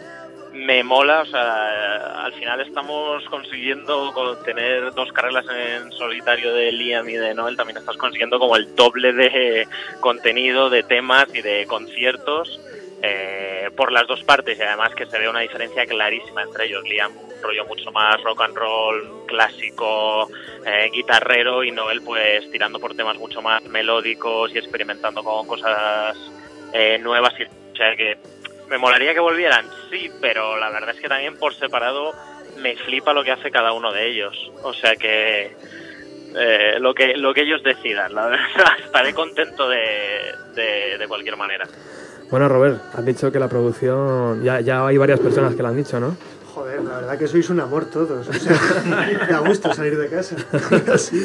[SPEAKER 24] me mola, o sea, al final estamos consiguiendo con tener dos carreras en solitario de Liam y de Noel, también estás consiguiendo como el doble de contenido, de temas y de conciertos eh, por las dos partes y además que se ve una diferencia clarísima entre ellos. Liam un rollo mucho más rock and roll, clásico, eh, guitarrero y Noel pues tirando por temas mucho más melódicos y experimentando con cosas eh, nuevas. Y, sea que me molaría que volvieran, sí, pero la verdad es que también por separado me flipa lo que hace cada uno de ellos. O sea que eh, lo que lo que ellos decidan, la verdad, estaré contento de, de, de cualquier manera.
[SPEAKER 2] Bueno, Robert, has dicho que la producción, ya, ya hay varias personas que lo han dicho, ¿no?
[SPEAKER 17] Joder, la verdad que sois un amor todos. O sea, da gusto salir de casa. Así.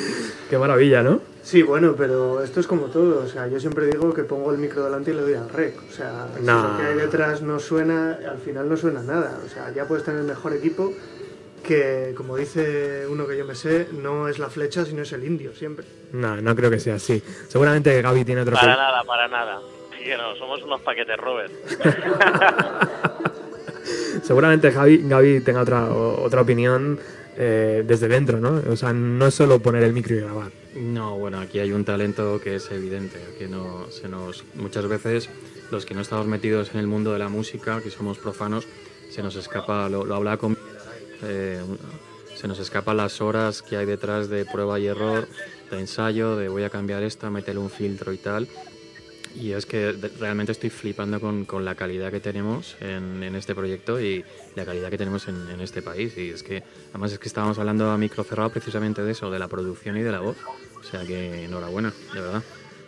[SPEAKER 2] Qué maravilla, ¿no?
[SPEAKER 17] Sí, bueno, pero esto es como todo. O sea, yo siempre digo que pongo el micro delante y le doy al rec. O sea, si
[SPEAKER 2] No.
[SPEAKER 17] lo que hay detrás no suena, al final no suena nada. O sea, ya puedes tener el mejor equipo que, como dice uno que yo me sé, no es la flecha, sino es el indio, siempre.
[SPEAKER 2] No, no creo que sea así. Seguramente Gaby tiene otro...
[SPEAKER 24] Para nada, para nada. Sí que no, somos unos paquetes, Robert.
[SPEAKER 2] Seguramente Javi, Gaby tenga otra, otra opinión eh, desde dentro, ¿no? O sea, no es solo poner el micro y grabar.
[SPEAKER 15] No, bueno, aquí hay un talento que es evidente, que no se nos muchas veces los que no estamos metidos en el mundo de la música, que somos profanos, se nos escapa, lo, lo con eh, se nos escapan las horas que hay detrás de prueba y error, de ensayo, de voy a cambiar esto, meterle un filtro y tal. Y es que realmente estoy flipando con, con la calidad que tenemos en, en este proyecto y la calidad que tenemos en, en este país. Y es que, además es que estábamos hablando a micro cerrado precisamente de eso, de la producción y de la voz. O sea que enhorabuena, de verdad.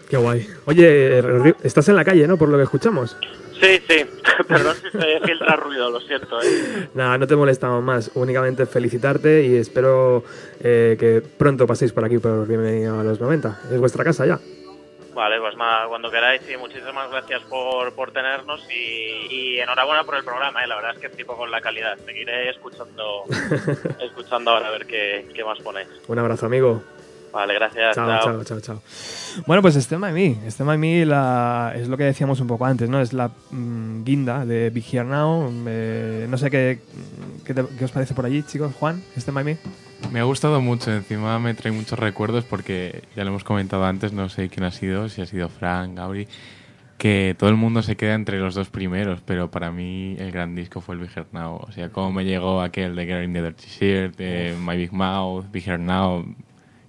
[SPEAKER 2] Qué guay. Oye, Rodrigo, estás en la calle, ¿no? Por lo que escuchamos.
[SPEAKER 24] Sí, sí. Perdón si se filtra ruido, lo siento. ¿eh?
[SPEAKER 2] Nada, no te molestamos más. Únicamente felicitarte y espero eh, que pronto paséis por aquí por Bienvenido a los 90. Es vuestra casa ya.
[SPEAKER 24] Vale, pues nada, cuando queráis y muchísimas gracias por, por tenernos y, y enhorabuena por el programa, ¿eh? la verdad es que flipo con la calidad. Seguiré escuchando, escuchando ahora a ver qué, qué más ponéis.
[SPEAKER 2] Un abrazo, amigo.
[SPEAKER 24] Vale, gracias.
[SPEAKER 2] Chao, chao, chao, chao. Bueno, pues Stand By Me. Stand By Me la, es lo que decíamos un poco antes, ¿no? Es la mm, guinda de Big Here Now. Eh, no sé qué, qué, te- qué os parece por allí, chicos. Juan, Stand By Me.
[SPEAKER 5] Me ha gustado mucho, encima me trae muchos recuerdos porque ya lo hemos comentado antes, no sé quién ha sido, si ha sido Frank, Gauri, que todo el mundo se queda entre los dos primeros, pero para mí el gran disco fue el Big Heart Now. O sea, cómo me llegó aquel de Girl in the Dirty Shirt, de My Big Mouth, Big Heart Now,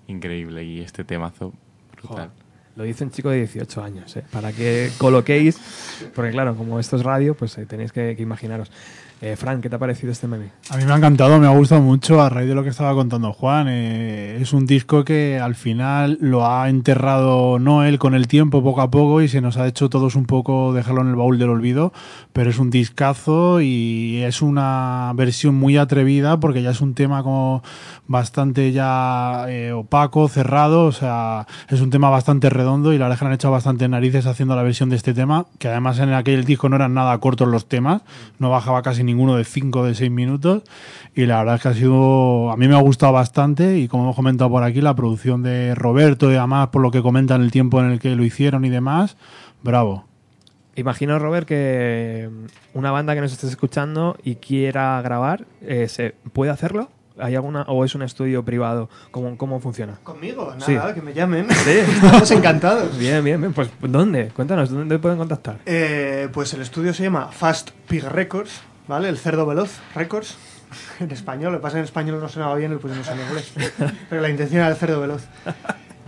[SPEAKER 5] increíble. Y este temazo, brutal.
[SPEAKER 2] Lo dice un chico de 18 años, ¿eh? Para que coloquéis, porque claro, como esto es radio, pues eh, tenéis que, que imaginaros. Eh, Fran, ¿qué te ha parecido este meme?
[SPEAKER 7] A mí me ha encantado, me ha gustado mucho a raíz de lo que estaba contando Juan. Eh, es un disco que al final lo ha enterrado Noel con el tiempo, poco a poco, y se nos ha hecho todos un poco dejarlo en el baúl del olvido. Pero es un discazo y es una versión muy atrevida porque ya es un tema como bastante ya eh, opaco, cerrado. O sea, es un tema bastante redondo y la verdad que han echado bastante narices haciendo la versión de este tema, que además en aquel disco no eran nada cortos los temas, no bajaba casi ninguno de 5 o de 6 minutos y la verdad es que ha sido, a mí me ha gustado bastante y como hemos comentado por aquí, la producción de Roberto y además por lo que comentan el tiempo en el que lo hicieron y demás, bravo.
[SPEAKER 2] Imagino, Robert, que una banda que nos estés escuchando y quiera grabar, eh, ¿se ¿puede hacerlo? ¿Hay alguna o es un estudio privado? ¿Cómo, cómo funciona?
[SPEAKER 17] Conmigo, nada,
[SPEAKER 2] Sí.
[SPEAKER 17] que me llamen.
[SPEAKER 2] Sí.
[SPEAKER 17] Estamos encantados.
[SPEAKER 2] Bien, bien, bien. Pues ¿dónde? Cuéntanos, ¿dónde pueden contactar?
[SPEAKER 17] Eh, pues el estudio se llama Fast Pig Records, ¿vale? El cerdo veloz Records. En español, lo que pasa en español no sonaba bien, lo pusimos en inglés. Pero la intención era el cerdo veloz.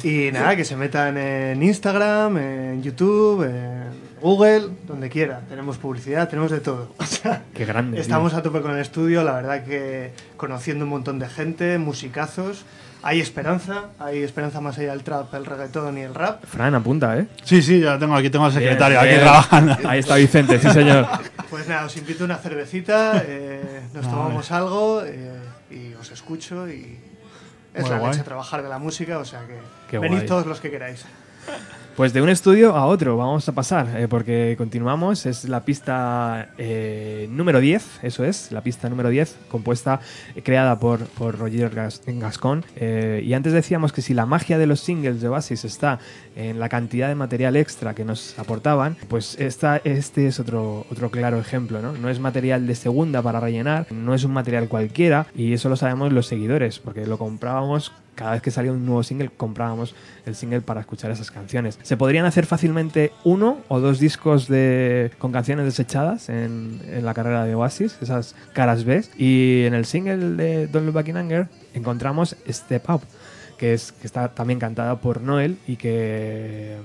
[SPEAKER 17] Y nada, que se metan en Instagram, en YouTube, en Google, donde quiera. Tenemos publicidad, tenemos de todo. O sea,
[SPEAKER 2] Qué grande.
[SPEAKER 17] Estamos
[SPEAKER 2] tío.
[SPEAKER 17] a tope con el estudio, la verdad que conociendo un montón de gente, musicazos. Hay esperanza, hay esperanza más allá del trap, el reggaetón y el rap.
[SPEAKER 2] Fran, apunta, ¿eh?
[SPEAKER 7] Sí, sí, ya tengo aquí, tengo al secretario
[SPEAKER 2] Bien,
[SPEAKER 7] aquí
[SPEAKER 2] bien.
[SPEAKER 7] trabajando.
[SPEAKER 2] Ahí está Vicente, sí señor.
[SPEAKER 17] Pues nada, os invito a una cervecita, eh, nos tomamos algo eh, y os escucho y es
[SPEAKER 7] Muy
[SPEAKER 17] la
[SPEAKER 7] guay.
[SPEAKER 17] leche trabajar de la música, o sea que
[SPEAKER 2] Qué
[SPEAKER 17] venid
[SPEAKER 2] guay.
[SPEAKER 17] todos los que queráis.
[SPEAKER 2] Pues de un estudio a otro vamos a pasar, eh, porque continuamos. Es la pista eh, número 10, eso es, la pista número 10, compuesta, eh, creada por, por Roger Gas- Gascon. Y antes decíamos que si la magia de los singles de Oasis está en la cantidad de material extra que nos aportaban, pues esta, este es otro, otro claro ejemplo. ¿no? no es material de segunda para rellenar, no es un material cualquiera, y eso lo sabemos los seguidores, porque lo comprábamos cada vez que salía un nuevo single comprábamos el single para escuchar esas canciones. Se podrían hacer fácilmente uno o dos discos de, con canciones desechadas en, la carrera de Oasis, esas caras B. Y en el single de Don't Look Back in Anger encontramos Step Up, que, es, que está también cantada por Noel y que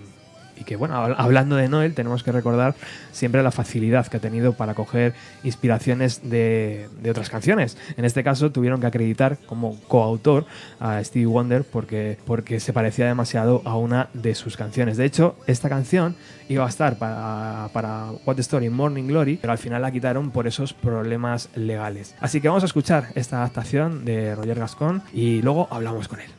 [SPEAKER 2] y que bueno, hab- hablando de Noel, tenemos que recordar siempre la facilidad que ha tenido para coger inspiraciones de, de otras canciones. En este caso tuvieron que acreditar como coautor a Stevie Wonder porque, porque se parecía demasiado a una de sus canciones. De hecho, esta canción iba a estar para, para What the Story Morning Glory, pero al final la quitaron por esos problemas legales. Así que vamos a escuchar esta adaptación de Roger Gascon y luego hablamos con él.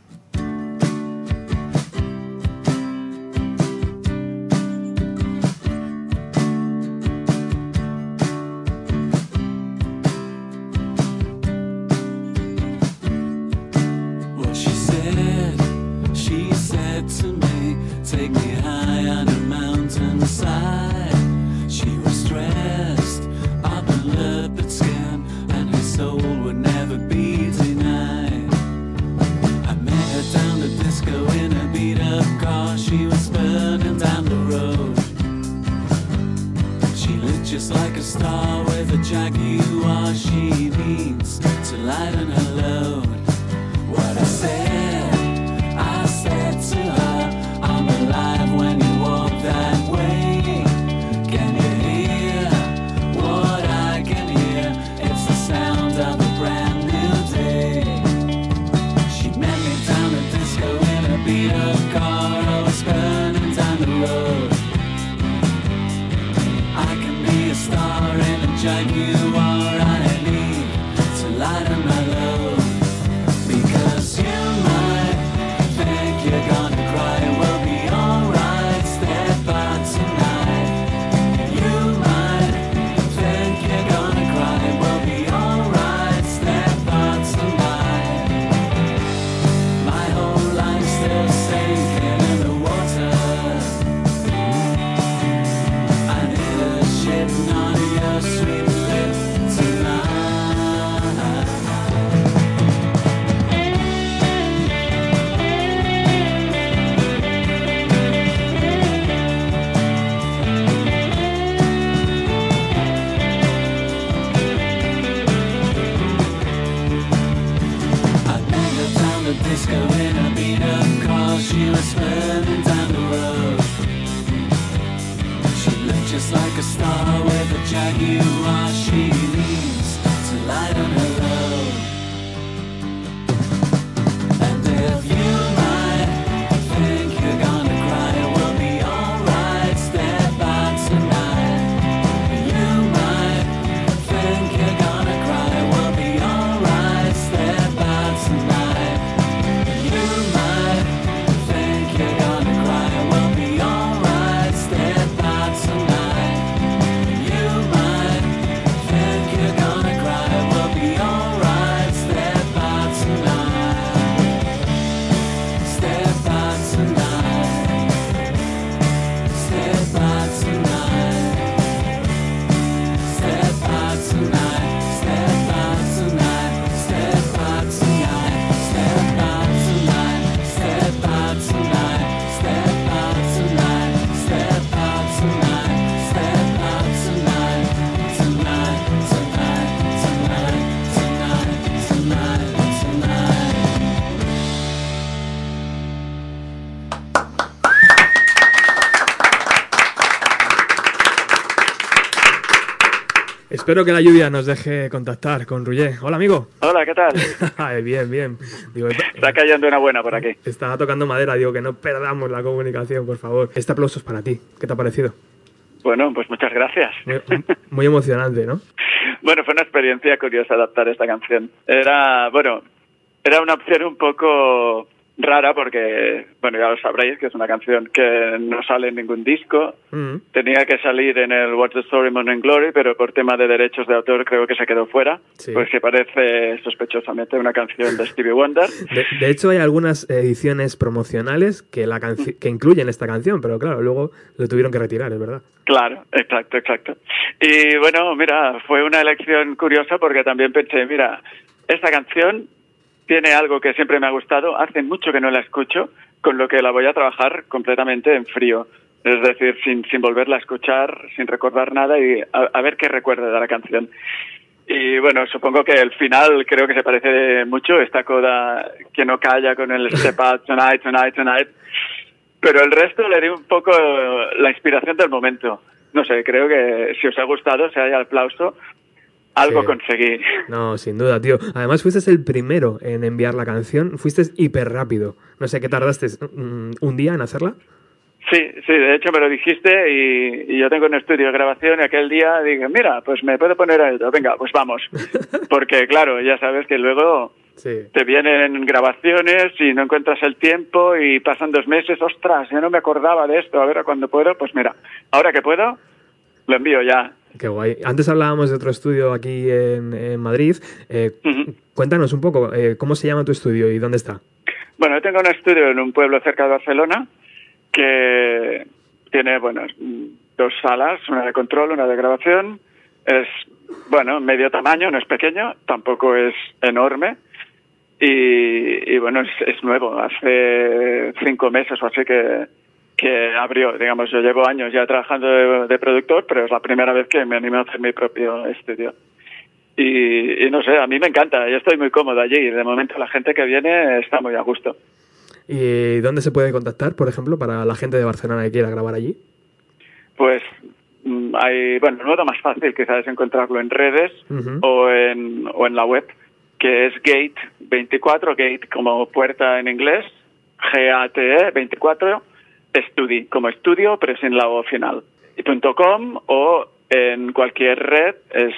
[SPEAKER 2] Espero que la lluvia nos deje contactar con Rullé. Hola, amigo.
[SPEAKER 25] Hola, ¿qué tal?
[SPEAKER 2] Bien, bien. Digo,
[SPEAKER 25] Está cayendo una buena por aquí.
[SPEAKER 2] estaba tocando madera, digo que no perdamos la comunicación, por favor. Este aplauso es para ti. ¿Qué te ha parecido?
[SPEAKER 25] Bueno, pues muchas gracias.
[SPEAKER 2] Muy, muy emocionante, ¿no?
[SPEAKER 25] Bueno, fue una experiencia curiosa adaptar esta canción. Era, bueno, era una opción un poco rara porque, bueno, ya lo sabréis que es una canción que no sale en ningún disco.
[SPEAKER 2] Mm.
[SPEAKER 25] Tenía que salir en el What's the Story Morning Glory, pero por tema de derechos de autor creo que se quedó fuera,
[SPEAKER 2] Sí.
[SPEAKER 25] porque parece sospechosamente una canción de Stevie Wonder.
[SPEAKER 2] De, de hecho, hay algunas ediciones promocionales que, la que incluyen esta canción, pero claro, luego lo tuvieron que retirar, es verdad.
[SPEAKER 25] Claro, exacto, exacto. Y bueno, mira, fue una elección curiosa porque también pensé, mira, esta canción tiene algo que siempre me ha gustado, hace mucho que no la escucho, con lo que la voy a trabajar completamente en frío. Es decir, sin, sin volverla a escuchar, sin recordar nada y a, a ver qué recuerda de la canción. Y bueno, supongo que el final creo que se parece mucho, esta coda que no calla con el step out tonight, tonight, tonight. Pero el resto le di un poco la inspiración del momento. No sé, creo que si os ha gustado, si hay aplauso, algo
[SPEAKER 2] Sí.
[SPEAKER 25] conseguí.
[SPEAKER 2] No, sin duda, tío. Además, fuiste el primero en enviar la canción. Fuiste hiper rápido. No sé, ¿qué tardaste? mm, ¿Un día en hacerla?
[SPEAKER 25] Sí, sí, de hecho me lo dijiste y, y yo tengo un estudio de grabación y aquel día dije, mira, pues me puedo poner a ello, venga, pues vamos. Porque claro, ya sabes que luego
[SPEAKER 2] Sí.
[SPEAKER 25] te vienen grabaciones y no encuentras el tiempo y pasan dos meses, ostras, yo no me acordaba de esto, a ver cuándo puedo, pues mira, ahora que puedo, lo envío ya.
[SPEAKER 2] Qué guay. Antes hablábamos de otro estudio aquí en, en Madrid. Eh, Cuéntanos un poco, eh, ¿cómo se llama tu estudio y dónde está?
[SPEAKER 25] Bueno, yo tengo un estudio en un pueblo cerca de Barcelona que tiene, bueno, dos salas, una de control, una de grabación. Es, bueno, medio tamaño, no es pequeño, tampoco es enorme. Y, y bueno, es, es nuevo. Hace cinco meses o así que, que abrió. Digamos, yo llevo años ya trabajando de, de productor, pero es la primera vez que me animo a hacer mi propio estudio. Y, y no sé, a mí me encanta, yo estoy muy cómodo allí y de momento la gente que viene está muy a gusto.
[SPEAKER 2] ¿Y dónde se puede contactar, por ejemplo, para la gente de Barcelona que quiera grabar allí?
[SPEAKER 25] Pues mm, hay, bueno, el modo más fácil quizás es encontrarlo en redes o, en, o en la web, que es Gate 24, Gate como puerta en inglés, G-A-T-E 24, Studi, como estudio, pero sin la O final. Y punto .com o en cualquier red es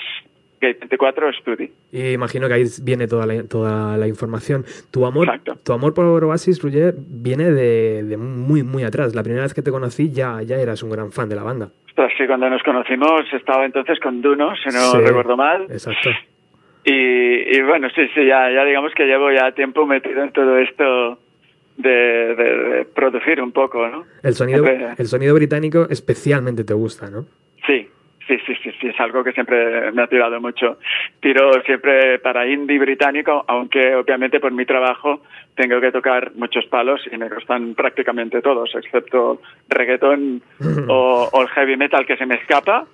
[SPEAKER 25] Gate 24 Studi.
[SPEAKER 2] Y imagino que ahí viene toda la, toda la información. Tu amor, tu amor por Oasis, Roger, viene de, de muy, muy atrás. La primera vez que te conocí ya, ya eras un gran fan de la banda.
[SPEAKER 25] Ostras, sí, cuando nos conocimos estaba entonces con Duno, si no
[SPEAKER 2] Sí,
[SPEAKER 25] recuerdo mal.
[SPEAKER 2] Exacto.
[SPEAKER 25] Y, y bueno, sí, sí, ya, ya digamos que llevo ya tiempo metido en todo esto de, de- de producir un poco, ¿no?
[SPEAKER 2] El sonido,
[SPEAKER 25] Siempre-
[SPEAKER 2] el sonido británico especialmente te gusta, ¿no?
[SPEAKER 25] Sí, sí, sí, sí, sí, es algo que siempre me ha tirado mucho. Tiro siempre para indie británico, aunque obviamente por mi trabajo tengo que tocar muchos palos y me gustan prácticamente todos, excepto reggaetón o, o el heavy metal que se me escapa.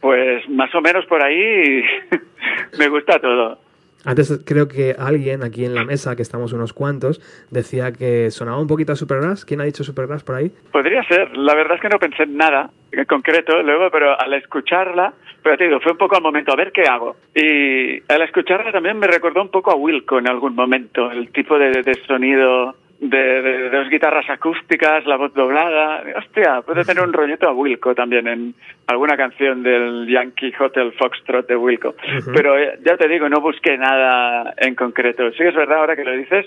[SPEAKER 25] Pues más o menos por ahí me gusta todo.
[SPEAKER 2] Antes creo que alguien aquí en la mesa, que estamos unos cuantos, decía que sonaba un poquito a Supergrass. ¿Quién ha dicho Supergrass por ahí?
[SPEAKER 25] Podría ser. La verdad es que no pensé en nada en concreto luego, pero al escucharla, pero te digo, fue un poco al momento, a ver qué hago. Y al escucharla también me recordó un poco a Wilco en algún momento, el tipo de, de sonido de, dos guitarras acústicas, la voz doblada. Hostia, puede tener un rollito a Wilco también en alguna canción del Yankee Hotel Foxtrot de Wilco. Pero eh, ya te digo, no busqué nada en concreto. Sí es verdad ahora que lo dices,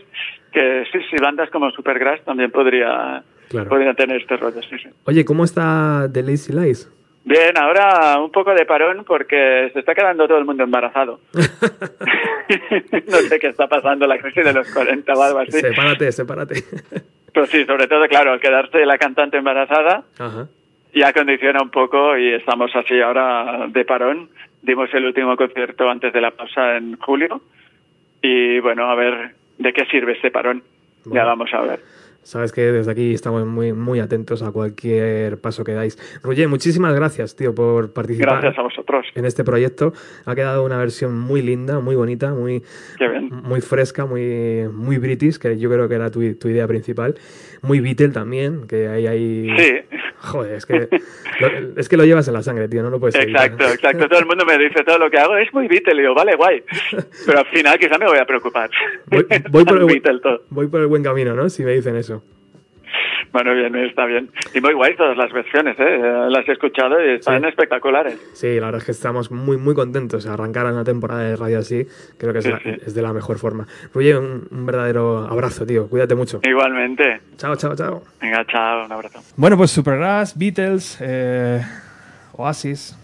[SPEAKER 25] que sí, sí, bandas como Supergrass también podría,
[SPEAKER 2] Claro.
[SPEAKER 25] podrían tener este rollo, sí, sí.
[SPEAKER 2] Oye, ¿cómo está The Lazy Lies?
[SPEAKER 25] Bien, ahora un poco de parón porque se está quedando todo el mundo embarazado. no sé qué está pasando, la crisis de los 40 o algo así.
[SPEAKER 2] Sepárate, sepárate.
[SPEAKER 25] Pero sí, sobre todo, claro, al quedarse la cantante embarazada
[SPEAKER 2] Ajá.
[SPEAKER 25] ya condiciona un poco y estamos así ahora de parón. Dimos el último concierto antes de la pausa en julio y bueno, a ver de qué sirve este parón. Ya vamos a ver.
[SPEAKER 2] Sabes que desde aquí estamos muy, muy atentos a cualquier paso que dais. Roger, muchísimas gracias, tío, por participar
[SPEAKER 25] Gracias a vosotros.
[SPEAKER 2] en este proyecto. Ha quedado una versión muy linda, muy bonita, muy, muy fresca, muy, muy british, que yo creo que era tu, tu idea principal. Muy Beatle también, que ahí hay...
[SPEAKER 25] Sí.
[SPEAKER 2] Joder, es que, lo, es que lo llevas en la sangre, tío, no lo puedes evitar.
[SPEAKER 25] Exacto, exacto. Todo el mundo me dice todo lo que hago es muy Beatle. Y digo, vale, guay. Pero al final quizá me voy a preocupar.
[SPEAKER 2] Voy, voy por el, voy por el buen camino, ¿no? Si me dicen eso.
[SPEAKER 25] Bueno, bien, está bien. Y muy guay todas las versiones, ¿eh? Las he escuchado y están espectaculares.
[SPEAKER 2] Sí, la verdad es que estamos muy, muy contentos. Arrancar una temporada de radio así, creo que es,
[SPEAKER 25] Sí,
[SPEAKER 2] la-
[SPEAKER 25] sí.
[SPEAKER 2] es de la mejor forma. Roger, un, un verdadero abrazo, tío. Cuídate mucho.
[SPEAKER 25] Igualmente.
[SPEAKER 2] Chao, chao, chao.
[SPEAKER 25] Venga, chao, un abrazo.
[SPEAKER 2] Bueno, pues Supergrass, Beatles, eh, Oasis,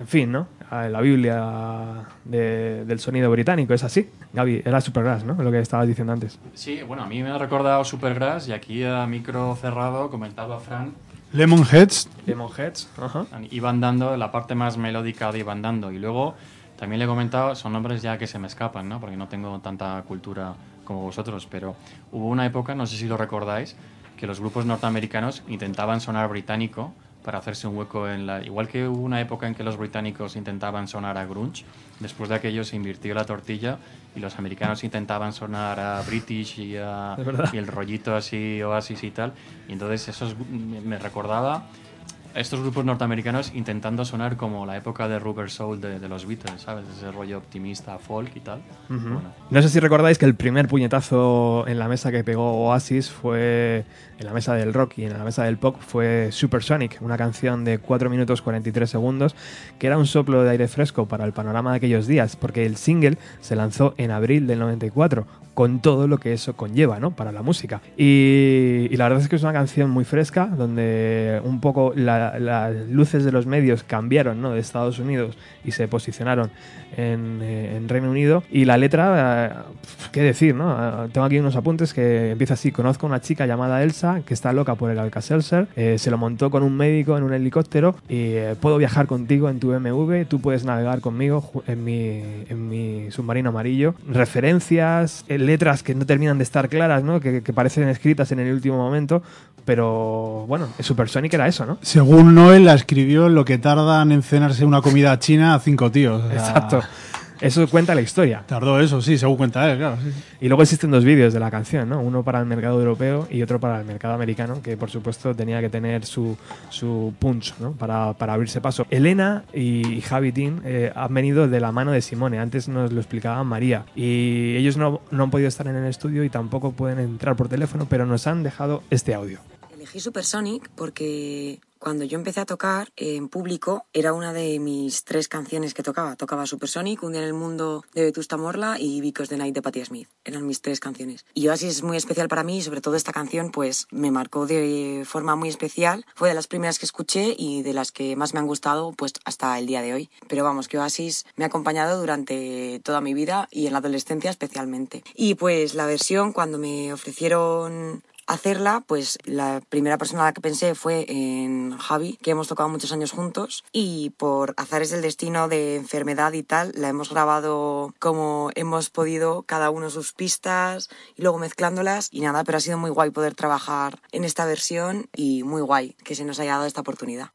[SPEAKER 2] en fin, ¿no? La Biblia de- del sonido británico, es así. Gaby, era Supergrass, ¿no? Lo que estabas diciendo antes.
[SPEAKER 15] Sí, bueno, a mí me ha recordado Supergrass y aquí a micro cerrado comentaba Fran.
[SPEAKER 7] Lemonheads.
[SPEAKER 2] Lemonheads, ajá.
[SPEAKER 15] Iban dando la parte más melódica de Iban dando y luego también le he comentado, son nombres ya que se me escapan, ¿no? Porque no tengo tanta cultura como vosotros, pero hubo una época, no sé si lo recordáis, que los grupos norteamericanos intentaban sonar británico para hacerse un hueco en la... Igual que hubo una época en que los británicos intentaban sonar a grunge, después de aquello se invirtió la tortilla y los americanos intentaban sonar a British y, a- y el rollito así, Oasis y tal. Y entonces eso es- me recordaba estos grupos norteamericanos intentando sonar como la época de Rubber Soul de, de los Beatles, ¿sabes? Ese rollo optimista, folk y tal. Bueno,
[SPEAKER 2] No sé si recordáis que el primer puñetazo en la mesa que pegó Oasis fue en la mesa del rock y en la mesa del pop fue Supersonic, una canción de 4 minutos 43 segundos que era un soplo de aire fresco para el panorama de aquellos días, porque el single se lanzó en abril del 94 con todo lo que eso conlleva, ¿no? Para la música. Y, la verdad es que es una canción muy fresca, donde un poco la- las luces de los medios cambiaron, ¿no? De Estados Unidos y se posicionaron en, eh, Reino Unido. Y la letra, eh, qué decir, ¿no? Tengo aquí unos apuntes que empieza así. Conozco a una chica llamada Elsa que está loca por el Alka-Seltzer. eh, se lo montó con un médico en un helicóptero y puedo viajar contigo en tu BMW. Tú puedes navegar conmigo en mi submarino amarillo. Referencias, el letras que no terminan de estar claras, ¿no? Que, que parecen escritas en el último momento, pero bueno, Supersonic era eso, ¿no?
[SPEAKER 7] Según Noel la escribió lo que tardan en cenarse una comida china a cinco tíos. o sea,
[SPEAKER 2] Exacto. Eso cuenta la historia.
[SPEAKER 7] Tardó eso, sí, según cuenta él, claro. sí.
[SPEAKER 2] Y luego existen dos vídeos de la canción, ¿no? Uno para el mercado europeo y otro para el mercado americano, que por supuesto tenía que tener su, su punch, ¿no? Para, para abrirse paso. Elena y Javi Dean eh, han venido de la mano de Simone, antes nos lo explicaba María. Y ellos no, no han podido estar en el estudio y tampoco pueden entrar por teléfono, pero nos han dejado este audio.
[SPEAKER 26] Elegí Supersonic porque cuando yo empecé a tocar en público era una de mis tres canciones que tocaba. Tocaba Supersonic, Un día en el mundo de Vetusta Morla y Because the Night de Patti Smith. Eran mis tres canciones. Y Oasis es muy especial para mí y sobre todo esta canción pues me marcó de forma muy especial. Fue de las primeras que escuché y de las que más me han gustado pues hasta el día de hoy. Pero vamos, que Oasis me ha acompañado durante toda mi vida y en la adolescencia especialmente. Y pues la versión cuando me ofrecieron hacerla, pues la primera persona a la que pensé fue en Javi, que hemos tocado muchos años juntos y por azares del destino de enfermedad y tal, la hemos grabado como hemos podido, cada uno sus pistas y luego mezclándolas y nada, pero ha sido muy guay poder trabajar en esta versión y muy guay que se nos haya dado esta oportunidad.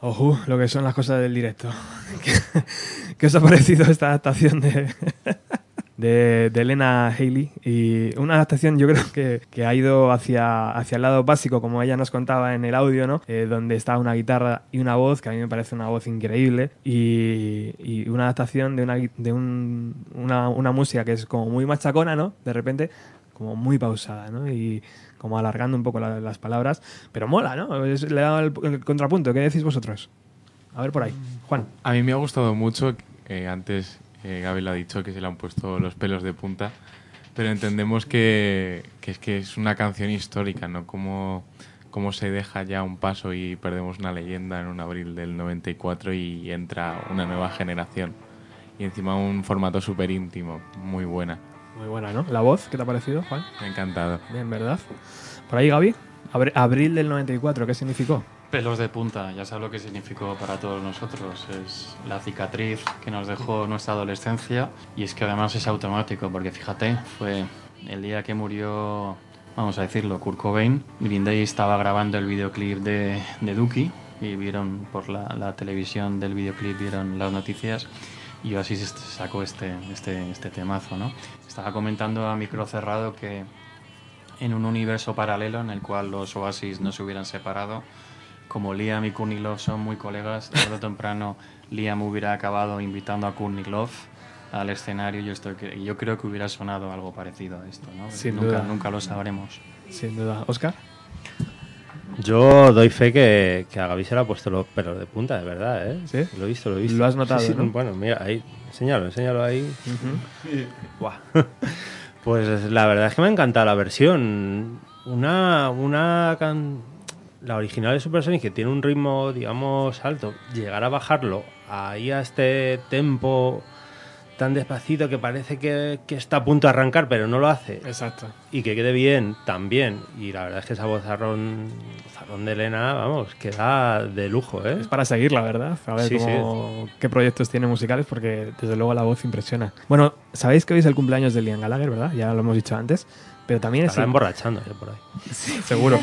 [SPEAKER 2] Ojo, lo que son las cosas del directo. ¿Qué, qué os ha parecido esta adaptación de, de, de Elena Haley? Y una adaptación yo creo que, que ha ido hacia, hacia el lado básico, como ella nos contaba en el audio, ¿no? Eh, donde está una guitarra y una voz, que a mí me parece una voz increíble, y, y una adaptación de, una, de un- una, una música que es como muy machacona, ¿no? De repente, como muy pausada, ¿no? Y como alargando un poco la- las palabras, pero mola, ¿no? Es- le da el, el contrapunto. ¿Qué decís vosotros? A ver por ahí. Juan.
[SPEAKER 5] A mí me ha gustado mucho, eh, antes eh, Gaby lo ha dicho, que se le han puesto los pelos de punta, pero entendemos que, que es que es una canción histórica, ¿no? Como, como se deja ya un paso y perdemos una leyenda en un abril del 94 y entra una nueva generación. Y encima un formato súper íntimo, muy buena.
[SPEAKER 2] Muy buena, ¿no? La voz, ¿qué te ha parecido, Juan?
[SPEAKER 5] Me ha encantado.
[SPEAKER 2] Bien, ¿verdad? Por ahí, Gaby. Abri- abril del 94, ¿qué significó?
[SPEAKER 15] Pelos de punta, ya sabes lo que significó para todos nosotros. Es la cicatriz que nos dejó nuestra adolescencia y es que además es automático, porque fíjate, fue el día que murió, vamos a decirlo, Kurt Cobain. Green Day estaba grabando el videoclip de, de Dookie y vieron por la, la televisión del videoclip, vieron las noticias y así se sacó este, este, este temazo, ¿no? Estaba comentando a micro cerrado que en un universo paralelo en el cual los Oasis no se hubieran separado, como Liam y Courtney Love son muy colegas, tarde o temprano Liam hubiera acabado invitando a Courtney Love al escenario y esto yo creo que hubiera sonado algo parecido a esto, ¿no?
[SPEAKER 2] Sin
[SPEAKER 15] nunca,
[SPEAKER 2] duda.
[SPEAKER 15] nunca lo sabremos.
[SPEAKER 2] Sin duda. ¿Oscar?
[SPEAKER 27] Yo doy fe que, que a Gaby se le ha puesto los pelos de punta, de verdad, ¿eh?
[SPEAKER 2] ¿Sí?
[SPEAKER 27] Lo he visto, lo he visto.
[SPEAKER 2] Lo has notado,
[SPEAKER 27] Sí, sí,
[SPEAKER 2] ¿no?
[SPEAKER 27] Bueno, mira, ahí, enséñalo, enséñalo ahí.
[SPEAKER 2] Ujú.
[SPEAKER 27] Buah. Pues la verdad es que me ha encantado la versión. Una, una can- La original de Supersonic, que tiene un ritmo, digamos, alto, llegar a bajarlo ahí a este tempo tan despacito que parece que, que está a punto de arrancar, pero no lo hace.
[SPEAKER 2] Exacto.
[SPEAKER 27] Y que quede bien, también. Y la verdad es que esa vozarrón, vozarrón de Elena, vamos, queda de lujo, ¿eh?
[SPEAKER 2] Es para seguir, la verdad. A ver
[SPEAKER 27] Sí,
[SPEAKER 2] cómo- qué proyectos tiene musicales, porque desde luego la voz impresiona. Bueno, sabéis que hoy es el cumpleaños de Liam Gallagher, ¿verdad? Ya lo hemos dicho antes. Pero también es
[SPEAKER 27] Estará
[SPEAKER 2] el-
[SPEAKER 27] emborrachando eh, por ahí.
[SPEAKER 2] Sí, seguro.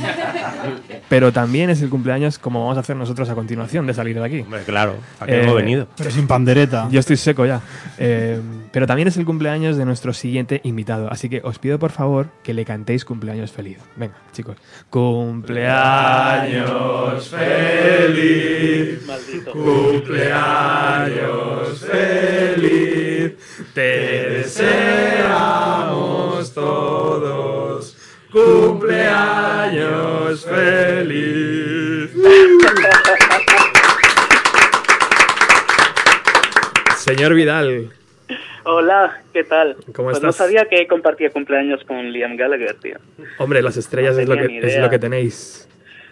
[SPEAKER 2] Pero también es el cumpleaños, como vamos a hacer nosotros a continuación de salir de aquí.
[SPEAKER 27] Hombre, claro, ¿a qué hemos venido?
[SPEAKER 7] Pero sin pandereta.
[SPEAKER 2] Yo estoy seco ya. Eh, pero también es el cumpleaños de nuestro siguiente invitado. Así que os pido por favor que le cantéis cumpleaños feliz. Venga, chicos. Cumpleaños feliz.
[SPEAKER 22] Maldito.
[SPEAKER 2] Cumpleaños feliz. Te deseamos todos. Cumpleaños feliz. Señor Vidal,
[SPEAKER 28] Hola, ¿qué tal?
[SPEAKER 2] ¿Cómo
[SPEAKER 28] pues no
[SPEAKER 2] estás?
[SPEAKER 28] sabía que compartía cumpleaños con Liam Gallagher, tío.
[SPEAKER 2] hombre, las estrellas
[SPEAKER 28] No
[SPEAKER 2] es, lo que, es lo que tenéis.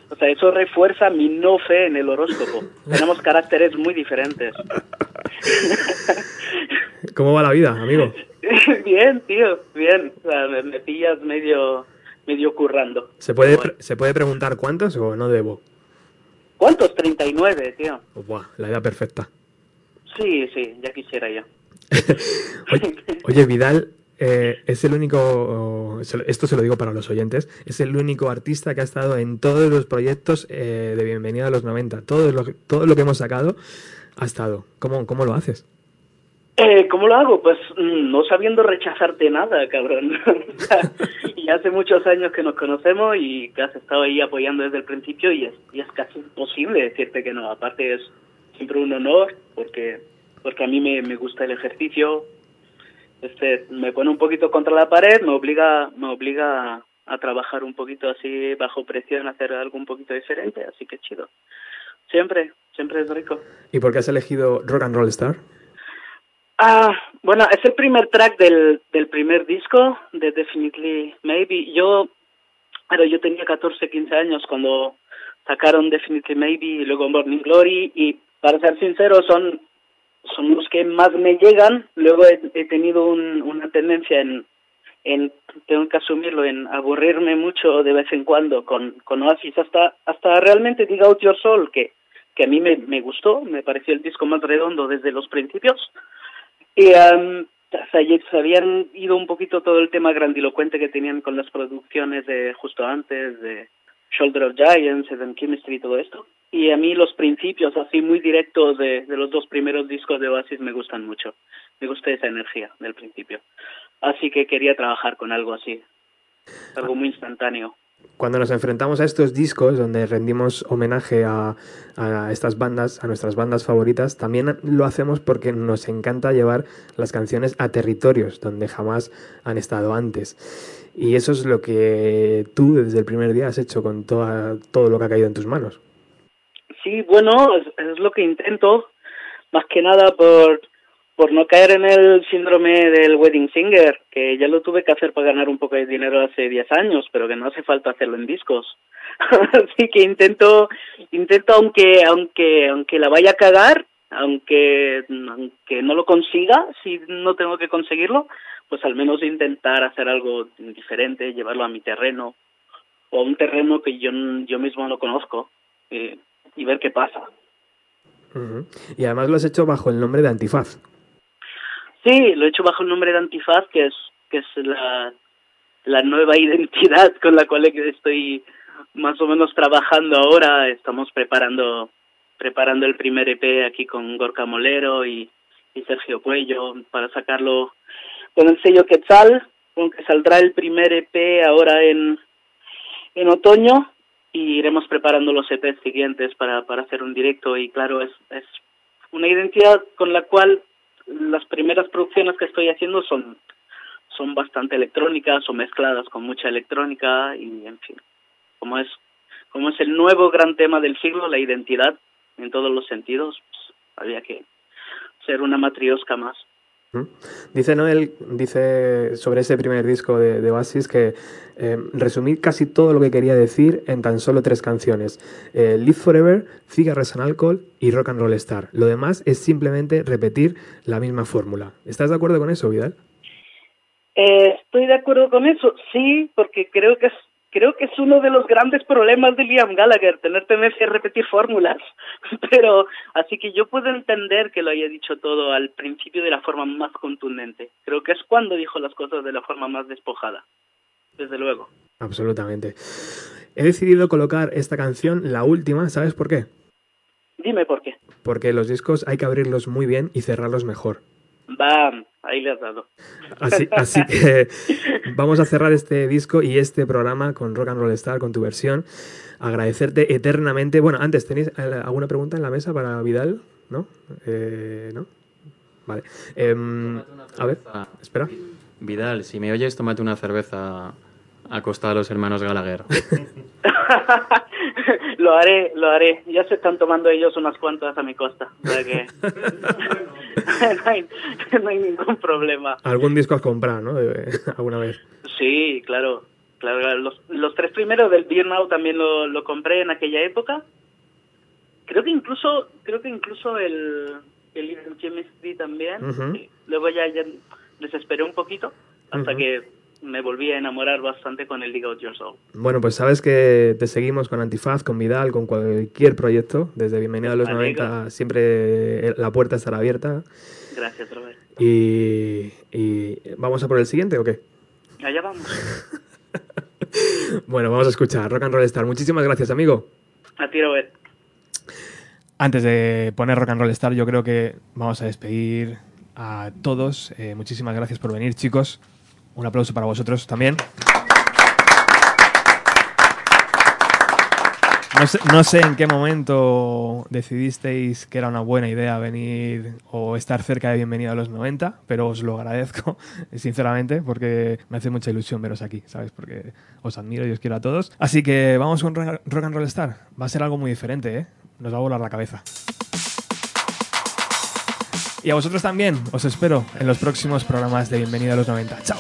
[SPEAKER 28] O sea, eso refuerza mi no fe en el horóscopo. Tenemos caracteres muy diferentes.
[SPEAKER 2] ¿Cómo va la vida, amigo?
[SPEAKER 28] bien, tío, bien. O sea, me, me pillas medio, medio currando.
[SPEAKER 2] ¿Se puede, ¿Se puede preguntar cuántos o no debo?
[SPEAKER 28] ¿Cuántos? 39, tío.
[SPEAKER 2] Buah, la edad perfecta.
[SPEAKER 28] Sí, sí, ya quisiera yo.
[SPEAKER 2] Oye, Vidal eh, es el único, esto se lo digo para los oyentes, es el único artista que ha estado en todos los proyectos eh, de Bienvenida a los 90. Todo lo, que- todo lo que hemos sacado ha estado. ¿Cómo, cómo lo haces?
[SPEAKER 28] Eh, ¿Cómo lo hago? Pues mm, no sabiendo rechazarte nada, cabrón. Y hace muchos años que nos conocemos y que has estado ahí apoyando desde el principio y es, y es casi imposible decirte que no. Aparte es siempre un honor porque porque a mí me, me gusta el ejercicio. Este me pone un poquito contra la pared, me obliga me obliga a, a trabajar un poquito así bajo presión, a hacer algo un poquito diferente, así que chido. Siempre, siempre es rico.
[SPEAKER 2] ¿Y por qué has elegido Rock and Roll Star?
[SPEAKER 28] Ah, bueno, es el primer track del, del primer disco de Definitely Maybe. Yo, pero yo tenía 14, 15 años cuando sacaron Definitely Maybe y luego Morning Glory y para ser sincero son son los que más me llegan. Luego he, tenido un- una tendencia en, en, tengo que asumirlo, en aburrirme mucho de vez en cuando con, con Oasis hasta hasta realmente Dig Out Your Soul que que a mí me, me gustó, me pareció el disco más redondo desde los principios. Y um, se habían ido un poquito todo el tema grandilocuente que tenían con las producciones de justo antes, de Shoulder of Giants, Eden Chemistry y todo esto. y a mí los principios así muy directos de, de los dos primeros discos de Oasis me gustan mucho. Me gusta esa energía del principio. Así que quería trabajar con algo así, algo muy instantáneo.
[SPEAKER 2] Cuando nos enfrentamos a estos discos donde rendimos homenaje a, estas bandas, a nuestras bandas favoritas, también lo hacemos porque nos encanta llevar las canciones a territorios donde jamás han estado antes. Y eso es lo que tú desde el primer día has hecho con toda, todo lo que ha caído en tus manos.
[SPEAKER 28] Sí, bueno, es lo que intento, más que nada por, por no caer en el síndrome del wedding singer, que ya lo tuve que hacer para ganar un poco de dinero hace 10 años, pero que no hace falta hacerlo en discos. Así que intento, intento aunque, aunque, aunque la vaya a cagar, aunque, aunque no lo consiga, si no tengo que conseguirlo, pues al menos intentar hacer algo diferente, llevarlo a mi terreno, o a un terreno que yo, yo mismo no conozco, eh, y ver qué pasa.
[SPEAKER 2] Y además lo has hecho bajo el nombre de Antifaz.
[SPEAKER 28] Sí, lo he hecho bajo el nombre de Antifaz, que es que es la, la nueva identidad con la cual estoy más o menos trabajando ahora. Estamos preparando preparando el primer EP aquí con Gorka Molero y, Sergio Cuello para sacarlo con el sello Quetzal, con que saldrá el primer EP ahora en en otoño y iremos preparando los EPs siguientes para, para hacer un directo y claro, es, es una identidad con la cual las primeras producciones que estoy haciendo son son bastante electrónicas o mezcladas con mucha electrónica y en fin como es como es el nuevo gran tema del siglo la identidad en todos los sentidos pues, había que ser una matriosca más.
[SPEAKER 2] Dice Noel, dice sobre ese primer disco de, de Oasis que eh, resumí casi todo lo que quería decir en tan solo tres canciones. Eh, Live Forever, Cigarettes and Alcohol y Rock and Roll Star. Lo demás es simplemente repetir la misma fórmula. ¿Estás de acuerdo con eso, Vidal?
[SPEAKER 28] Eh, estoy de acuerdo con eso, sí, porque creo que es creo que es uno de los grandes problemas de Liam Gallagher, tener tendencia a repetir fórmulas. Pero así que yo puedo entender que lo haya dicho todo al principio de la forma más contundente. Creo que es cuando dijo las cosas de la forma más despojada. Desde luego.
[SPEAKER 2] Absolutamente. He decidido colocar esta canción, la última, ¿sabes por qué?
[SPEAKER 28] Dime por qué.
[SPEAKER 2] Porque los discos hay que abrirlos muy bien y cerrarlos mejor.
[SPEAKER 28] Bam, ahí le has dado.
[SPEAKER 2] Así, así que vamos a cerrar este disco y este programa con Rock and Roll Star, con tu versión. Agradecerte eternamente. Bueno, antes, ¿tenéis eh, alguna pregunta en la mesa para Vidal? ¿No? Eh, ¿No? Vale. Em, a ver, espera.
[SPEAKER 29] Vidal, si me oyes, tómate una cerveza a costa de los hermanos Gallagher.
[SPEAKER 28] lo haré, lo haré. Ya se están tomando ellos unas cuantas a mi costa. O sea que no, hay, no hay ningún problema.
[SPEAKER 2] Algún disco has comprado, ¿no? Alguna vez.
[SPEAKER 28] Sí, claro. claro claro. los, los tres primeros del Beer Now también lo, lo compré en aquella época. Creo que incluso creo que incluso el el D también. Luego ya, ya desesperé un poquito hasta que me volví a enamorar bastante con el Dig Out Your Soul.
[SPEAKER 2] Bueno, pues sabes que te seguimos con Antifaz, con Vidal, con cualquier proyecto. Desde Bienvenido a los
[SPEAKER 28] Me
[SPEAKER 2] 90 siempre eh, la puerta estará abierta.
[SPEAKER 28] Gracias, Robert.
[SPEAKER 2] Y, y ¿Vamos a por el siguiente o qué?
[SPEAKER 28] Allá vamos.
[SPEAKER 2] Bueno, vamos a escuchar Rock and Roll Star. Muchísimas gracias, amigo.
[SPEAKER 28] A ti, Robert.
[SPEAKER 2] Antes de poner Rock and Roll Star, yo creo que vamos a despedir a todos. Eh, muchísimas gracias por venir, chicos. Un aplauso para vosotros también. No sé, no sé en qué momento decidisteis que era una buena idea venir o estar cerca de Bienvenido a los 90, pero os lo agradezco, sinceramente, porque me hace mucha ilusión veros aquí, ¿sabes? Porque os admiro y os quiero a todos. Así que vamos con Rock and Roll Star. Va a ser algo muy diferente, ¿eh? Nos va a volar la cabeza. Y a vosotros también, os espero en los próximos programas de Bienvenido a los 90. ¡Chao!